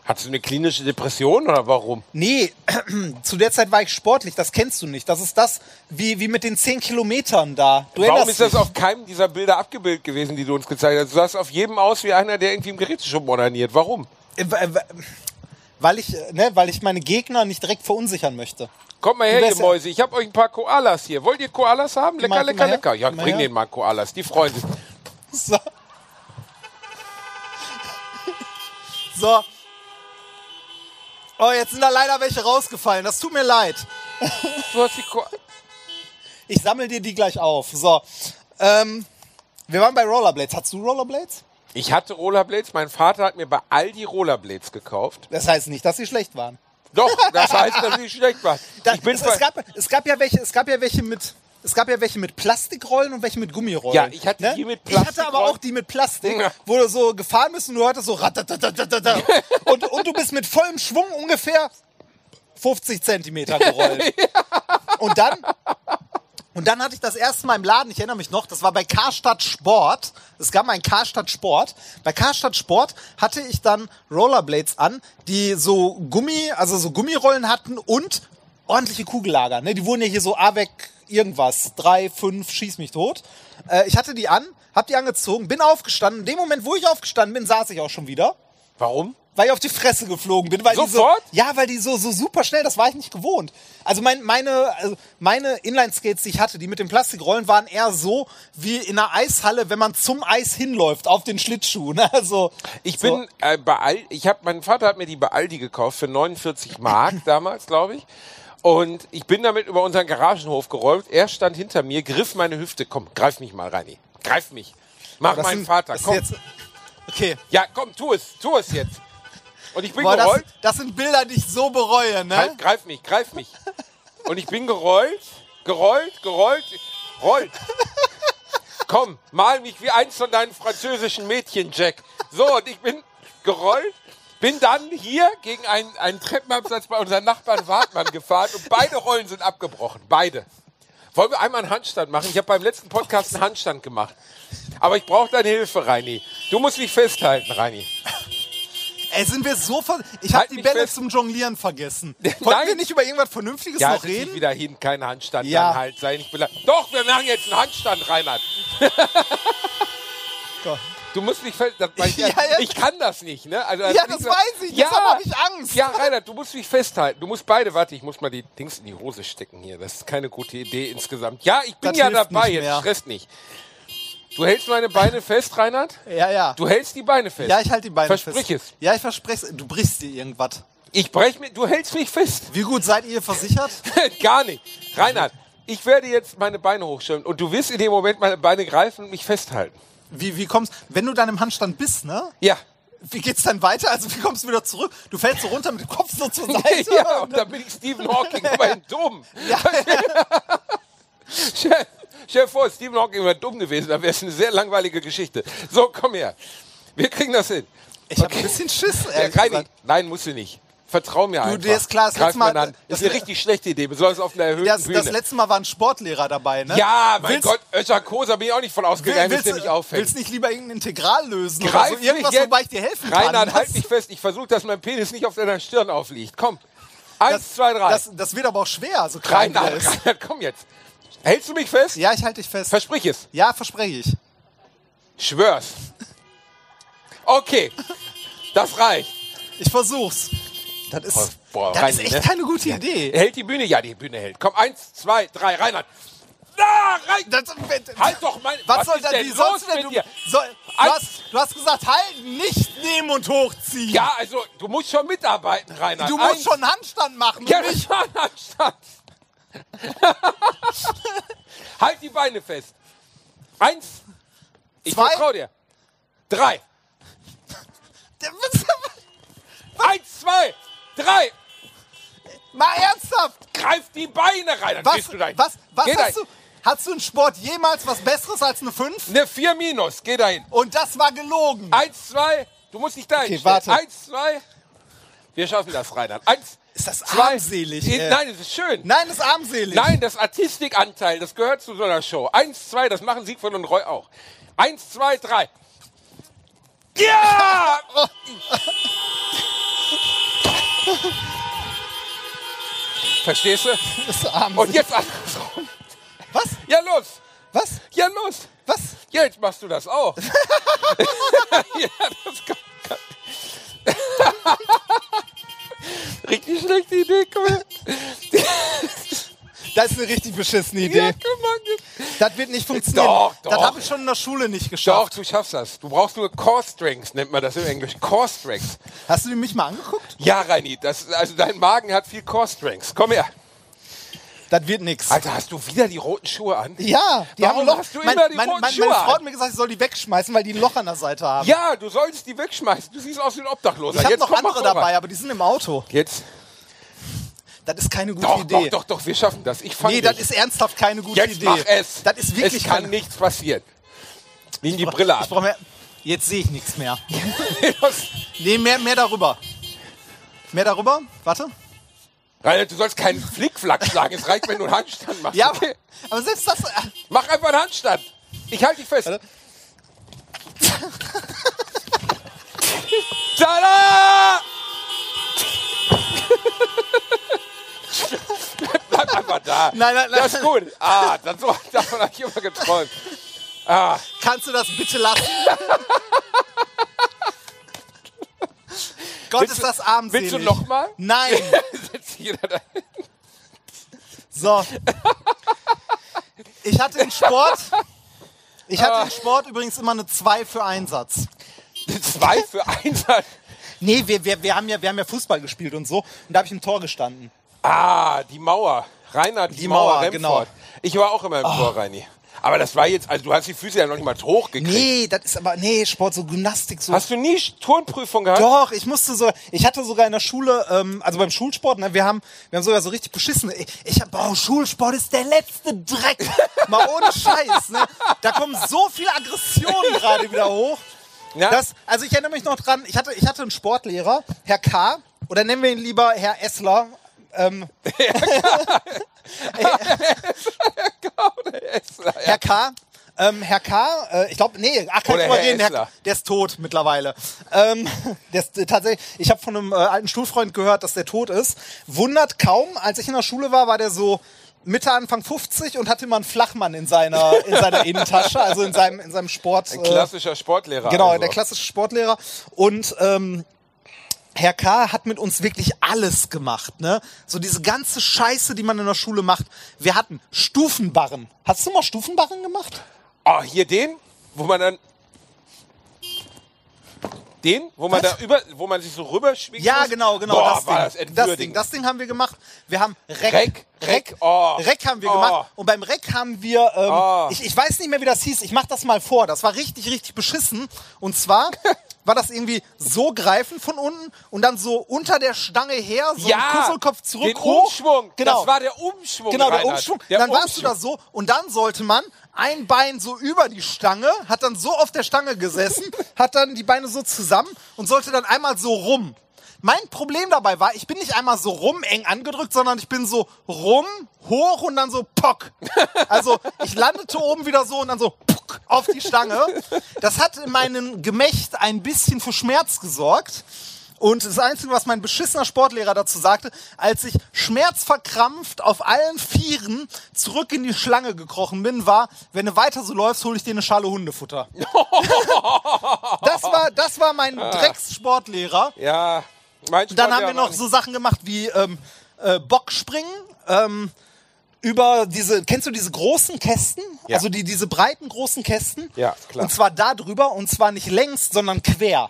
Hattest du eine klinische Depression oder warum? Nee, zu der Zeit war ich sportlich, das kennst du nicht. Das ist das, wie, wie mit den 10 Kilometern da. Du Warum ist das dich. auf keinem dieser Bilder abgebildet gewesen, die du uns gezeigt hast? Du sahst auf jedem aus wie einer, der irgendwie im Geräteschuppen ordiniert. Warum? Äh, Weil ich, äh, ne, weil ich meine Gegner nicht direkt verunsichern möchte. Kommt mal her, ihr Mäuse. Ich habe euch ein paar Koalas hier. Wollt ihr Koalas haben? Lecker, mal- lecker, mal lecker. Ja, mal bring her. denen mal Koalas. Die freuen sich. So. So. Oh, jetzt sind da leider welche rausgefallen. Das tut mir leid. Du hast die Ko Ich sammle dir die gleich auf. So. Ähm, wir waren bei Rollerblades. Hast du Rollerblades? Ich hatte Rollerblades. Mein Vater hat mir bei Aldi Rollerblades gekauft. Das heißt nicht, dass sie schlecht waren. Doch, das heißt, dass sie schlecht waren. Da, Ich bin es, zwar- es, gab, es gab ja welche, es gab ja welche mit. Es gab ja welche mit Plastikrollen und welche mit Gummirollen. Ja, ich hatte die mit Ich hatte aber auch die mit Plastik, Ja. wo du so gefahren bist und du hörtest so ratatatatata. und, und du bist mit vollem Schwung ungefähr 50 Zentimeter gerollt. Und dann, und dann hatte ich das erste Mal im Laden, ich erinnere mich noch, das war bei Karstadt Sport. Es gab einen Karstadt Sport. Bei Karstadt Sport hatte ich dann Rollerblades an, die so Gummi, also so Gummirollen hatten und ordentliche Kugellager. Ne? Die wurden ja hier so AWEC irgendwas. Drei, fünf, schieß mich tot. Äh, ich hatte die an, hab die angezogen, bin aufgestanden. In dem Moment, wo ich aufgestanden bin, saß ich auch schon wieder. Warum? Weil ich auf die Fresse geflogen bin. Weil Sofort? Die so, ja, weil die so, so super schnell, das war ich nicht gewohnt. Also mein, meine, also meine Inline-Skates, die ich hatte, die mit den Plastikrollen, waren eher so wie in einer Eishalle, wenn man zum Eis hinläuft, auf den Schlittschuh. Ne? Also, Ich so. bin äh, bei Aldi, ich habe, mein Vater hat mir die bei Aldi gekauft für 49 Mark damals, glaube ich. Und ich bin damit über unseren Garagenhof geräumt. Er stand hinter mir, griff meine Hüfte. Komm, greif mich mal, Reini. Greif mich. Mach Das meinen sind- Vater. das Komm. Jetzt, okay. Ja, komm, tu es. Tu es jetzt. Und ich bin Boah, das, gerollt. das sind Bilder, die ich so bereue, ne? Halt, greif mich, greif mich. Und ich bin gerollt, gerollt, gerollt, rollt. Komm, mal mich wie eins von deinen französischen Mädchen, Jack. So, und ich bin gerollt, bin dann hier gegen einen, einen Treppenabsatz bei unseren Nachbarn Wartmann gefahren und beide Rollen sind abgebrochen. Beide. Wollen wir einmal einen Handstand machen? Ich habe beim letzten Podcast einen Handstand gemacht. Aber ich brauche deine Hilfe, Reini. Du musst mich festhalten, Reini. Ey, sind wir so ver Ich habe Halt die Bälle fest. zum Jonglieren vergessen. Wollten Nein. wir nicht über irgendwas Vernünftiges Ja, noch reden? wieder hin, kein Handstand, Ja. dann halt, sei nicht. Doch, wir machen jetzt einen Handstand, Reinhard. Du musst mich fest, das ich, Ja, ja. ich kann das nicht, ne? Also, Ja, liegt das weiß ich, Ja, deshalb hab ich Angst. Ja, Reinhard, du musst mich festhalten. Du musst beide, warte, ich muss mal die Dings in die Hose stecken hier. Das ist keine gute Idee insgesamt. Ja, ich bin Das ja dabei, jetzt stresst nicht. Du hältst meine Beine fest, Reinhard? Ja, ja. Du hältst die Beine fest. Ja, ich halte die Beine Versprich fest. es. Ja, ich verspreche es. Du brichst dir irgendwas. Ich brech mir, du hältst mich fest. Wie gut seid ihr versichert? Gar nicht. Reinhard, ich werde jetzt meine Beine hochstellen und du wirst in dem Moment meine Beine greifen und mich festhalten. Wie, wie kommst Wenn du dann im Handstand bist, ne? Ja. Wie geht's dann weiter? Also wie kommst du wieder zurück? Du fällst so runter mit dem Kopf so zur Seite. ja, und dann bin ich Stephen Hawking, aber dumm. stell, stell dir vor, Stephen Hawking wäre dumm gewesen, dann wäre es eine sehr langweilige Geschichte. So, komm her. Wir kriegen das hin. Ich hab ein bisschen Schiss, Ja, gesagt. nein, musst du nicht. Vertrau mir Du, einfach. dir ist klar, das Greif letzte Mal-. Das das ist eine richtig schlechte Idee, besonders auf einer erhöhten Das, Bühne. das letzte Mal war ein Sportlehrer dabei, ne? ja, mein willst, Gott, Öscher Kosa bin ich auch nicht von ausgegangen, willst, der du- mich auffängt. willst nicht lieber irgendein Integral lösen oder Greif so? mich Irgendwas, jetzt. wobei ich dir helfen kann. Reinhard, halt Das- mich fest. Ich versuche, dass mein Penis nicht auf deiner Stirn aufliegt. Komm. Eins, zwei, drei. Das, das wird aber auch schwer, so klein Reinhard, der ist. Reinhard, komm jetzt. Hältst du mich fest? Ja, ich halte dich fest. Versprich es. Ja, verspreche ich. Schwör's. Okay. Das reicht. Ich versuch's. Das ist, Boah, das Reini, ist echt ne? keine gute Idee. Hält die Bühne? Ja, die Bühne hält. Komm, eins, zwei, drei, Reinhard. Ah, rein. Das, halt doch mein. was, soll ist das? denn Wie los sollst du soll, du, hast, du hast gesagt, halten, nicht nehmen und hochziehen. Ja, also, du musst schon mitarbeiten, Reinhard. Du musst Eins. schon Handstand machen. Ja, nicht- das war ein Anstand. halt die Beine fest. Eins. Ich Zwei. vertrau dir. Drei. Eins, zwei, drei. Mal ernsthaft. Greif die Beine rein. Dann Was, gehst du dahin. was, was Geh hast dahin. du? Hast du im Sport jemals was Besseres als eine 5? Eine 4 minus. Geh dahin. Und das war gelogen. Eins, zwei. Du musst dich dahin Okay, stellen. warte. Eins, zwei. Wir schaffen das, Reinhard. Eins, Ist das zwei. armselig? Ey. Nein, das ist schön. Nein, das ist armselig. Nein, das Artistikanteil, das gehört zu so einer Show. Eins, zwei, das machen Siegfried und Roy auch. Eins, zwei, drei. Ja! Verstehst du? Das ist. Und jetzt andersrum. Was? Ja, los. Was? Ja, los. Was? Ja, jetzt machst du das auch. ja, das kann, kann. Richtig schlechte Idee, komm her. Das ist eine richtig beschissene Idee. Ja. Das wird nicht funktionieren. Doch, Das doch. habe ich schon in der Schule nicht Doch, geschafft. du schaffst das. Du brauchst nur Core Strengths, nennt man das im Englischen. Core Strengths. Hast du mich mal angeguckt? Ja, Reini, das, also dein Magen hat viel Core Strengths. Komm her. Das wird nix. Alter, hast du wieder die roten Schuhe an? Ja, die Warum haben ein Loch. hast du mein, immer die mein, roten mein, Schuhe Meine Frau an? hat mir gesagt, ich soll die wegschmeißen, weil die ein Loch an der Seite haben. Ja, du sollst die wegschmeißen. Du siehst aus wie ein Obdachloser. ich habe Jetzt noch andere dabei, aber die sind im Auto. Jetzt. Das ist keine gute Doch, Idee. doch, doch, doch, wir schaffen das. Ich fang Nee, das ist ernsthaft keine gute Jetzt Idee. mach es. Das ist wirklich es kann keine- nichts passieren. Nimm die Brille Ich ab. brauch mehr. Jetzt sehe ich nichts mehr. nee, mehr, mehr darüber. Mehr darüber? Warte. Rainer, du sollst keinen Flickflack schlagen. Es reicht, wenn du einen Handstand machst. Ja, okay? aber selbst das. Mach einfach einen Handstand. Ich halte dich fest. Tada! Bleib einfach da. Nein, nein, nein. Das ist gut. Ah, das, davon habe ich immer geträumt. Ah, Kannst du das bitte lassen? Gott, Willst ist das armselig. willst du noch mal? Nein. So. Ich hatte im Sport. Ich hatte im Sport übrigens immer eine 2 für Einsatz. Zwei für Einsatz. Nee, wir, wir, wir, haben ja, wir haben ja Fußball gespielt und so. Und da habe ich im Tor gestanden. Ah, die Mauer. Reinhard, die, Die Mauer, Mauer, Remford. genau. Ich war auch immer im Tor, Reini. Aber das war jetzt, also du hast die Füße ja noch nicht mal hochgekriegt. Nee, das ist aber, nee, Sport, so Gymnastik, so. Hast du nie Turnprüfung gehabt? Doch, ich musste so, ich hatte sogar in der Schule, ähm, also beim Schulsport, ne, wir haben, wir haben sogar so richtig beschissen. Ich, ich hab, boah, Schulsport ist der letzte Dreck. Mal ohne Scheiß, ne. Da kommen so viele Aggressionen gerade wieder hoch. Ja. Das, also ich erinnere mich noch dran, ich hatte, ich hatte einen Sportlehrer, Herr K., oder nennen wir ihn lieber Herr Essler. Ähm, Herr K., Ähm, Herr K., äh, ich glaube, nee, ach, kann Oder ich drüber reden, Herr, der ist tot mittlerweile. Ähm, der ist äh, tatsächlich, ich habe von einem äh, alten Schulfreund gehört, dass der tot ist. Wundert kaum, als ich in der Schule war, war der so Mitte, Anfang 50 und hatte immer einen Flachmann in seiner, in seiner Innentasche, also in seinem, in seinem Sport. Ein klassischer Sportlehrer. Genau, also. der klassische Sportlehrer. Und ähm, Herr K. hat mit uns wirklich alles gemacht, ne? So diese ganze Scheiße, die man in der Schule macht. Wir hatten Stufenbarren. Hast du mal Stufenbarren gemacht? Oh, hier den, wo man dann. Den, wo man Was? da über, wo man sich so rüberschwingt. Ja, muss? genau, genau. Boah, das, war Ding. das das Ding. Das Ding haben wir gemacht. Wir haben Reck. Reck, Reck, oh. Reck haben wir Oh. gemacht. Und beim Reck haben wir, ähm, Oh. ich, ich weiß nicht mehr, wie das hieß. Ich mach das mal vor. Das war richtig, richtig beschissen. Und zwar war das irgendwie so greifen von unten und dann so unter der Stange her, so Ja, ein Kusselkopf zurück den hoch. Umschwung. Genau. Das war der Umschwung, Genau, der Reinhard. Umschwung. Der dann warst du Umschwung. da so und dann sollte man ein Bein so über die Stange, hat dann so auf der Stange gesessen, hat dann die Beine so zusammen und sollte dann einmal so rum. Mein Problem dabei war, ich bin nicht einmal so rum eng angedrückt, sondern ich bin so rum, hoch und dann so pock. Also ich landete oben wieder so und dann so pock auf die Stange. Das hat in meinem Gemächt ein bisschen für Schmerz gesorgt. Und das Einzige, was mein beschissener Sportlehrer dazu sagte, als ich schmerzverkrampft auf allen Vieren zurück in die Schlange gekrochen bin, war, wenn du weiter so läufst, hole ich dir eine Schale Hundefutter. das, war, das war mein Dreckssportlehrer. Ja, Dann haben wir noch so Sachen gemacht wie ähm, äh, Bockspringen. Ähm, über diese, kennst du diese großen Kästen? Ja. Also die, diese breiten großen Kästen? Ja, klar. Und zwar da drüber und zwar nicht längs, sondern quer.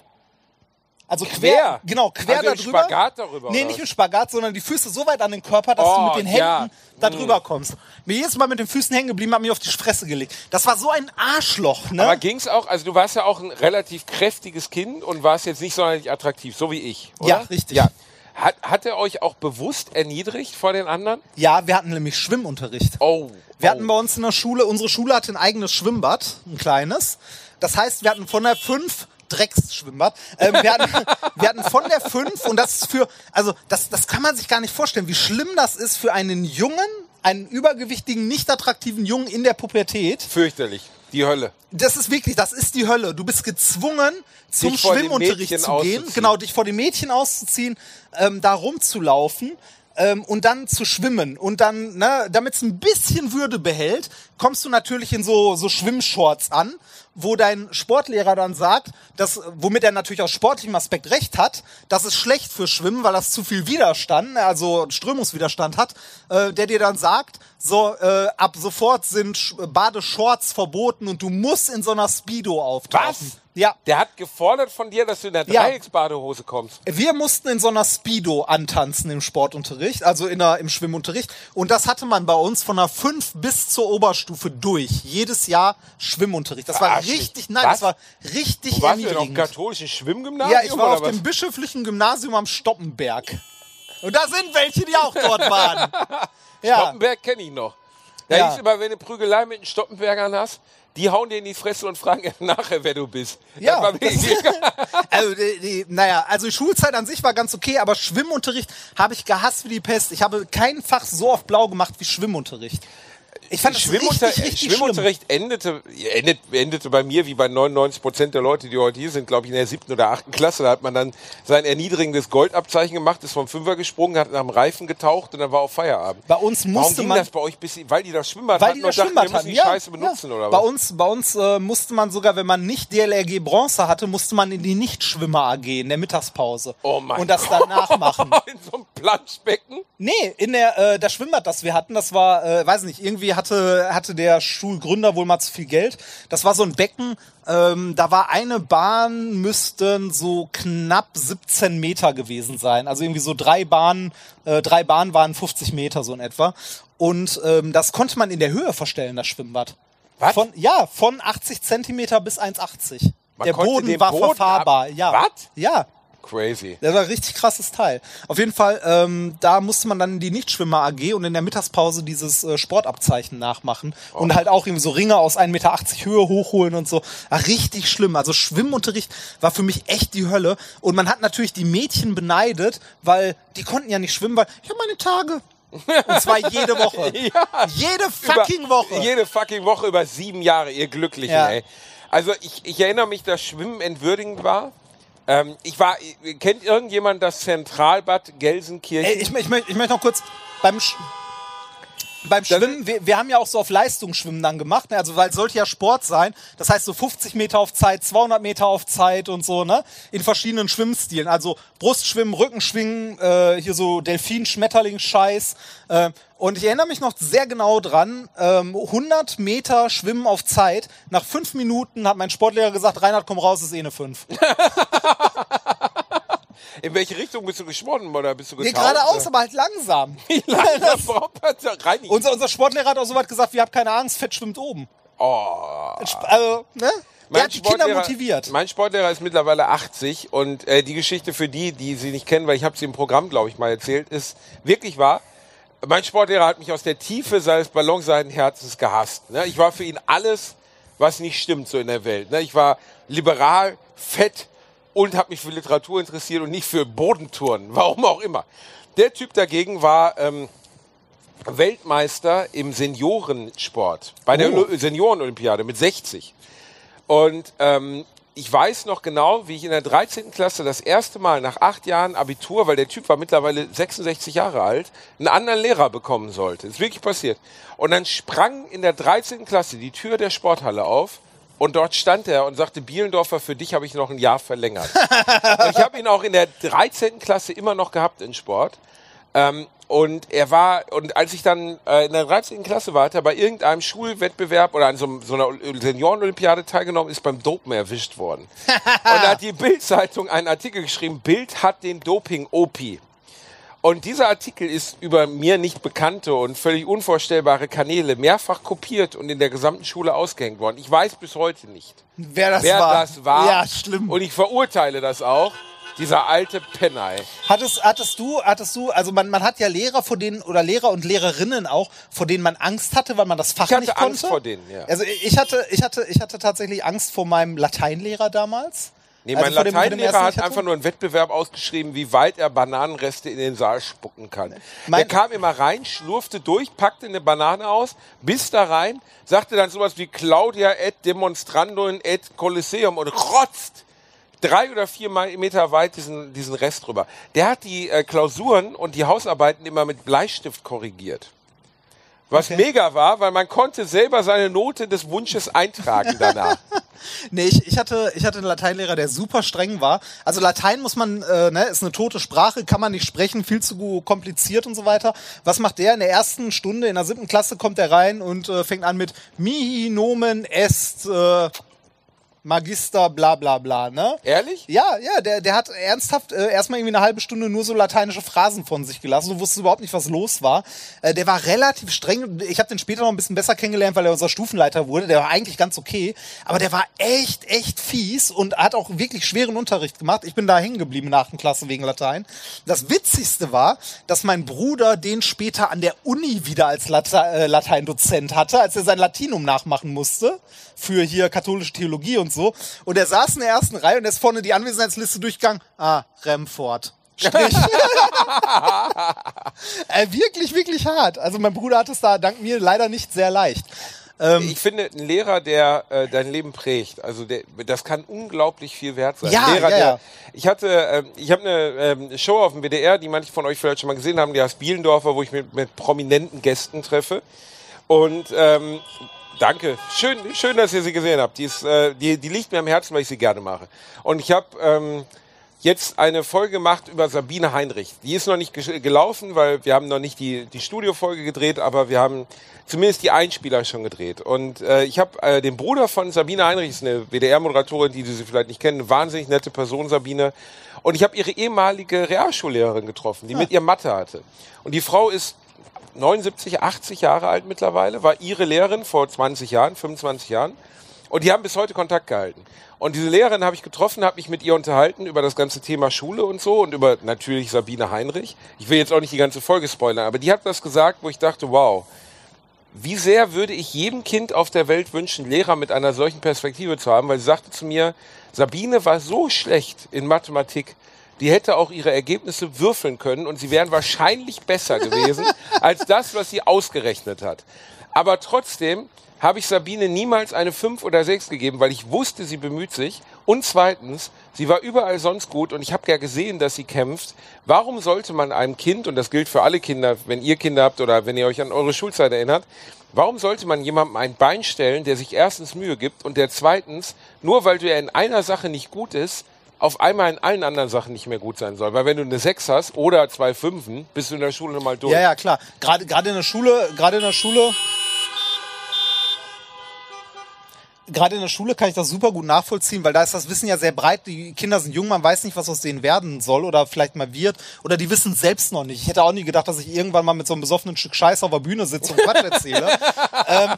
Also quer, Quer? genau, quer Also darüber. Spagat darüber, Nee, nicht im Spagat, sondern die Füße so weit an den Körper, dass du Oh, mit den Händen ja. da Mm. drüber kommst. Mir jedes Mal mit den Füßen hängen geblieben, hat mich auf die Fresse gelegt. Das war so ein Arschloch, ne? Aber ging's auch, also du warst ja auch ein relativ kräftiges Kind und warst jetzt nicht sonderlich attraktiv, so wie ich, oder? Ja, richtig. Ja. Hat, hat er euch auch bewusst erniedrigt vor den anderen? Ja, wir hatten nämlich Schwimmunterricht. Oh. Wir hatten bei uns in der Schule, unsere Schule hatte ein eigenes Schwimmbad, ein kleines. Das heißt, wir hatten von der 5 Drecksschwimmbad. Ähm, wir, hatten, wir hatten von der 5 und das ist für, also das, das kann man sich gar nicht vorstellen, wie schlimm das ist für einen Jungen, einen übergewichtigen, nicht attraktiven Jungen in der Pubertät. Fürchterlich. Die Hölle. Das ist wirklich, das ist die Hölle. Du bist gezwungen, zum Schwimmunterricht zu gehen, genau, dich vor den Mädchen auszuziehen, ähm, da rumzulaufen ähm, und dann zu schwimmen. Und dann, ne, damit es ein bisschen Würde behält, kommst du natürlich in so, so Schwimmshorts an, wo dein Sportlehrer dann sagt, dass, womit er natürlich aus sportlichem Aspekt recht hat, das ist schlecht für Schwimmen, weil das zu viel Widerstand, also Strömungswiderstand hat, äh, der dir dann sagt, so, äh, ab sofort sind Badeshorts verboten und du musst in so einer Speedo auftauchen. Was? Ja. Der hat gefordert von dir, dass du in der Ja. Dreiecksbadehose kommst. Wir mussten in so einer Speedo antanzen im Sportunterricht, also in der, im Schwimmunterricht. Und das hatte man bei uns von der 5 bis zur Oberstufe durch. Jedes Jahr Schwimmunterricht. Das war Verarsch richtig, nein, Was? das war richtig warst du dem erniedrigend. katholischen Schwimmgymnasium? Ja, ich war auf was? dem bischöflichen Gymnasium am Stoppenberg. Und da sind welche, die auch dort waren. Ja. Stoppenberg kenne ich noch. Da Ja. hieß immer, wenn du Prügelei mit den Stoppenbergern hast, die hauen dir in die Fresse und fragen nachher, wer du bist. Ja, Also, die, die, naja, also die Schulzeit an sich war ganz okay, aber Schwimmunterricht habe ich gehasst wie die Pest. Ich habe kein Fach so oft blau gemacht wie Schwimmunterricht. Ich fand Schwimmunter richtig, richtig Schwimmunterricht endete, endet, endete bei mir wie bei 99 Prozent der Leute, die heute hier sind, glaube ich, in der siebten oder achten Klasse. Da hat man dann sein erniedrigendes Goldabzeichen gemacht, ist vom Fünfer gesprungen, hat nach dem Reifen getaucht und dann war auch Feierabend. Bei uns Warum musste ging man- das bei euch bis, weil die das Schwimmbad Weil hatten die und das dachten, Schwimmbad wir müssen hatten, die ja. Scheiße benutzen ja. oder Bei was? uns, bei uns äh, musste man sogar, wenn man nicht DLRG Bronze hatte, musste man in die Nichtschwimmer AG in der Mittagspause. Oh mein Und das danach machen. in so einem Planschbecken? Nee, in der äh, das Schwimmbad, das wir hatten, das war, äh, weiß nicht, irgendwie hatte hatte der Schulgründer wohl mal zu viel Geld. Das war so ein Becken, ähm, da war eine Bahn, müssten so knapp 17 Meter gewesen sein. Also irgendwie so drei Bahnen, äh, drei Bahnen waren 50 Meter so in etwa. Und ähm, das konnte man in der Höhe verstellen, das Schwimmbad. Was? Von, ja, von 80 Zentimeter bis 1,80. Man Der Boden den war Boden verfahrbar. ab- Ja. Was? Ja. Crazy. Das war ein richtig krasses Teil. Auf jeden Fall, ähm, da musste man dann die Nichtschwimmer AG und in der Mittagspause dieses äh, Sportabzeichen nachmachen Oh. und halt auch irgendwie so Ringe aus 1,80 Meter Höhe hochholen und so. War richtig schlimm. Also Schwimmunterricht war für mich echt die Hölle. Und man hat natürlich die Mädchen beneidet, weil die konnten ja nicht schwimmen, weil ich habe meine Tage. Und zwar jede Woche. ja. Jede fucking über, Woche. Jede fucking Woche über sieben Jahre, ihr Glücklichen, Ja. ey. Also ich, ich erinnere mich, dass Schwimmen entwürdigend war. Ähm, ich war, kennt irgendjemand das Zentralbad Gelsenkirchen? Ey, ich, ich, ich möchte noch kurz beim, beim Schwimmen, wir, wir haben ja auch so auf Leistungsschwimmen dann gemacht, ne? also weil es sollte ja Sport sein. Das heißt so 50 Meter auf Zeit, 200 Meter auf Zeit und so, ne? In verschiedenen Schwimmstilen. Also Brustschwimmen, Rückenschwingen, äh, hier so Delfin, Schmetterling, Scheiß. Äh, und ich erinnere mich noch sehr genau dran, ähm, 100 Meter Schwimmen auf Zeit. Nach fünf Minuten hat mein Sportlehrer gesagt, Reinhard, komm raus, ist eh eine 5. In welche Richtung bist du geschwommen oder bist du Nee, getaucht? geradeaus, aber halt langsam. Langsam braucht man da rein? Unser, unser Sportlehrer hat auch so weit gesagt, wir habt keine Angst, Fett schwimmt oben. Oh. Also, ne? Der hat die Kinder Sportlehrer- motiviert. Mein Sportlehrer ist mittlerweile 80 und äh, die Geschichte für die, die sie nicht kennen, weil ich habe sie im Programm, glaube ich, mal erzählt, ist wirklich wahr. Mein Sportlehrer hat mich aus der Tiefe seines Ballonseidenherzens gehasst. Ne? Ich war für ihn alles, was nicht stimmt so in der Welt. Ne? Ich war liberal, fett und habe mich für Literatur interessiert und nicht für Bodentouren, warum auch immer. Der Typ dagegen war ähm, Weltmeister im Seniorensport, bei der Oh. Seniorenolympiade mit 60. Und ähm, ich weiß noch genau, wie ich in der 13. Klasse das erste Mal nach acht Jahren Abitur, weil der Typ war mittlerweile 66 Jahre alt, einen anderen Lehrer bekommen sollte. ist wirklich passiert. Und dann sprang in der 13. Klasse die Tür der Sporthalle auf und dort stand er und sagte, Bielendorfer, für dich habe ich noch ein Jahr verlängert. ich habe ihn auch in der 13. Klasse immer noch gehabt in Sport. Ähm, und er war, und als ich dann äh, in der 13. Klasse war, hat er bei irgendeinem Schulwettbewerb oder an so, so einer Seniorenolympiade teilgenommen, ist beim Dopen erwischt worden. und da hat die Bild-Zeitung einen Artikel geschrieben, Bild hat den Doping-Opi. Und dieser Artikel ist über mir nicht bekannte und völlig unvorstellbare Kanäle mehrfach kopiert und in der gesamten Schule ausgehängt worden. Ich weiß bis heute nicht, Wer das wer war. das war. Ja, schlimm. Und ich verurteile das auch. Dieser alte Penner. ey. Hattest, hattest du, hattest du, also man, man hat ja Lehrer, vor denen, oder Lehrer und Lehrerinnen auch, vor denen man Angst hatte, weil man das Fach Ich hatte nicht Angst konnte? vor denen, ja. Also ich hatte, ich hatte, ich hatte tatsächlich Angst vor meinem Lateinlehrer damals. Nee, Also mein dem Lateinlehrer hat einfach nur einen Wettbewerb ausgeschrieben, wie weit er Bananenreste in den Saal spucken kann. Mein- der kam immer rein, schlurfte durch, packte eine Banane aus, bis da rein, sagte dann sowas wie Claudia et demonstrando in et Colosseum und rotzt drei oder vier Meter weit diesen, diesen Rest drüber. Der hat die äh, Klausuren und die Hausarbeiten immer mit Bleistift korrigiert. Was mega war, weil man konnte selber seine Note des Wunsches eintragen danach. Nee, ich, ich, hatte, ich hatte einen Lateinlehrer, der super streng war. Also Latein muss man, äh, ne, ist eine tote Sprache, kann man nicht sprechen, viel zu kompliziert und so weiter. Was macht der? In der ersten Stunde, in der siebten Klasse kommt er rein und äh, fängt an mit mihi nomen est äh, Magister bla bla bla, ne? Ehrlich? Ja, ja, der, der hat ernsthaft äh, erstmal irgendwie eine halbe Stunde nur so lateinische Phrasen von sich gelassen. Du wusstest überhaupt nicht, was los war. Äh, der war relativ streng. Ich habe den später noch ein bisschen besser kennengelernt, weil er unser Stufenleiter wurde. Der war eigentlich ganz okay. Aber der war echt, echt fies und hat auch wirklich schweren Unterricht gemacht. Ich bin da hängen geblieben in der Klasse wegen Latein. Das Witzigste war, dass mein Bruder den später an der Uni wieder als Late äh, Lateindozent hatte, als er sein Latinum nachmachen musste für hier katholische Theologie und so. Und er saß in der ersten Reihe und er ist vorne die Anwesenheitsliste durchgegangen. Ah, Remford. Strich. äh, wirklich, wirklich hart. Also mein Bruder hat es da dank mir leider nicht sehr leicht. Ähm, ich finde, ein Lehrer, der äh, dein Leben prägt, also der, das kann unglaublich viel wert sein. Ja, Lehrer, ja, der, ja. Ich hatte, ähm, ich habe eine ähm, Show auf dem WDR, die manche von euch vielleicht schon mal gesehen haben, die heißt Bielendorfer, wo ich mit, mit prominenten Gästen treffe. Und ähm, danke, schön, schön, dass ihr sie gesehen habt. Die, ist, äh, die, die liegt mir am Herzen, weil ich sie gerne mache. Und ich habe ähm, jetzt eine Folge gemacht über Sabine Heinrich. Die ist noch nicht gelaufen, weil wir haben noch nicht die, die Studiofolge gedreht, aber wir haben zumindest die Einspieler schon gedreht. Und äh, ich habe äh, den Bruder von Sabine Heinrich, ist eine WDR-Moderatorin, die, die Sie vielleicht nicht kennen, eine wahnsinnig nette Person, Sabine. Und ich habe ihre ehemalige Realschullehrerin getroffen, die mit ihr Mathe hatte. Und die Frau ist 79, 80 Jahre alt mittlerweile, war ihre Lehrerin vor 20 Jahren, 25 Jahren. Und die haben bis heute Kontakt gehalten. Und diese Lehrerin habe ich getroffen, habe mich mit ihr unterhalten über das ganze Thema Schule und so und über natürlich Sabine Heinrich. Ich will jetzt auch nicht die ganze Folge spoilern, aber die hat was gesagt, wo ich dachte, wow, wie sehr würde ich jedem Kind auf der Welt wünschen, Lehrer mit einer solchen Perspektive zu haben, weil sie sagte zu mir, Sabine war so schlecht in Mathematik, die hätte auch ihre Ergebnisse würfeln können und sie wären wahrscheinlich besser gewesen als das, was sie ausgerechnet hat. Aber trotzdem habe ich Sabine niemals eine 5 oder 6 gegeben, weil ich wusste, sie bemüht sich. Und zweitens, sie war überall sonst gut und ich habe ja gesehen, dass sie kämpft. Warum sollte man einem Kind, und das gilt für alle Kinder, wenn ihr Kinder habt oder wenn ihr euch an eure Schulzeit erinnert, warum sollte man jemandem ein Bein stellen, der sich erstens Mühe gibt und der zweitens, nur weil du ja in einer Sache nicht gut ist, auf einmal in allen anderen Sachen nicht mehr gut sein soll. Weil wenn du eine 6 hast oder zwei Fünfen, bist du in der Schule mal durch. Ja, ja, klar. Gerade, gerade in der Schule, gerade in der Schule, gerade in der Schule kann ich das super gut nachvollziehen, weil da ist das Wissen ja sehr breit. Die Kinder sind jung, man weiß nicht, was aus denen werden soll oder vielleicht mal wird. Oder die wissen selbst noch nicht. Ich hätte auch nie gedacht, dass ich irgendwann mal mit so einem besoffenen Stück Scheiß auf der Bühne sitze und Quatsch erzähle. ähm,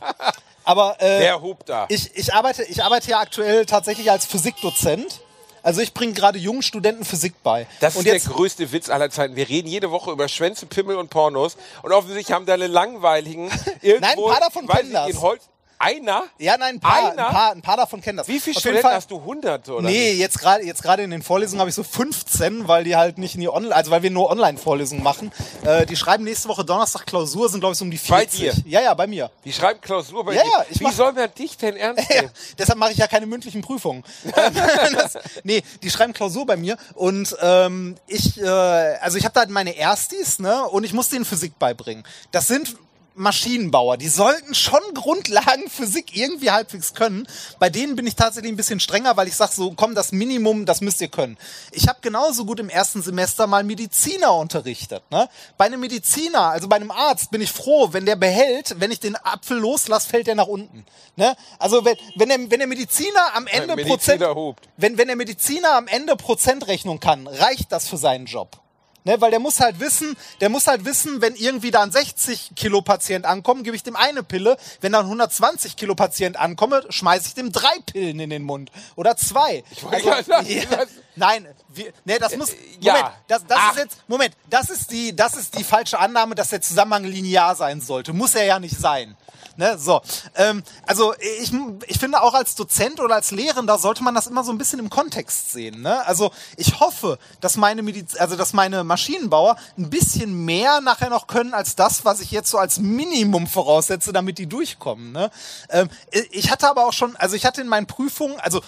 aber äh, Wer hupt da? Ich, ich, arbeite, ich arbeite ja aktuell tatsächlich als Physikdozent. Also ich bringe gerade jungen Studenten Physik bei. Das und ist der größte Witz aller Zeiten. Wir reden jede Woche über Schwänze, Pimmel und Pornos und offensichtlich haben deine langweiligen irgendwo, Nein, ein paar davon weiß ich, das. in Holz einer? Ja, nein, ein paar, ein paar, ein paar davon kennen das. Wie viele Studenten Fall- hast du? Hunderte oder? Nee, jetzt gerade jetzt gerade in den Vorlesungen habe ich so 15, weil die halt nicht in die Online, also weil wir nur Online-Vorlesungen machen. Äh, die schreiben nächste Woche Donnerstag Klausur, sind glaube ich so um die 40. Bei dir? Ja, ja, bei mir. Die schreiben Klausur bei Ja, dir. ja, ich Wie mach- soll man dich denn ernst Ja, nehmen? deshalb mache ich ja keine mündlichen Prüfungen. Ähm, das, nee, die schreiben Klausur bei mir und ähm, ich, äh, also ich habe da meine Erstis, ne, und ich muss denen Physik beibringen. Das sind Maschinenbauer, die sollten schon Grundlagen Physik irgendwie halbwegs können. Bei denen bin ich tatsächlich ein bisschen strenger, weil ich sage so, komm, das Minimum, das müsst ihr können. Ich habe genauso gut im ersten Semester mal Mediziner unterrichtet. Ne? Bei einem Mediziner, also bei einem Arzt, bin ich froh, wenn der behält, wenn ich den Apfel loslasse, fällt der nach unten. Ne? Also wenn, wenn, der, wenn der Mediziner am Ende Mediziner Prozent, hupt. wenn, wenn der Mediziner am Ende Prozentrechnung kann, reicht das für seinen Job. Ne, weil der muss halt wissen, der muss halt wissen, wenn irgendwie da ein 60 Kilo Patient ankommt, gebe ich dem eine Pille. Wenn da ein 120 Kilo Patient ankomme, schmeiße ich dem drei Pillen in den Mund oder zwei. Ich sagen, das- nein, wir, ne, das muss. Moment, ja. das, das Ach. ist jetzt. Moment, das ist die, das ist die falsche Annahme, dass der Zusammenhang linear sein sollte. Muss er ja nicht sein. Ne, so. Ähm, also ich, ich finde auch als Dozent oder als Lehrender sollte man das immer so ein bisschen im Kontext sehen. Ne? Also ich hoffe, dass meine Mediz also dass meine Maschinenbauer ein bisschen mehr nachher noch können als das, was ich jetzt so als Minimum voraussetze, damit die durchkommen. Ne? Ähm, ich hatte aber auch schon, also ich hatte in meinen Prüfungen, also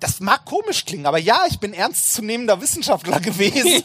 das mag komisch klingen, aber ja, ich bin ernstzunehmender Wissenschaftler gewesen.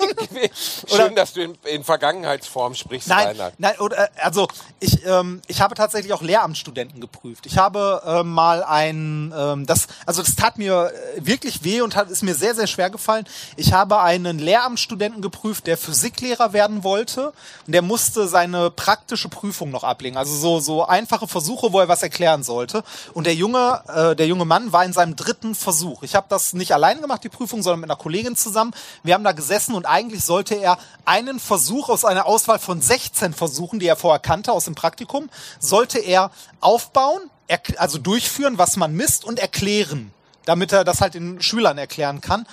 Schön, dass du in, in Vergangenheitsform sprichst, Nein, Reinhard. nein, oder, äh, also ich, ähm, ich habe tatsächlich auch Lehramtsstudenten geprüft. Ich habe ähm, mal ein, ähm, das, also das tat mir äh, wirklich weh und hat, ist mir sehr, sehr schwer gefallen. Ich habe einen Lehramtsstudenten geprüft, der Physiklehrer werden wollte und der musste seine praktische Prüfung noch ablegen. Also so, so einfache Versuche, wo er was erklären sollte. Und der junge, äh, der junge Mann war in seinem dritten Versuch. Ich habe das nicht allein gemacht, die Prüfung, sondern mit einer Kollegin zusammen. Wir haben da gesessen und eigentlich sollte er einen Versuch aus einer Auswahl von 16 Versuchen, die er vorher kannte aus dem Praktikum, sollte er aufbauen, also durchführen, was man misst und erklären, damit er das halt den Schülern erklären kann.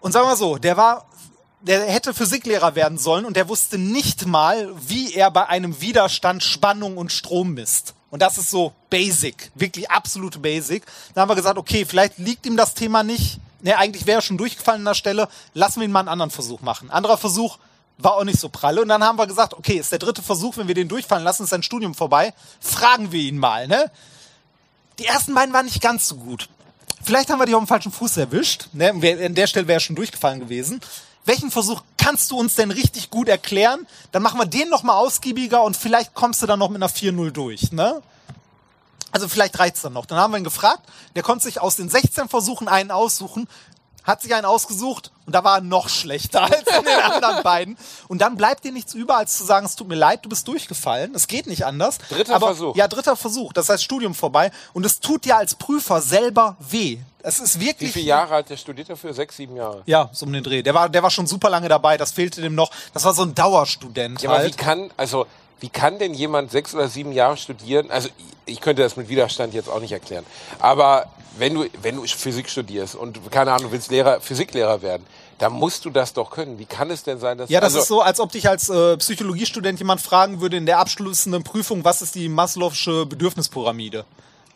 Und sagen wir mal so, der war, der hätte Physiklehrer werden sollen und der wusste nicht mal, wie er bei einem Widerstand Spannung und Strom misst. Und das ist so basic, wirklich absolute basic. Dann haben wir gesagt, okay, vielleicht liegt ihm das Thema nicht. Ne, eigentlich wäre er schon durchgefallen an der Stelle. Lassen wir ihn mal einen anderen Versuch machen. Anderer Versuch war auch nicht so pralle. Und dann haben wir gesagt, okay, ist der dritte Versuch, wenn wir den durchfallen lassen, ist sein Studium vorbei. Fragen wir ihn mal, ne? Die ersten beiden waren nicht ganz so gut. Vielleicht haben wir die auf dem falschen Fuß erwischt. Ne? An der Stelle wäre er schon durchgefallen gewesen. Welchen Versuch kannst du uns denn richtig gut erklären? Dann machen wir den noch mal ausgiebiger und vielleicht kommst du dann noch mit einer 4-0 durch. Ne? Also vielleicht reicht's dann noch. Dann haben wir ihn gefragt. Der konnte sich aus den 16 Versuchen einen aussuchen, hat sich einen ausgesucht und da war er noch schlechter als in den anderen beiden. Und dann bleibt dir nichts über, als zu sagen, es tut mir leid, du bist durchgefallen. Es geht nicht anders. Dritter Aber, Versuch. Ja, dritter Versuch. Das heißt Studium vorbei. Und es tut dir als Prüfer selber weh. Es ist Wie wirklich. viele Jahre hat der studiert dafür? Sechs, sieben Jahre. Ja, so um den Dreh. Der war, der war schon super lange dabei. Das fehlte dem noch. Das war so ein Dauerstudent Ja, aber wie halt. kann, also, wie kann denn jemand sechs oder sieben Jahre studieren? Also, ich könnte das mit Widerstand jetzt auch nicht erklären. Aber wenn du, wenn du Physik studierst und, keine Ahnung, willst Lehrer, Physiklehrer werden, dann musst du das doch können. Wie kann es denn sein, dass Ja, das also, ist so, als ob dich als äh, Psychologiestudent jemand fragen würde in der abschließenden Prüfung, was ist die Maslow'sche Bedürfnispyramide?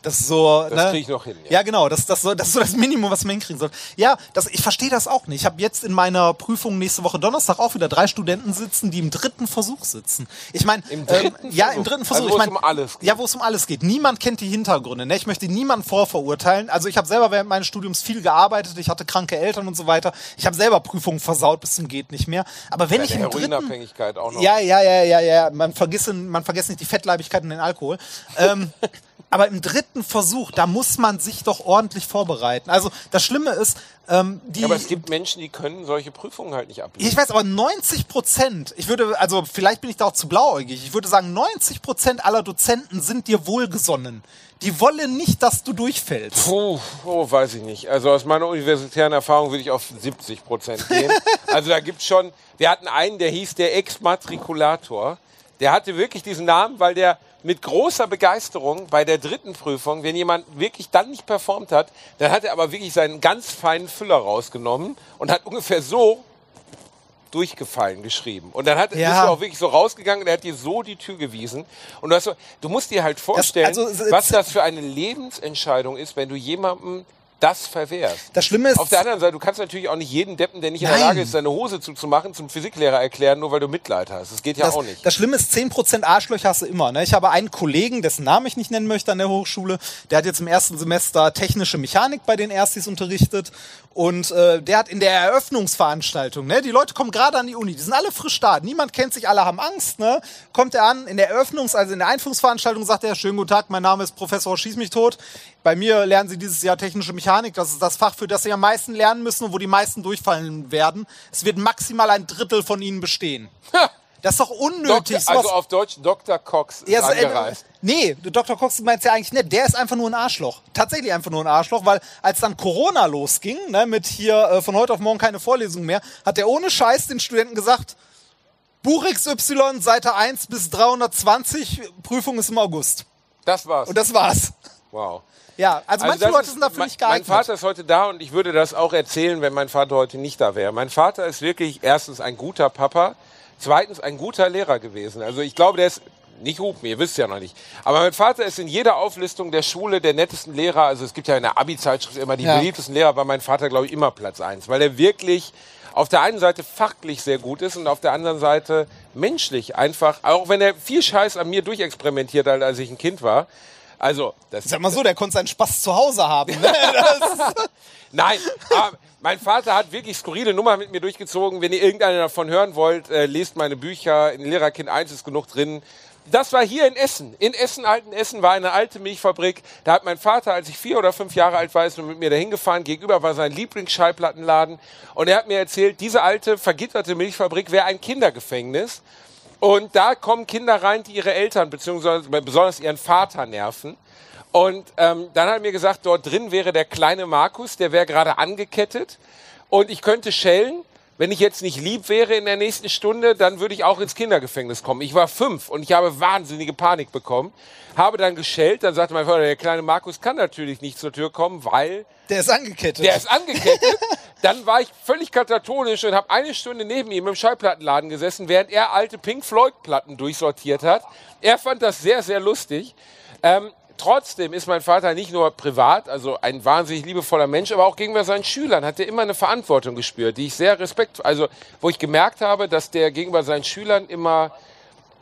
Das ist so, Das ne? krieg ich noch hin, Ja, genau. Das, das, das ist so das Minimum, was man hinkriegen soll. Ja, das, ich verstehe das auch nicht. Ich habe jetzt in meiner Prüfung nächste Woche Donnerstag auch wieder drei Studenten sitzen, die im dritten Versuch sitzen. Ich meine, Im dritten ja, im dritten Versuch. Also, wo ich es mein, um alles geht. Ja, wo es um alles geht. Niemand kennt die Hintergründe. Ne? Ich möchte niemanden vorverurteilen. Also ich habe selber während meines Studiums viel gearbeitet. Ich hatte kranke Eltern und so weiter. Ich habe selber Prüfungen versaut bis zum geht nicht mehr. Aber wenn Bei ich im dritten ja, ja, ja, ja, ja. Man vergisst, man vergisst nicht die Fettleibigkeit und den Alkohol. Ähm, aber im dritten Versuch, da muss man sich doch ordentlich vorbereiten. Also das Schlimme ist, ähm, die. Ja, aber es gibt Menschen, die können solche Prüfungen halt nicht ablegen. ich weiß, aber 90 Prozent, ich würde, also vielleicht bin ich da auch zu blauäugig, ich würde sagen, 90 Prozent aller Dozenten sind dir wohlgesonnen. Die wollen nicht, dass du durchfällst. Puh, oh, weiß ich nicht. Also aus meiner universitären Erfahrung würde ich auf 70 Prozent gehen. also da gibt's schon, wir hatten einen, der hieß der Exmatrikulator. Der hatte wirklich diesen Namen, weil der mit großer Begeisterung bei der dritten Prüfung, wenn jemand wirklich dann nicht performt hat, dann hat er aber wirklich seinen ganz feinen Füller rausgenommen und hat ungefähr so durchgefallen geschrieben. Und dann hat, Ja. bist du auch wirklich so rausgegangen und er hat dir so die Tür gewiesen. Und du, hast so, du musst dir halt vorstellen, also, es- was das für eine Lebensentscheidung ist, wenn du jemandem das verwehrst. Das Schlimme ist, Auf der anderen Seite, du kannst natürlich auch nicht jeden Deppen, der nicht in der. Lage ist, seine Hose zuzumachen, zum Physiklehrer erklären, nur weil du Mitleid hast. Das geht ja das, auch nicht. Das Schlimme ist, 10% Arschlöcher hast du immer. Ne? Ich habe einen Kollegen, dessen Namen ich nicht nennen möchte an der Hochschule, der hat jetzt im ersten Semester technische Mechanik bei den Erstis unterrichtet und äh, der hat in der Eröffnungsveranstaltung, ne, die Leute kommen gerade an die Uni, die sind alle frisch da, niemand kennt sich, alle haben Angst, ne? Kommt er an, in der Eröffnungs-, also in der Einführungsveranstaltung sagt er, schönen guten Tag, mein Name ist Professor Schieß mich tot. Bei mir lernen Sie dieses Jahr technische Mechanik, das ist das Fach, für das Sie am meisten lernen müssen und wo die meisten durchfallen werden. Es wird maximal ein Drittel von Ihnen bestehen. Das ist doch unnötig. Doktor, also auf Deutsch, Dr. Cox ist ja, so, äh, angereist. nee, Dr. Cox meint ja eigentlich nicht. Der ist einfach nur ein Arschloch. Tatsächlich einfach nur ein Arschloch, weil als dann Corona losging, ne, mit hier äh, von heute auf morgen keine Vorlesung mehr, hat er ohne Scheiß den Studenten gesagt, Buch XY, Seite 1 bis 320, Prüfung ist im August. Das war's. Und das war's. wow. Ja, also, manche das Leute sind dafür nicht geeignet. Mein Vater ist heute da und ich würde das auch erzählen, wenn mein Vater heute nicht da wäre. Mein Vater ist wirklich erstens ein guter Papa, zweitens ein guter Lehrer gewesen. Also ich glaube, der ist nicht hupen, ihr wisst ja noch nicht. Aber mein Vater ist in jeder Auflistung der Schule der nettesten Lehrer. Also es gibt ja in der Abi-Zeitschrift immer die Ja. beliebtesten Lehrer, war mein Vater, glaube ich, immer Platz eins, weil er wirklich auf der einen Seite fachlich sehr gut ist und auf der anderen Seite menschlich einfach, auch wenn er viel Scheiß an mir durchexperimentiert hat, als ich ein Kind war. Also, das Sag mal so, der konnte seinen Spaß zu Hause haben. Ne? Nein, aber mein Vater hat wirklich skurrile Nummer mit mir durchgezogen. Wenn ihr irgendeine davon hören wollt, äh, lest meine Bücher. In Lehrerkind 1 ist genug drin. Das war hier in Essen. In Essen, alten Essen, war eine alte Milchfabrik. Da hat mein Vater, als ich vier oder fünf Jahre alt war, ist mit mir dahin gefahren. Gegenüber war sein Lieblingsschallplattenladen. Und er hat mir erzählt, diese alte, vergitterte Milchfabrik wäre ein Kindergefängnis. Und da kommen Kinder rein, die ihre Eltern beziehungsweise besonders ihren Vater nerven. Und ähm, dann hat er mir gesagt, dort drin wäre der kleine Markus, der wäre gerade angekettet. Und ich könnte schellen. Wenn ich jetzt nicht lieb wäre in der nächsten Stunde, dann würde ich auch ins Kindergefängnis kommen. Ich war fünf und ich habe wahnsinnige Panik bekommen. Habe dann geschellt. Dann sagte mein Vater, der kleine Markus kann natürlich nicht zur Tür kommen, weil der ist angekettet. der ist angekettet. Dann war ich völlig katatonisch und habe eine Stunde neben ihm im Schallplattenladen gesessen, während er alte Pink Floyd-Platten durchsortiert hat. Er fand das sehr, sehr lustig. Ähm, trotzdem ist mein Vater nicht nur privat, also ein wahnsinnig liebevoller Mensch, aber auch gegenüber seinen Schülern hat er immer eine Verantwortung gespürt, die ich sehr respekt, also wo ich gemerkt habe, dass der gegenüber seinen Schülern immer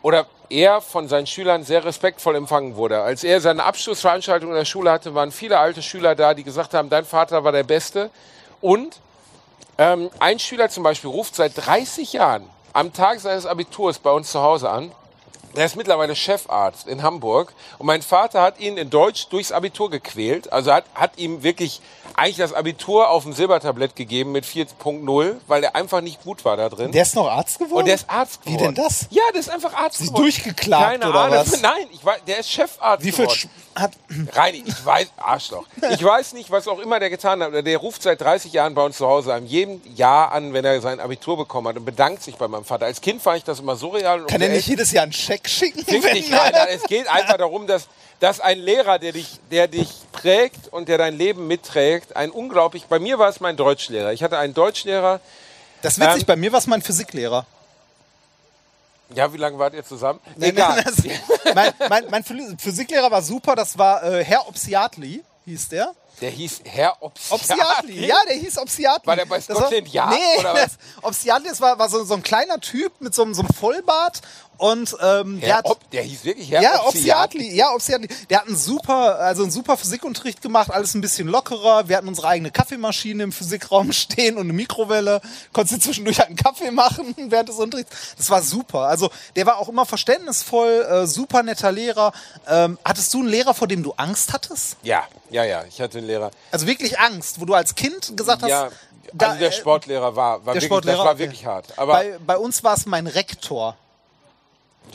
oder er von seinen Schülern sehr respektvoll empfangen wurde. Als er seine Abschlussveranstaltung in der Schule hatte, waren viele alte Schüler da, die gesagt haben, dein Vater war der Beste. Und ähm, ein Schüler zum Beispiel ruft seit 30 Jahren am Tag seines Abiturs bei uns zu Hause an. Der ist mittlerweile Chefarzt in Hamburg und mein Vater hat ihn in Deutsch durchs Abitur gequält. Also hat, hat ihm wirklich eigentlich das Abitur auf dem Silbertablett gegeben mit 4.0, weil er einfach nicht gut war da drin. Der ist noch Arzt geworden? Und der ist Arzt Wie geworden. denn das? Ja, der ist einfach Arzt Sie geworden. durchgeklagt Keine oder Ahnung. was? Nein, ich weiß, der ist Chefarzt Wie viel geworden. Sch- hat, Reini, ich weiß, Arschloch. Ich weiß nicht, was auch immer der getan hat. Der ruft seit 30 Jahren bei uns zu Hause an jedem Jahr an, wenn er sein Abitur bekommen hat und bedankt sich bei meinem Vater. Als Kind fand ich das immer surreal. kann er nicht jedes Jahr einen Scheck schicken? Fick wenn dich, er- Alter. Es geht einfach darum, dass, dass ein Lehrer, der dich, der dich prägt und der dein Leben mitträgt, ein unglaublich, bei mir war es mein Deutschlehrer. Ich hatte einen Deutschlehrer. Das ist witzig, Ähm, bei mir war es mein Physiklehrer. Ja, wie lange wart ihr zusammen? Nein, Egal. nein, das, mein, mein, mein Phy- Physiklehrer war super, das war äh, Herr Obsiatli, hieß der. Der hieß Herr Obsiatli. Obsiatli, ja, der hieß Obsiatli. War der bei Scotland Yard nee, oder was? Obsiatli, das war, war so, so ein kleiner Typ mit so, so einem Vollbart und ähm, der Herr hat... Ob, der hieß wirklich Herr ja, Obsiatli. Ja, Obsiatli. Der hat einen super, also einen super Physikunterricht gemacht, alles ein bisschen lockerer. Wir hatten unsere eigene Kaffeemaschine im Physikraum stehen und eine Mikrowelle. Konntest du zwischendurch halt einen Kaffee machen während des Unterrichts. Das war super. Also der war auch immer verständnisvoll, äh, super netter Lehrer. Ähm, hattest du einen Lehrer, vor dem du Angst hattest? Ja, ja, ja. Ich hatte einen Lehrer. Also wirklich Angst, wo du als Kind gesagt hast, Ja, da, also der äh, Sportlehrer war, war der wirklich, Sportlehrer, das war okay. wirklich hart. Aber bei, bei uns war es mein Rektor.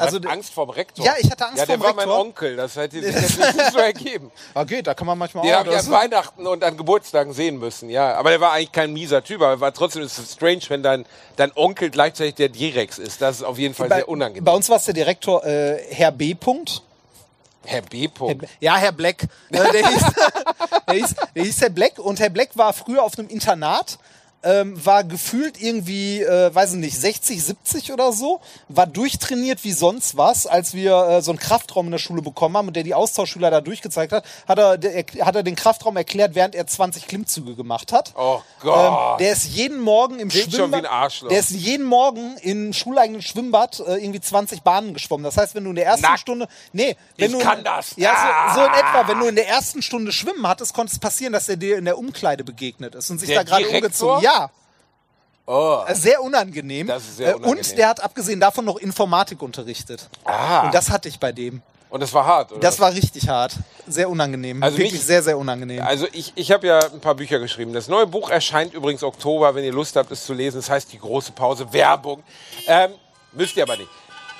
Also also- Angst vorm Rektor. Ja, ich hatte Angst ja, der vorm war mein Rektor. Onkel. Das hätte sich jetzt nicht so ergeben. Okay, da kann man manchmal Den auch. habe ich an Weihnachten und an Geburtstagen sehen müssen, ja. Aber der war eigentlich kein mieser Typ, aber war trotzdem ist es strange, wenn dein, dein Onkel gleichzeitig der Direx ist. Das ist auf jeden Fall bei, sehr unangenehm. Bei uns war es der Direktor äh, Herr B. Punkt. Herr B. Punkt. Ja, Herr Black. Äh, der, hieß, der, hieß, der hieß Herr Black und Herr Black war früher auf einem Internat. Ähm, war gefühlt irgendwie, äh, weiß ich nicht, 60, 70 oder so, war durchtrainiert wie sonst was. Als wir äh, so einen Kraftraum in der Schule bekommen haben und der die Austauschschüler da durchgezeigt hat, hat er, der, hat er den Kraftraum erklärt, während er 20 Klimmzüge gemacht hat. Oh Ähm, Gott. der ist jeden Morgen im Klingt schon Schwimmbad. wie ein Arschloch. Der ist jeden Morgen im schuleigenen Schwimmbad äh, irgendwie 20 Bahnen geschwommen. Das heißt, wenn du in der ersten Nackt. Stunde. Nee, wenn Ich du. kann das. Ja, Ah. so, so in etwa, wenn du in der ersten Stunde schwimmen hattest, konnte es passieren, dass er dir in der Umkleide begegnet ist und sich Der da gerade umgezogen. Ja. Oh. Sehr unangenehm. Das ist sehr Äh, unangenehm. Und der hat abgesehen davon noch Informatik unterrichtet. Ah. Und das hatte ich bei dem. Und das war hart, oder? Das war richtig hart. Sehr unangenehm. Also Wirklich mich- sehr, sehr unangenehm. Also ich, ich habe ja ein paar Bücher geschrieben. Das neue Buch erscheint übrigens Oktober, wenn ihr Lust habt, es zu lesen. Das heißt die große Pause Werbung. Ähm, müsst ihr aber nicht.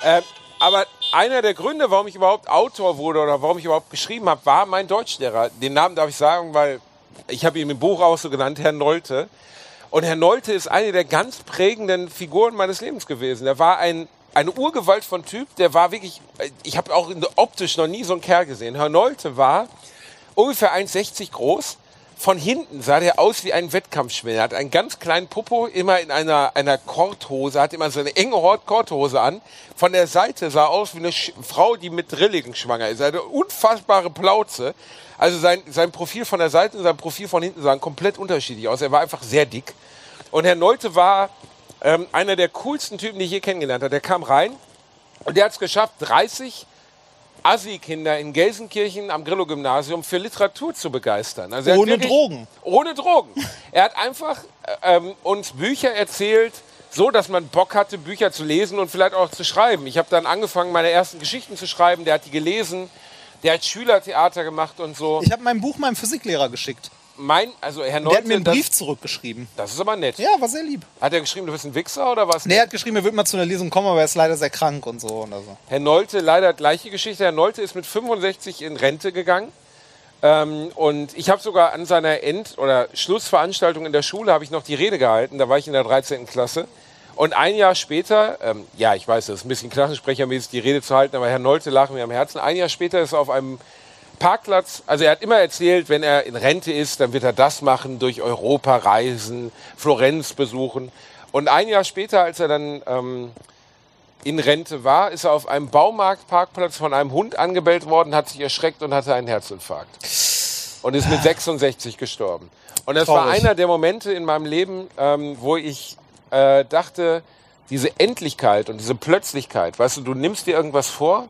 Ähm, aber einer der Gründe, warum ich überhaupt Autor wurde oder warum ich überhaupt geschrieben habe, war mein Deutschlehrer. Den Namen darf ich sagen, weil ich habe ihn im Buch auch so genannt, Herr Nolte. Und Herr Nolte ist eine der ganz prägenden Figuren meines Lebens gewesen. Er war ein, eine Urgewalt von Typ, der war wirklich, ich habe auch optisch noch nie so einen Kerl gesehen. Herr Nolte war ungefähr 1,60 groß. Von hinten sah der aus wie ein Wettkampfschwimmer. Er hat einen ganz kleinen Popo, immer in einer, einer Korthose, hat immer so eine enge Korthose an. Von der Seite sah aus wie eine Sch Frau, die mit Drilligen schwanger ist. Eine unfassbare Plauze. Also sein, sein Profil von der Seite und sein Profil von hinten sahen komplett unterschiedlich aus. Er war einfach sehr dick. Und Herr Nolte war ähm, einer der coolsten Typen, die ich je kennengelernt habe. Der kam rein und der hat es geschafft, 30 Assi-Kinder in Gelsenkirchen am Grillo-Gymnasium für Literatur zu begeistern. Also Ohne wirklich- Drogen. Ohne Drogen. Er hat einfach ähm, uns Bücher erzählt, so dass man Bock hatte, Bücher zu lesen und vielleicht auch zu schreiben. Ich habe dann angefangen, meine ersten Geschichten zu schreiben. Der hat die gelesen. Der hat Schülertheater gemacht und so. Ich habe mein Buch meinem Physiklehrer geschickt. Mein, also Herr Der Nolte, hat mir einen das- Brief zurückgeschrieben. Das ist aber nett. Ja, war sehr lieb. Hat er geschrieben, du bist ein Wichser oder was? Nee, er hat geschrieben, er wird mal zu einer Lesung kommen, aber er ist leider sehr krank und so. Und also. Herr Nolte, leider gleiche Geschichte. Herr Nolte ist mit 65 in Rente gegangen. Ähm, und ich habe sogar an seiner End- oder Schlussveranstaltung in der Schule habe ich noch die Rede gehalten. Da war ich in der 13. Klasse. Und ein Jahr später, ähm, ja, ich weiß, das ist ein bisschen klassensprechermäßig, die Rede zu halten, aber Herr Nolte lag mir am Herzen. Ein Jahr später ist er auf einem Parkplatz, also er hat immer erzählt, wenn er in Rente ist, dann wird er das machen, durch Europa reisen, Florenz besuchen. Und ein Jahr später, als er dann ähm, in Rente war, ist er auf einem Baumarktparkplatz von einem Hund angebellt worden, hat sich erschreckt und hatte einen Herzinfarkt. Und ist mit 66 gestorben. Und das war Traurig. einer der Momente in meinem Leben, ähm, wo ich äh, dachte, diese Endlichkeit und diese Plötzlichkeit, weißt du, du nimmst dir irgendwas vor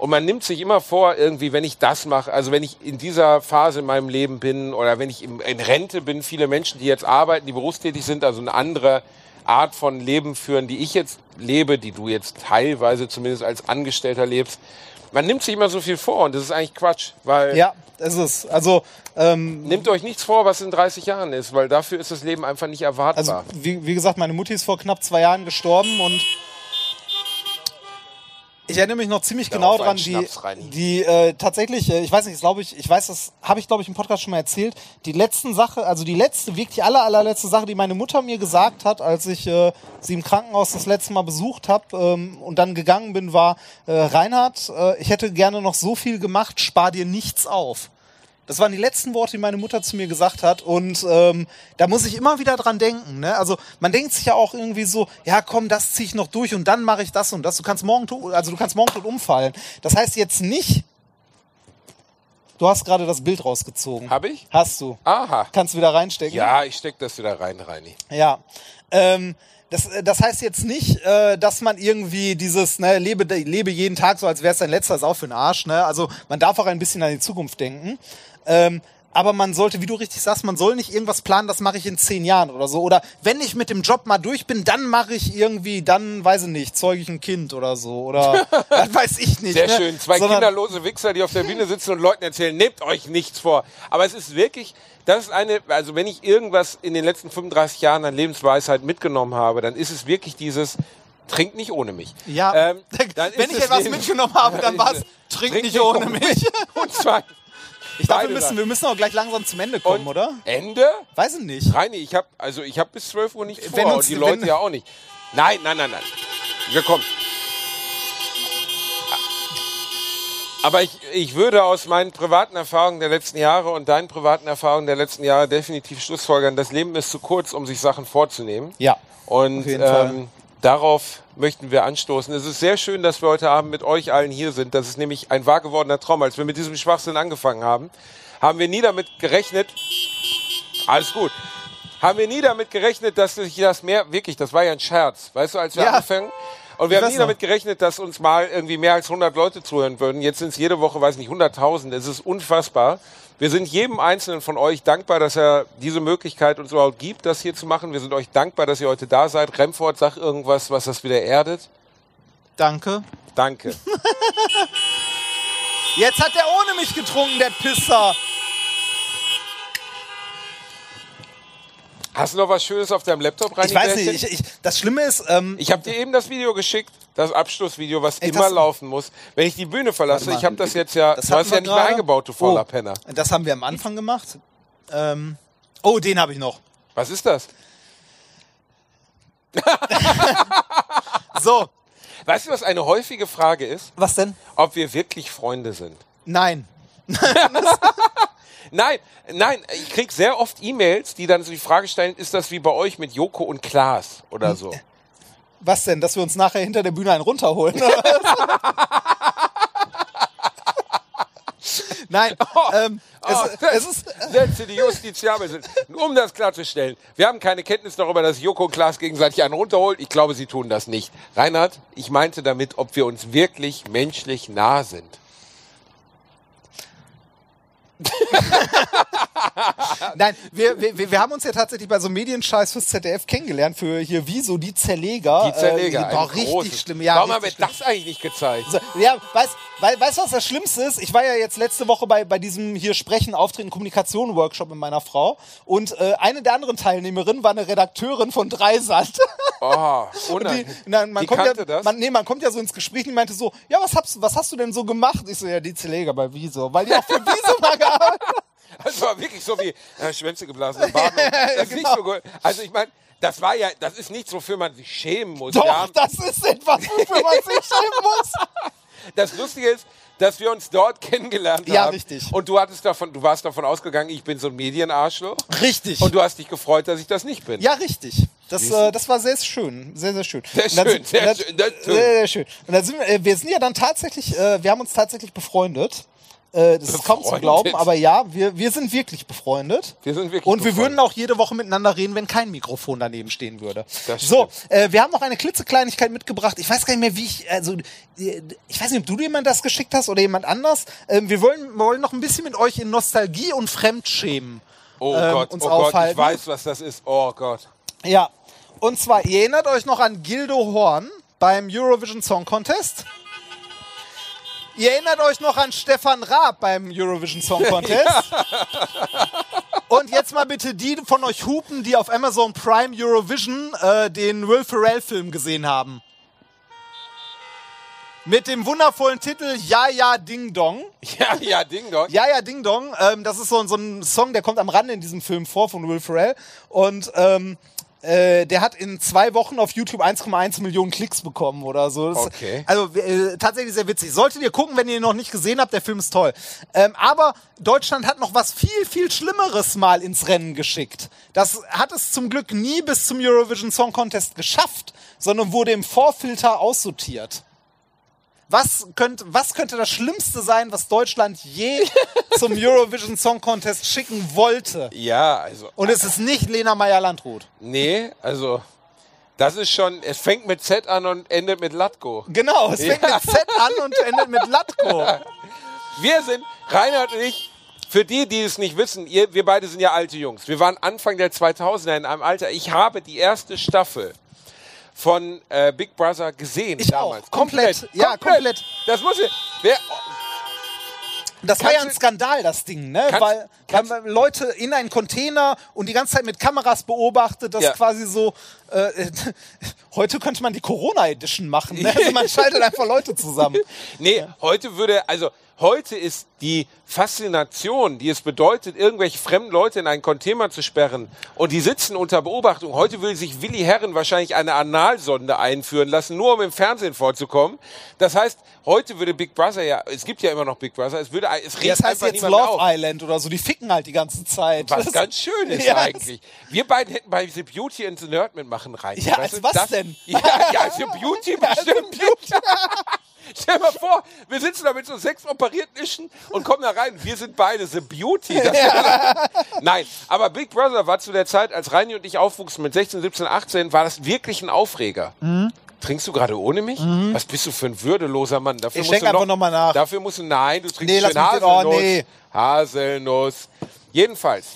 und man nimmt sich immer vor, irgendwie, wenn ich das mache, also wenn ich in dieser Phase in meinem Leben bin oder wenn ich in Rente bin, viele Menschen, die jetzt arbeiten, die berufstätig sind, also eine andere Art von Leben führen, die ich jetzt lebe, die du jetzt teilweise zumindest als Angestellter lebst. Man nimmt sich immer so viel vor und das ist eigentlich Quatsch, weil Ja, das ist also. Ähm, nehmt euch nichts vor, was in 30 Jahren ist, weil dafür ist das Leben einfach nicht erwartbar. Also, wie, wie gesagt, meine Mutti ist vor knapp zwei Jahren gestorben und ich erinnere mich noch ziemlich genau Darauf einen dran, die, die äh, tatsächlich, äh, ich weiß nicht, glaube ich, ich weiß, das habe ich glaube ich im Podcast schon mal erzählt. Die letzten Sache, also die letzte, wirklich aller allerletzte Sache, die meine Mutter mir gesagt hat, als ich äh, sie im Krankenhaus das letzte Mal besucht habe ähm, und dann gegangen bin, war äh, Reinhard, äh, ich hätte gerne noch so viel gemacht, spar dir nichts auf. Das waren die letzten Worte, die meine Mutter zu mir gesagt hat. Und ähm, da muss ich immer wieder dran denken. Ne? Also man denkt sich ja auch irgendwie so, ja komm, das ziehe ich noch durch und dann mache ich das und das. Du kannst morgen tot, also du kannst morgen tot umfallen. Das heißt jetzt nicht, Du hast gerade das Bild rausgezogen. Hab ich? Hast du. Aha. Kannst du wieder reinstecken? Ja, ich steck das wieder rein, Reini. Ja. Ähm, das, das heißt jetzt nicht, äh, dass man irgendwie dieses, ne, lebe, lebe jeden Tag so, als wäre es dein letzter, auch für den Arsch. Ne? Also man darf auch ein bisschen an die Zukunft denken. Ähm, aber man sollte, wie du richtig sagst, man soll nicht irgendwas planen, das mache ich in zehn Jahren oder so. Oder wenn ich mit dem Job mal durch bin, dann mache ich irgendwie, dann weiß ich nicht, zeuge ich ein Kind oder so. Oder das weiß ich nicht. Sehr ne? schön. Zwei Sondern- kinderlose Wichser, die auf der Bühne sitzen und Leuten erzählen, nehmt euch nichts vor. Aber es ist wirklich, das ist eine, also wenn ich irgendwas in den letzten 35 Jahren an Lebensweisheit mitgenommen habe, dann ist es wirklich dieses, trink nicht ohne mich. Ja, Ähm, wenn ich etwas mitgenommen habe, dann war es, trink, nicht ohne mich. Und zwar, Ich glaube, wir müssen, wir müssen auch gleich langsam zum Ende kommen, oder? Ende? Weiß ich nicht. Reini, ich habe also ich habe bis 12 Uhr nichts Wenn vor uns- und die Leute ja auch nicht. Nein, nein, nein, nein. Wir kommen. Aber ich, ich würde aus meinen privaten Erfahrungen der letzten Jahre und deinen privaten Erfahrungen der letzten Jahre definitiv schlussfolgern, das Leben ist zu kurz, um sich Sachen vorzunehmen. Ja. Und auf jeden Fall. ähm, darauf möchten wir anstoßen. Es ist sehr schön, dass wir heute Abend mit euch allen hier sind. Das ist nämlich ein wahr gewordener Traum. Als wir mit diesem Schwachsinn angefangen haben, haben wir nie damit gerechnet, alles gut, haben wir nie damit gerechnet, dass sich das mehr, wirklich, das war ja ein Scherz, weißt du, als wir Ja. angefangen und wir Ich haben nie noch. damit gerechnet, dass uns mal irgendwie mehr als 100 Leute zuhören würden. Jetzt sind es jede Woche, weiß nicht, 100.000. Es ist unfassbar. Wir sind jedem Einzelnen von euch dankbar, dass er diese Möglichkeit uns überhaupt gibt, das hier zu machen. Wir sind euch dankbar, dass ihr heute da seid. Remford, sag irgendwas, was das wieder erdet. Danke. Danke. Jetzt hat er ohne mich getrunken, der Pisser. Hast du noch was Schönes auf deinem Laptop rein? Ich weiß nicht, ich, ich, das Schlimme ist, ähm, Ich habe dir eben das Video geschickt, das Abschlussvideo, was Ey, immer laufen muss. Wenn ich die Bühne verlasse, ich habe das jetzt ja, Das du hast ja nicht mehr eingebaut, du fauler Oh. Penner. das haben wir am Anfang gemacht. Ähm, oh, den habe ich noch. Was ist das? So, Weißt du, was eine häufige Frage ist? was denn? Ob wir wirklich Freunde sind. Nein. Nein, nein, ich krieg sehr oft E-Mails, die dann so die Frage stellen, ist das wie bei euch mit Joko und Klaas oder so? Was denn? Dass wir uns nachher hinter der Bühne einen runterholen? Nein, ähm, es, Oh, es ist, Sätze, die justiziabel sind. Um das klarzustellen, wir haben keine Kenntnis darüber, dass Joko und Klaas gegenseitig einen runterholt. Ich glaube, sie tun das nicht. Reinhard, ich meinte damit, ob wir uns wirklich menschlich nah sind. Nein, wir, wir, wir haben uns ja tatsächlich bei so einem Medienscheiß fürs ZDF kennengelernt, für hier Wieso, die Zerleger. Die Zerleger. Äh, ein boah, richtig großes- schlimm. Ja, Warum haben wir das eigentlich nicht gezeigt? So, ja, weißt weil, weißt du, was das Schlimmste ist? Ich war ja jetzt letzte Woche bei, bei diesem hier Sprechen, Auftreten, Kommunikation Workshop mit meiner Frau und äh, eine der anderen Teilnehmerinnen war eine Redakteurin von Dreisat. Oh, Und die, na, man, Die kommt kannte ja, das? Man, nee, man kommt ja so ins Gespräch und die meinte so, ja, was hast, was hast du denn so gemacht? Ich so, ja, die Zeleger bei Wieso, weil die auch für Wieso mal gearbeitet Das war wirklich so wie äh, Schwänze geblasen im. Das ist nicht genau. so gut. Also ich meine, das war ja, das ist nichts, wofür man sich schämen muss. Doch, das ist etwas, wofür man sich schämen muss. Das Lustige ist, dass wir uns dort kennengelernt Ja, haben. richtig. Und du hattest davon, du warst davon ausgegangen, ich bin so ein Medienarschloch. Richtig. Und du hast dich gefreut, dass ich das nicht bin. Ja, richtig. Das, äh, das war sehr schön. Sehr, sehr schön. Sehr schön, sind- sehr dann- schön. Sehr, sehr schön. Und dann sind wir, äh, wir sind ja dann tatsächlich, äh, wir haben uns tatsächlich befreundet. Äh, das ist kaum zu glauben, aber ja, wir, wir sind wirklich befreundet. Wir sind wirklich Und wir befreundet. würden auch jede Woche miteinander reden, wenn kein Mikrofon daneben stehen würde. So, äh, wir haben noch eine klitzekleinigkeit mitgebracht. Ich weiß gar nicht mehr, wie ich, also, ich weiß nicht, ob du jemand das geschickt hast oder jemand anders. Ähm, wir wollen, wollen noch ein bisschen mit euch in Nostalgie und Fremdschämen Oh ähm, Gott, uns oh Gott, aufhalten. ich weiß, was das ist. Oh Gott. Ja, und zwar, ihr erinnert euch noch an Gildo Horn beim Eurovision Song Contest? Ihr erinnert euch noch an Stefan Raab beim Eurovision Song Contest? Und jetzt mal bitte die von euch hupen, die auf Amazon Prime Eurovision äh, den Will Ferrell Film gesehen haben. Mit dem wundervollen Titel Ja, ja, Ding Dong. Ja, ja, Ding Dong. Ja, ja, Ding Dong. Ähm, das ist so, so ein Song, der kommt am Rande in diesem Film vor von Will Ferrell. Und ähm, Äh, der hat in zwei Wochen auf YouTube 1,1 Millionen Klicks bekommen oder so. Das, Okay. Also äh, tatsächlich sehr witzig. Solltet ihr gucken, wenn ihr ihn noch nicht gesehen habt, der Film ist toll. Ähm, aber Deutschland hat noch was viel, viel Schlimmeres mal ins Rennen geschickt. Das hat es zum Glück nie bis zum Eurovision Song Contest geschafft, sondern wurde im Vorfilter aussortiert. Was könnte, was könnte das Schlimmste sein, was Deutschland je zum Eurovision Song Contest schicken wollte? Ja, also. Und es ist nicht Lena Meyer-Landrut. Nee, also. Das ist schon, es fängt mit Z an und endet mit Latko. Genau, es fängt mit Z an und endet mit Latko. Wir sind, Reinhard und ich, für die, die es nicht wissen, ihr, wir beide sind ja alte Jungs. Wir waren Anfang der 2000er in einem Alter. Ich habe die erste Staffel von äh, Big Brother gesehen Ich damals. auch. Komplett. Ja, komplett. Das muss ich. Wer, Das war ja ein Kannst Skandal, das Ding, ne? Kannst- weil, weil man Leute in einen Container und die ganze Zeit mit Kameras beobachtet, das Ja. quasi so. Äh, heute könnte man die Corona Edition machen, ne? Also man schaltet einfach Leute zusammen. Nee, heute würde, also heute ist die Faszination, die es bedeutet, irgendwelche fremden Leute in einen Container zu sperren und die sitzen unter Beobachtung. Heute will sich Willi Herren wahrscheinlich eine Analsonde einführen lassen, nur um im Fernsehen vorzukommen. Das heißt, heute würde Big Brother ja, es gibt ja immer noch Big Brother, es würde, es Ja, das heißt jetzt Love auf. Island oder so, die ficken halt die ganze Zeit. Was Das- ganz schön ist Ja, eigentlich. Wir beiden hätten bei The Beauty and the Nerd mitmachen rein. Ja, Weißt als was das, denn? Ja, ja, The Beauty bestimmt. Stell dir mal vor, wir sitzen da mit so sechs operierten Ischen und kommen da rein. Wir sind beide The Beauty. Das Nein, aber Big Brother war zu der Zeit, als Reini und ich aufwuchsen mit 16, 17, 18, war das wirklich ein Aufreger. Mhm. Trinkst du gerade ohne mich? Was bist du für ein würdeloser Mann? Dafür Ich musst schenk du noch, einfach noch mal nach. Dafür musst du, nein, du trinkst Nee, lass mich den- oh, Haselnuss. nee. Haselnuss. Jedenfalls,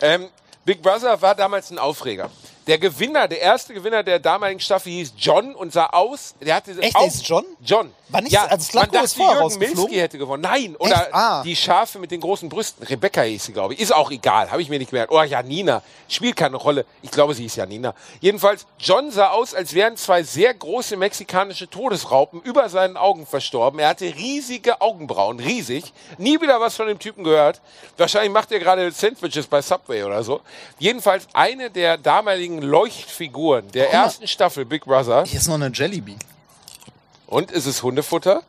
ähm, Big Brother war damals ein Aufreger. Der Gewinner, der erste Gewinner der damaligen Staffel hieß John und sah aus. Der hatte Echt, auch, der ist John? John. War nicht- ja, also Slatko man ist dachte, vorher Jürgen? Milski hätte gewonnen. Nein, oder? Ah. die Schafe mit den großen Brüsten. Rebecca hieß sie, glaube ich. Ist auch egal, habe ich mir nicht gemerkt. Oh, Janina. Spielt keine Rolle. Ich glaube, sie ist Janina. Jedenfalls, John sah aus, als wären zwei sehr große mexikanische Todesraupen über seinen Augen verstorben. Er hatte riesige Augenbrauen, riesig. Nie wieder was von dem Typen gehört. Wahrscheinlich macht er gerade Sandwiches bei Subway oder so. Jedenfalls eine der damaligen Leuchtfiguren der Guck mal. ersten Staffel Big Brother. Hier ist noch eine Jellybean. Und ist es Hundefutter?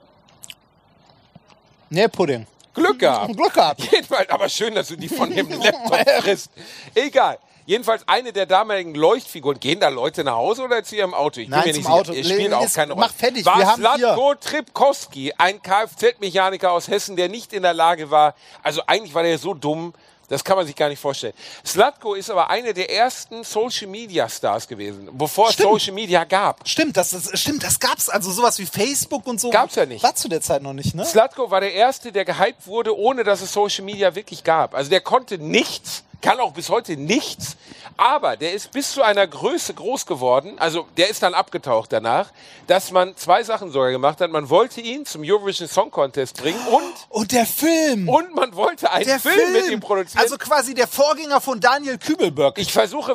Nee, Pudding. Glück gehabt. Glück gehabt. Jedenfalls, aber schön, dass du die von dem Laptop frisst. Egal. Jedenfalls eine der damaligen Leuchtfiguren. Gehen da Leute nach Hause oder zu ihrem Auto? Ich bin Nein, mir zum nicht Auto. sicher. Es spielt Le- auch ist- keine Rolle. mach fertig, War haben Slatko Tripkowski, ein Kfz-Mechaniker aus Hessen, der nicht in der Lage war, also eigentlich war der so dumm, das kann man sich gar nicht vorstellen. Slatko ist aber eine der ersten Social-Media-Stars gewesen, bevor Stimmt. es Social Media gab. Stimmt, das, ist, stimmt, das gab's. Also sowas wie Facebook und so. Gab's ja nicht. War zu der Zeit noch nicht, ne? Slatko war der Erste, der gehypt wurde, ohne dass es Social Media wirklich gab. Also der konnte nichts, kann auch bis heute nichts, aber der ist bis zu einer Größe groß geworden, also der ist dann abgetaucht danach, dass man zwei Sachen sogar gemacht hat. Man wollte ihn zum Eurovision Song Contest bringen und, Und der Film. und man wollte einen der Film, mit ihm produzieren. Also quasi der Vorgänger von Daniel Kübelberg. ich versuche,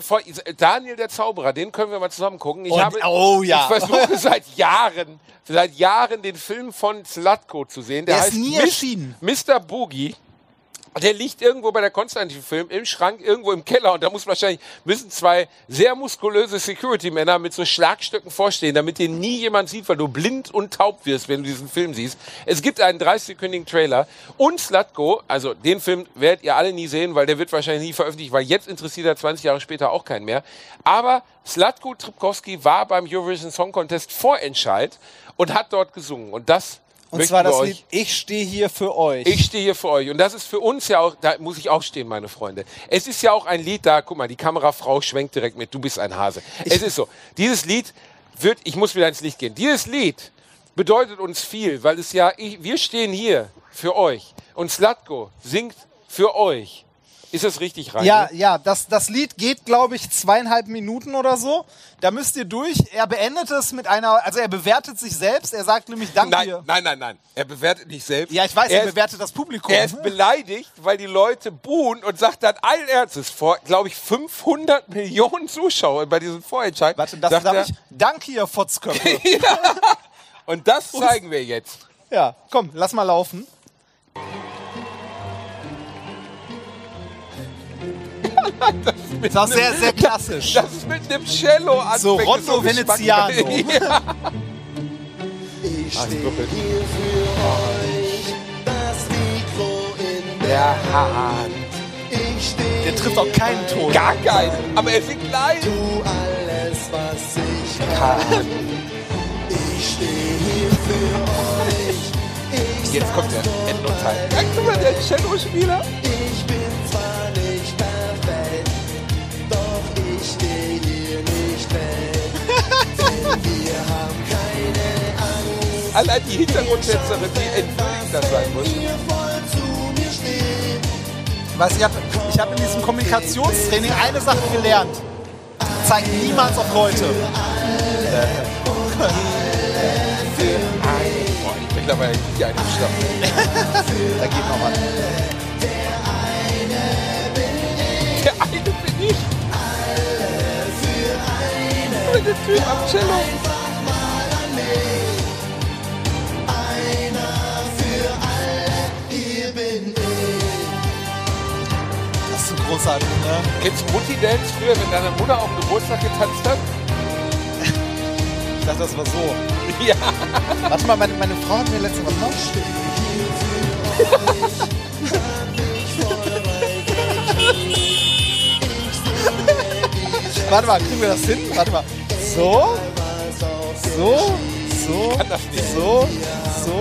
Daniel der Zauberer, den können wir mal zusammen gucken. Ich Und- habe, oh ja. Ich versuche seit Jahren, seit Jahren den Film von Slatko zu sehen. Der, Der ist heißt nie Mis- erschienen. Mr. Boogie. Der liegt irgendwo bei der Konstantin-Film im Schrank, irgendwo im Keller. Und da muss wahrscheinlich, müssen zwei sehr muskulöse Security-Männer mit so Schlagstöcken vorstehen, damit den nie jemand sieht, weil du blind und taub wirst, wenn du diesen Film siehst. Es gibt einen 30-sekündigen Trailer. Und Slatko, also den Film werdet ihr alle nie sehen, weil der wird wahrscheinlich nie veröffentlicht, weil jetzt interessiert er 20 Jahre später auch keinen mehr. Aber Slatko Tripkowski war beim Eurovision Song Contest Vorentscheid und hat dort gesungen. Und das Und möchten zwar das Lied Ich stehe hier für euch. ich stehe hier für euch. Und das ist für uns ja auch, da muss ich auch stehen, meine Freunde. Es ist ja auch ein Lied, da, guck mal, die Kamerafrau schwenkt direkt mit, du bist ein Hase. es ist so. Dieses Lied wird, ich muss wieder ins Licht gehen. Dieses Lied bedeutet uns viel, weil es ja, ich, wir stehen hier für euch. Und Slatko singt für euch. Ist das richtig, Rainer? Ja, ja, das, das Lied geht, glaube ich, zweieinhalb Minuten oder so. Da müsst ihr durch. Er beendet es mit einer, also er bewertet sich selbst. Er sagt nämlich Danke Nein, dir. nein, nein, nein. Er bewertet nicht selbst. Ja, ich weiß, er, er ist, bewertet das Publikum. Er ist beleidigt, weil die Leute buhen und sagt dann allen Ernstes vor, glaube ich, 500 Millionen Zuschauern bei diesem Vorentscheid. Warte, das sagt darf ich? Danke, ihr Fotzköpfe. Und das zeigen wir jetzt. ja, komm, lass mal laufen. Das war sehr, sehr klassisch. Das ist mit einem Cello anfängt. So, Rondo. Veneziano. ja. Ich stehe hier für euch, das Mikro in Der Hand. Ich stehe Der trifft auch keinen Ton. Gar keinen. Aber er singt live. Tu alles, was ich kann. Ich stehe hier für euch. Ich Jetzt kommt der Endnoteil. Guck mal, der Cello-Spieler. Ich bin zwar nicht Allein die Hintergrundtänzerin, die entwürdigt das sein muss. Weißt, ich habe ich hab in diesem Kommunikationstraining eine Sache gelernt. Zeig niemals auf Leute. Boah, ich bin dabei die eine Stadt. Da geht noch was. Der Typ am Cello. Hier bin ich. Das ist so großartig, ne? Kennst du Mutti Dance früher, wenn deine Mutter auf dem Geburtstag getanzt hat? Ich dachte, das war so. Ja. Warte mal, meine, meine Frau hat mir letztens was noch Warte mal, kriegen wir das hin? Warte mal. So, so, so, so, so, so, so,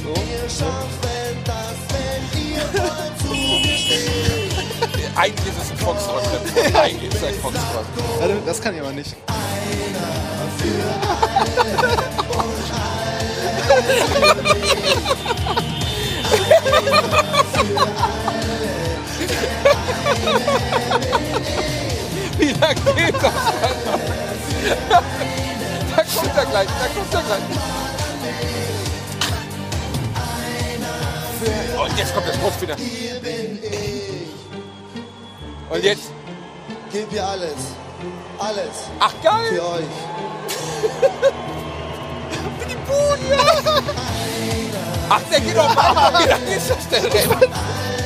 so. Eigentlich ist es ein Foxtrot. Eigentlich ist es ein Foxtrot. Das kann ich aber nicht. Wie lange geht das? Da kommt er gleich, da kommt er gleich. Und jetzt kommt das Brust wieder. Und jetzt, Gib ihr alles. Alles. ach geil. Für euch. Ach, der geht doch mal. Wie lange ist das denn?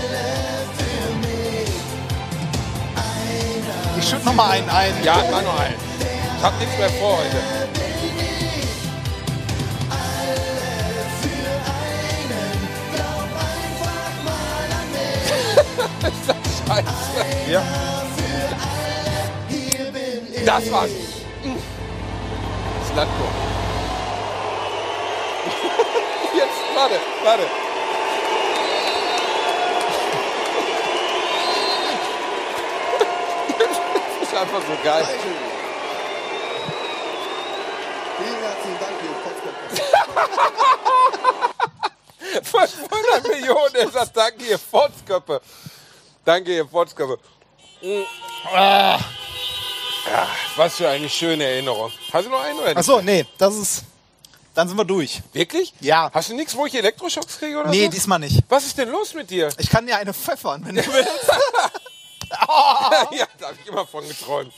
Ich schütte noch mal einen ein. Ja, mach noch einen. Ich hab nichts mehr vor heute. ist das scheiße. Ja. Das war's. Slatko. Jetzt, warte, warte. Das ist einfach so geil. Vielen herzlichen Dank, ihr Kopfköpfe. 500 Millionen, er sagt, danke, ihr Fotzköpfe. Danke, ihr Fotzköpfe. Mm. Ah. Ja, was für eine schöne Erinnerung. Hast du noch einen oder nicht? Achso, nee, das ist. Dann sind wir durch. Wirklich? Ja. Hast du nichts, wo ich Elektroschocks kriege oder Nee, so? diesmal nicht. Was ist denn los mit dir? Ich kann dir eine pfeffern, wenn du willst. ja, da habe ich immer von geträumt.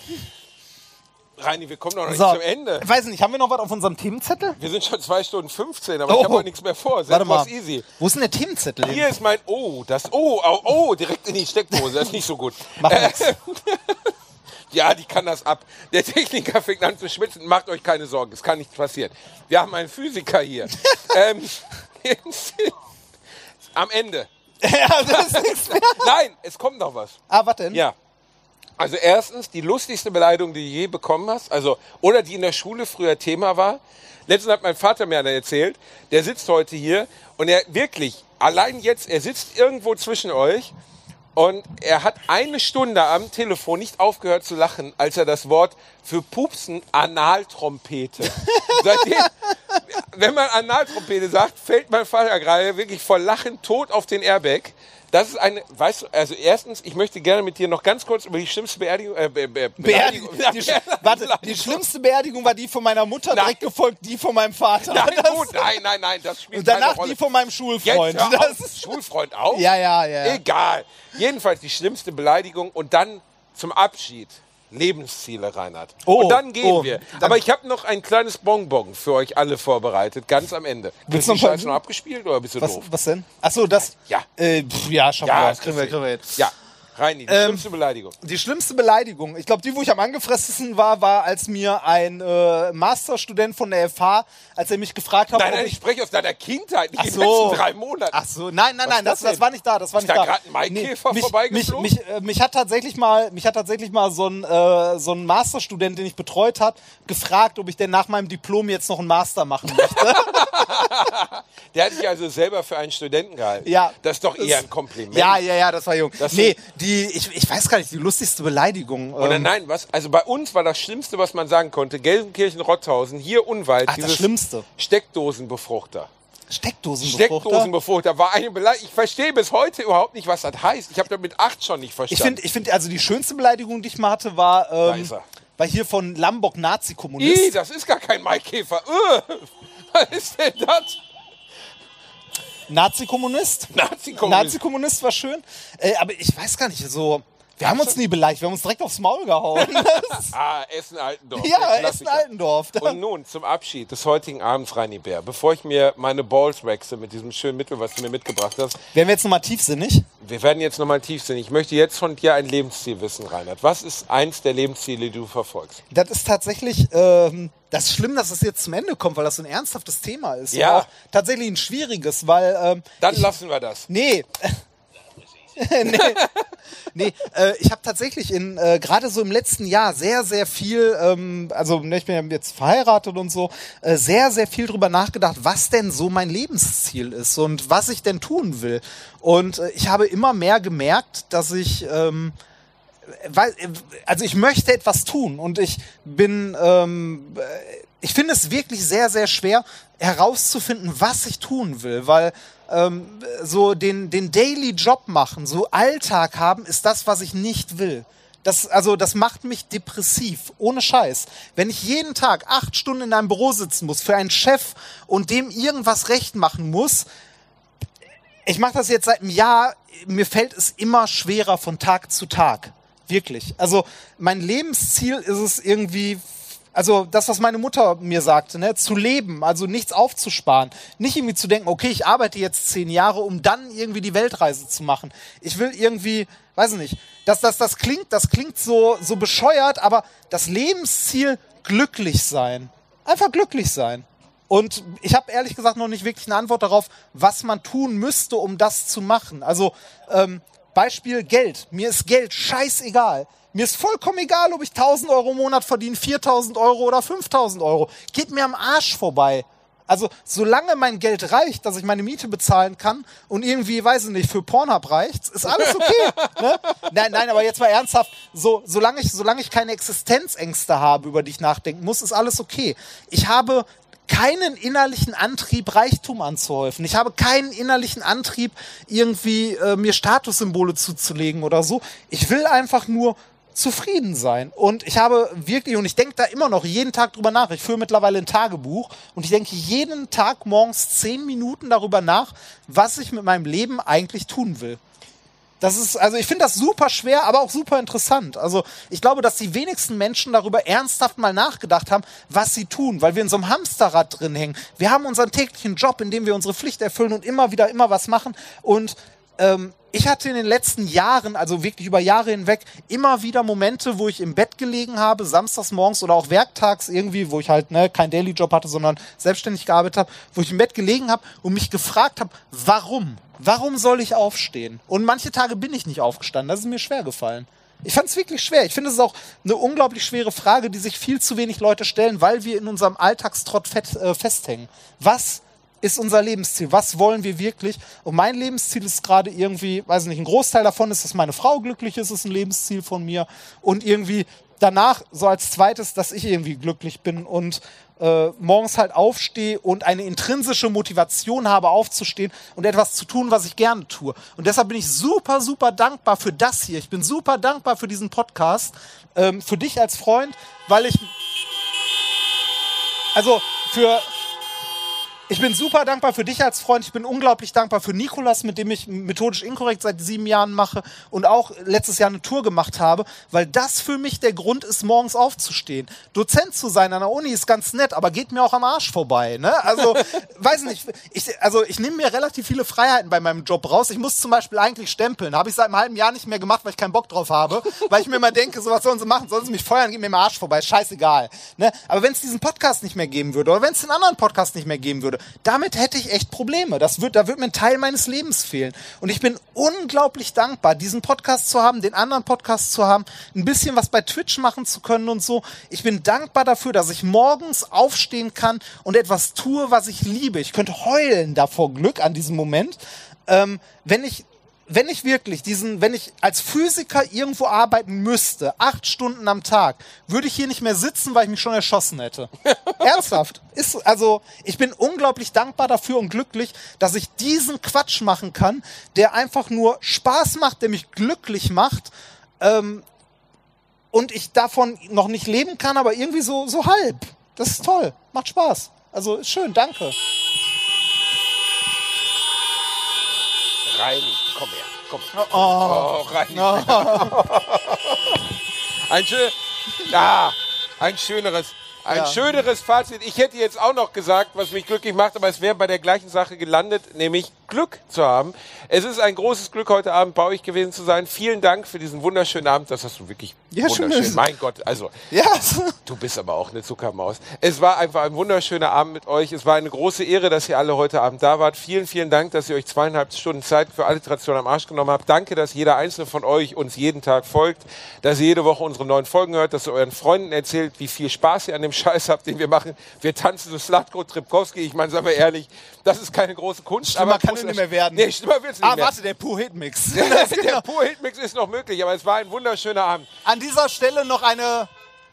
Reini, wir kommen doch noch So, nicht zum Ende. Ich weiß nicht, haben wir noch was auf unserem Themenzettel? Wir sind schon 2 Stunden 15, aber Oh. ich habe heute nichts mehr vor. Warte mal. was easy. Wo ist denn der Themenzettel? Hier ist mein Oh, das Oh, oh, oh, direkt in die Steckdose. Das ist nicht so gut. Macht Äh. Ja, die kann das ab. Der Techniker fängt an zu schwitzen. Macht euch keine Sorgen, es kann nichts passieren. Wir haben einen Physiker hier. ähm, am Ende. ja, das ist nichts mehr. Nein, es kommt noch was. Ah, was denn? Ja. Also erstens, die lustigste Beleidigung, die du je bekommen hast, also oder die in der Schule früher Thema war. Letztens hat mein Vater mir einer erzählt, der sitzt heute hier und er wirklich, allein jetzt, er sitzt irgendwo zwischen euch und er hat eine Stunde am Telefon nicht aufgehört zu lachen, als er das Wort für Pupsen Analtrompete. Seitdem, wenn man Analtrompete sagt, fällt mein Vater gerade wirklich vor Lachen tot auf den Airbag. Das ist eine, weißt du, also erstens, ich möchte gerne mit dir noch ganz kurz über die schlimmste Beerdigung, äh, Be Be Beerdigung. Die, sch- warte, die schlimmste Beerdigung war die von meiner Mutter, Nein. direkt gefolgt die von meinem Vater. Nein, Das- gut, nein, nein, nein, das spielt Und danach die von meinem Schulfreund. Jetzt auf. Schulfreund auch? Ja, ja, ja. Egal. Jedenfalls die schlimmste Beleidigung und dann zum Abschied. Lebensziele, Reinhard. Oh, und dann gehen oh, wir. dann- Aber ich habe noch ein kleines Bonbon für euch alle vorbereitet, ganz am Ende. Willst du noch noch abgespielt oder bist du Was, doof? was denn? Achso, das. Ja. Äh, pf, ja, schaffen Ja, wir. das Kriegen wir, kriegen wir jetzt. Ja. Reini, die Ähm, schlimmste Beleidigung. Die schlimmste Beleidigung, ich glaube, die, wo ich am angefressensten war, war, als mir ein äh, Masterstudent von der FH, als er mich gefragt hat, Nein, nein, ich ich spreche aus deiner Kindheit, nicht Ach in so. letzten drei Monaten. Ach so, nein, nein, Was nein, das, das das war nicht da, das war Ist nicht da da. gerade ein Maikäfer mich, mich, vorbeigeflogen? mich, äh, mich hat tatsächlich mal, mich hat tatsächlich mal so ein, äh, so ein Masterstudent, den ich betreut habe, gefragt, ob ich denn nach meinem Diplom jetzt noch einen Master machen möchte. Der hat sich also selber für einen Studenten gehalten. Ja. Das ist doch eher ein Kompliment. ja, ja, ja, das war jung. Das nee, sind- die, ich, ich weiß gar nicht, die lustigste Beleidigung. Oder ähm, nein, was? Also bei uns war das Schlimmste, was man sagen konnte, Gelsenkirchen-Rotthausen, hier Unwald, Ach, das dieses Schlimmste. Steckdosenbefruchter. Steckdosenbefruchter. Steckdosenbefruchter war eine Beleidigung. Ich verstehe bis heute überhaupt nicht, was das heißt. Ich habe das mit acht schon nicht Ich verstanden. finde, ich find, also die schönste Beleidigung, die ich mal hatte, war, ähm, war hier von Lambok Ih, Nazi-Kommunist. das ist gar kein Maikäfer. Äh, was ist denn das? Nazi-Kommunist. Nazi-Kommunist. Nazi-Kommunist war schön. Äh, aber ich weiß gar nicht, so. Wir haben uns nie beleidigt, wir haben uns direkt aufs Maul gehauen. Ah, Essen-Altendorf. ja. Essen-Altendorf. Und nun zum Abschied des heutigen Abends, Reini Bär, bevor ich mir meine Balls waxe mit diesem schönen Mittel, was du mir mitgebracht hast. Wären wir jetzt nochmal tiefsinnig? Wir werden jetzt nochmal tiefsinnig. Ich möchte jetzt von dir ein Lebensziel wissen, Reinhard. Was ist eins der Lebensziele, die du verfolgst? Das ist tatsächlich, ähm, das ist schlimm, dass es jetzt zum Ende kommt, weil das so ein ernsthaftes Thema ist. Ja. Tatsächlich ein schwieriges, weil. Ähm, Dann lassen wir das. Nee. nee, nee äh, ich habe tatsächlich in äh, gerade so im letzten Jahr sehr, sehr viel, ähm, also ne, ich bin jetzt verheiratet und so, äh, sehr, sehr viel drüber nachgedacht, was denn so mein Lebensziel ist und was ich denn tun will. Und äh, ich habe immer mehr gemerkt, dass ich ähm, weil, also ich möchte etwas tun und ich bin, ähm, äh, ich finde es wirklich sehr, sehr schwer herauszufinden, was ich tun will, weil ähm, so den, den Daily Job machen, so Alltag haben, ist das, was ich nicht will. Das, also, das macht mich depressiv, ohne Scheiß. Wenn ich jeden Tag acht Stunden in einem Büro sitzen muss für einen Chef und dem irgendwas recht machen muss, ich mache das jetzt seit einem Jahr, mir fällt es immer schwerer von Tag zu Tag. Wirklich. Also mein Lebensziel ist es irgendwie, also das, was meine Mutter mir sagte, ne, zu leben, also nichts aufzusparen. Nicht irgendwie zu denken, okay, ich arbeite jetzt zehn Jahre, um dann irgendwie die Weltreise zu machen. Ich will irgendwie, weiß ich nicht, das, das, das klingt, das klingt so, so bescheuert, aber das Lebensziel glücklich sein. Einfach glücklich sein. Und ich habe ehrlich gesagt noch nicht wirklich eine Antwort darauf, was man tun müsste, um das zu machen. Also ähm, Beispiel Geld. Mir ist Geld scheißegal. Mir ist vollkommen egal, ob ich 1000 Euro im Monat verdiene, 4000 Euro oder 5000 Euro. Geht mir am Arsch vorbei. Also solange mein Geld reicht, dass ich meine Miete bezahlen kann und irgendwie, weiß ich nicht, für Pornhub reicht's, ist alles okay. ne? Nein, nein, aber jetzt mal ernsthaft, so, solange, ich, solange ich keine Existenzängste habe, über die ich nachdenken muss, ist alles okay. Ich habe keinen innerlichen Antrieb, Reichtum anzuhäufen. Ich habe keinen innerlichen Antrieb, irgendwie äh, mir Statussymbole zuzulegen oder so. Ich will einfach nur zufrieden sein. Und ich habe wirklich, und ich denke da immer noch jeden Tag drüber nach. Ich führe mittlerweile ein Tagebuch und ich denke jeden Tag morgens zehn Minuten darüber nach, was ich mit meinem Leben eigentlich tun will. Das ist, also ich finde das super schwer, aber auch super interessant. Also ich glaube, dass die wenigsten Menschen darüber ernsthaft mal nachgedacht haben, was sie tun, weil wir in so einem Hamsterrad drin hängen. Wir haben unseren täglichen Job, in dem wir unsere Pflicht erfüllen und immer wieder immer was machen. Und ähm, ich hatte in den letzten Jahren, also wirklich über Jahre hinweg, immer wieder Momente, wo ich im Bett gelegen habe, samstags morgens oder auch werktags irgendwie, wo ich halt ne, keinen Daily-Job hatte, sondern selbstständig gearbeitet habe, wo ich im Bett gelegen habe und mich gefragt habe, warum? Warum soll ich aufstehen? Und manche Tage bin ich nicht aufgestanden. Das ist mir schwer gefallen. Ich fand es wirklich schwer. Ich finde es auch eine unglaublich schwere Frage, die sich viel zu wenig Leute stellen, weil wir in unserem Alltagstrott fett, äh, festhängen. Was ist unser Lebensziel? Was wollen wir wirklich? Und mein Lebensziel ist gerade irgendwie, weiß ich nicht, ein Großteil davon ist, dass meine Frau glücklich ist, ist ein Lebensziel von mir. Und irgendwie danach, so als zweites, dass ich irgendwie glücklich bin und äh, morgens halt aufstehe und eine intrinsische Motivation habe, aufzustehen und etwas zu tun, was ich gerne tue. Und deshalb bin ich super, super dankbar für das hier. Ich bin super dankbar für diesen Podcast, ähm, für dich als Freund, weil ich, also für, Ich bin super dankbar für dich als Freund. Ich bin unglaublich dankbar für Nikolas, mit dem ich methodisch inkorrekt seit sieben Jahren mache und auch letztes Jahr eine Tour gemacht habe, weil das für mich der Grund ist, morgens aufzustehen. Dozent zu sein an der Uni ist ganz nett, aber geht mir auch am Arsch vorbei. Ne? Also, weiß nicht, ich, also ich nehme mir relativ viele Freiheiten bei meinem Job raus. Ich muss zum Beispiel eigentlich stempeln. Habe ich seit einem halben Jahr nicht mehr gemacht, weil ich keinen Bock drauf habe, weil ich mir immer denke, so was sollen sie machen? Sollen sie mich feuern? Geht mir am Arsch vorbei. Scheißegal. Ne? Aber wenn es diesen Podcast nicht mehr geben würde oder wenn es den anderen Podcast nicht mehr geben würde, damit hätte ich echt Probleme. Das wird, da wird mir ein Teil meines Lebens fehlen. Und ich bin unglaublich dankbar, diesen Podcast zu haben, den anderen Podcast zu haben, ein bisschen was bei Twitch machen zu können und so. Ich bin dankbar dafür, dass ich morgens aufstehen kann und etwas tue, was ich liebe. Ich könnte heulen davor Glück an diesem Moment. Ähm, wenn ich wenn ich wirklich diesen, wenn ich als Physiker irgendwo arbeiten müsste, acht Stunden am Tag, würde ich hier nicht mehr sitzen, weil ich mich schon erschossen hätte. Ernsthaft. Ist, also, ich bin unglaublich dankbar dafür und glücklich, dass ich diesen Quatsch machen kann, der einfach nur Spaß macht, der mich glücklich macht, ähm, und ich davon noch nicht leben kann, aber irgendwie so, so halb. Das ist toll. Macht Spaß. Also, ist schön. Danke. Reini, komm. Komm. Oh, oh Reini. ein, schön, ah, ein schöneres. Ein Ja. schöneres Fazit. Ich hätte jetzt auch noch gesagt, was mich glücklich macht, aber es wäre bei der gleichen Sache gelandet, nämlich Glück zu haben. Es ist ein großes Glück, heute Abend bei euch gewesen zu sein. Vielen Dank für diesen wunderschönen Abend. Das hast du wirklich Ja, schön. wunderschön. Mein Gott, also Ja. Du bist aber auch eine Zuckermaus. Es war einfach ein wunderschöner Abend mit euch. Es war eine große Ehre, dass ihr alle heute Abend da wart. Vielen, vielen Dank, dass ihr euch zweieinhalb Stunden Zeit für Alliteration am Arsch genommen habt. Danke, dass jeder einzelne von euch uns jeden Tag folgt, dass ihr jede Woche unsere neuen Folgen hört, dass ihr euren Freunden erzählt, wie viel Spaß ihr an dem Scheiß habt, den wir machen. Wir tanzen so Slatko Tripkowski. Ich meine, sagen wir ehrlich, das ist keine große Kunst. Schlimmer aber kann es nicht mehr werden. Nee, schlimmer wird's nicht Ah, mehr. warte, der Pur-Hit-Mix. der pure Hitmix ist noch möglich, aber es war ein wunderschöner Abend. An dieser Stelle noch eine,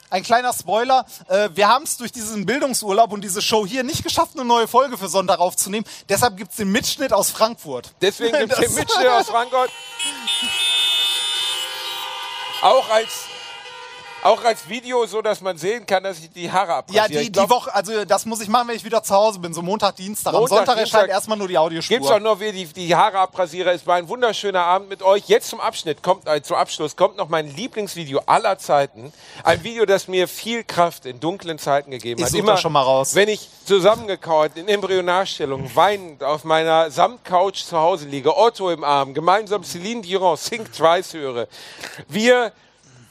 ein kleiner Spoiler. Äh, wir haben es durch diesen Bildungsurlaub und diese Show hier nicht geschafft, eine neue Folge für Sonntag aufzunehmen. Deshalb gibt es den Mitschnitt aus Frankfurt. Deswegen gibt es den Mitschnitt aus Frankfurt. Auch als, auch als Video, so dass man sehen kann, dass ich die Haare Ja, abrasiere. die, Ich glaub, die Woche, also das muss ich machen, wenn ich wieder zu Hause bin, so Montag, Dienstag. Am Montag, Sonntag Dienstag erscheint erstmal nur die Audiospur. Gibt's auch noch wie die, die Haare abrasiere. Es war ein wunderschöner Abend mit euch. Jetzt zum Abschnitt kommt, äh, zum Abschluss kommt noch mein Lieblingsvideo aller Zeiten. Ein Video, das mir viel Kraft in dunklen Zeiten gegeben Ich hat. das schon mal raus. Wenn ich zusammengekauert in Embryonarstellung, weinend auf meiner Samtcouch zu Hause liege, Otto im Arm, gemeinsam Celine Dion Think Twice höre, wir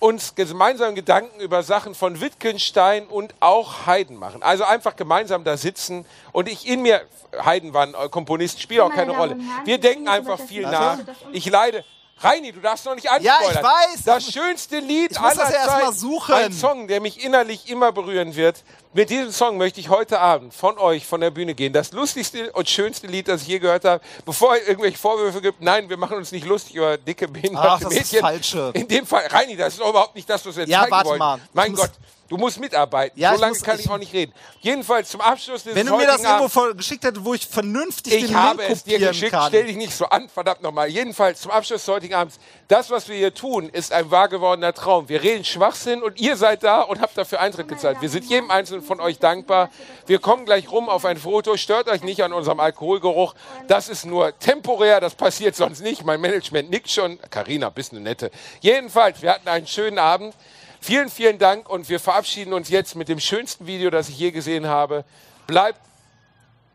uns gemeinsam Gedanken über Sachen von Wittgenstein und auch Haydn machen. Also einfach gemeinsam da sitzen und ich in mir, Haydn war ein äh, Komponist, spielt auch keine Rolle. Wir denken einfach viel nach. Ich leide. Reini, du darfst noch nicht Ja, anspoilern. ich weiß. Das schönste Lied Ich muss aller das ja erst mal Zeiten. suchen. Ein Song, der mich innerlich immer berühren wird. Mit diesem Song möchte ich heute Abend von euch von der Bühne gehen. Das lustigste und schönste Lied, das ich je gehört habe. Bevor es irgendwelche Vorwürfe gibt, nein, wir machen uns nicht lustig über dicke, behinderte Ach, das ist Mädchen. falsche. In dem Fall, Reini, das ist überhaupt nicht das, was wir Ja, zeigen warte wollen. mal. Mein Gott, du musst mitarbeiten. Ja, so lange kann ich, ich- auch nicht reden. Jedenfalls zum Abschluss des Wenn du mir das irgendwo geschickt hättest, wo ich vernünftig ich den habe Link es dir geschickt, kann. stell dich nicht so an, verdammt nochmal. Jedenfalls zum Abschluss des heutigen Abends. Das, was wir hier tun, ist ein wahr gewordener Traum. Wir reden Schwachsinn und ihr seid da und habt dafür Eintritt gezahlt. Wir sind jedem Einzelnen von euch dankbar. Wir kommen gleich rum auf ein Foto. Stört euch nicht an unserem Alkoholgeruch. Das ist nur temporär, das passiert sonst nicht. Mein Management nickt schon. Carina, bist eine nette. Jedenfalls, wir hatten einen schönen Abend. Vielen, vielen Dank und wir verabschieden uns jetzt mit dem schönsten Video, das ich je gesehen habe. Bleibt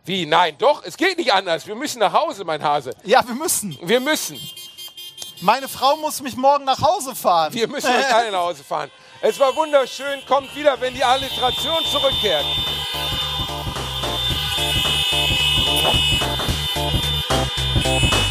wie? Nein, doch, es geht nicht anders. Wir müssen nach Hause, mein Hase. Ja, wir müssen. Wir müssen. Meine Frau muss mich morgen nach Hause fahren. Wir müssen euch alle nach Hause fahren. Es war wunderschön. Kommt wieder, wenn die Alliteration zurückkehrt. Thank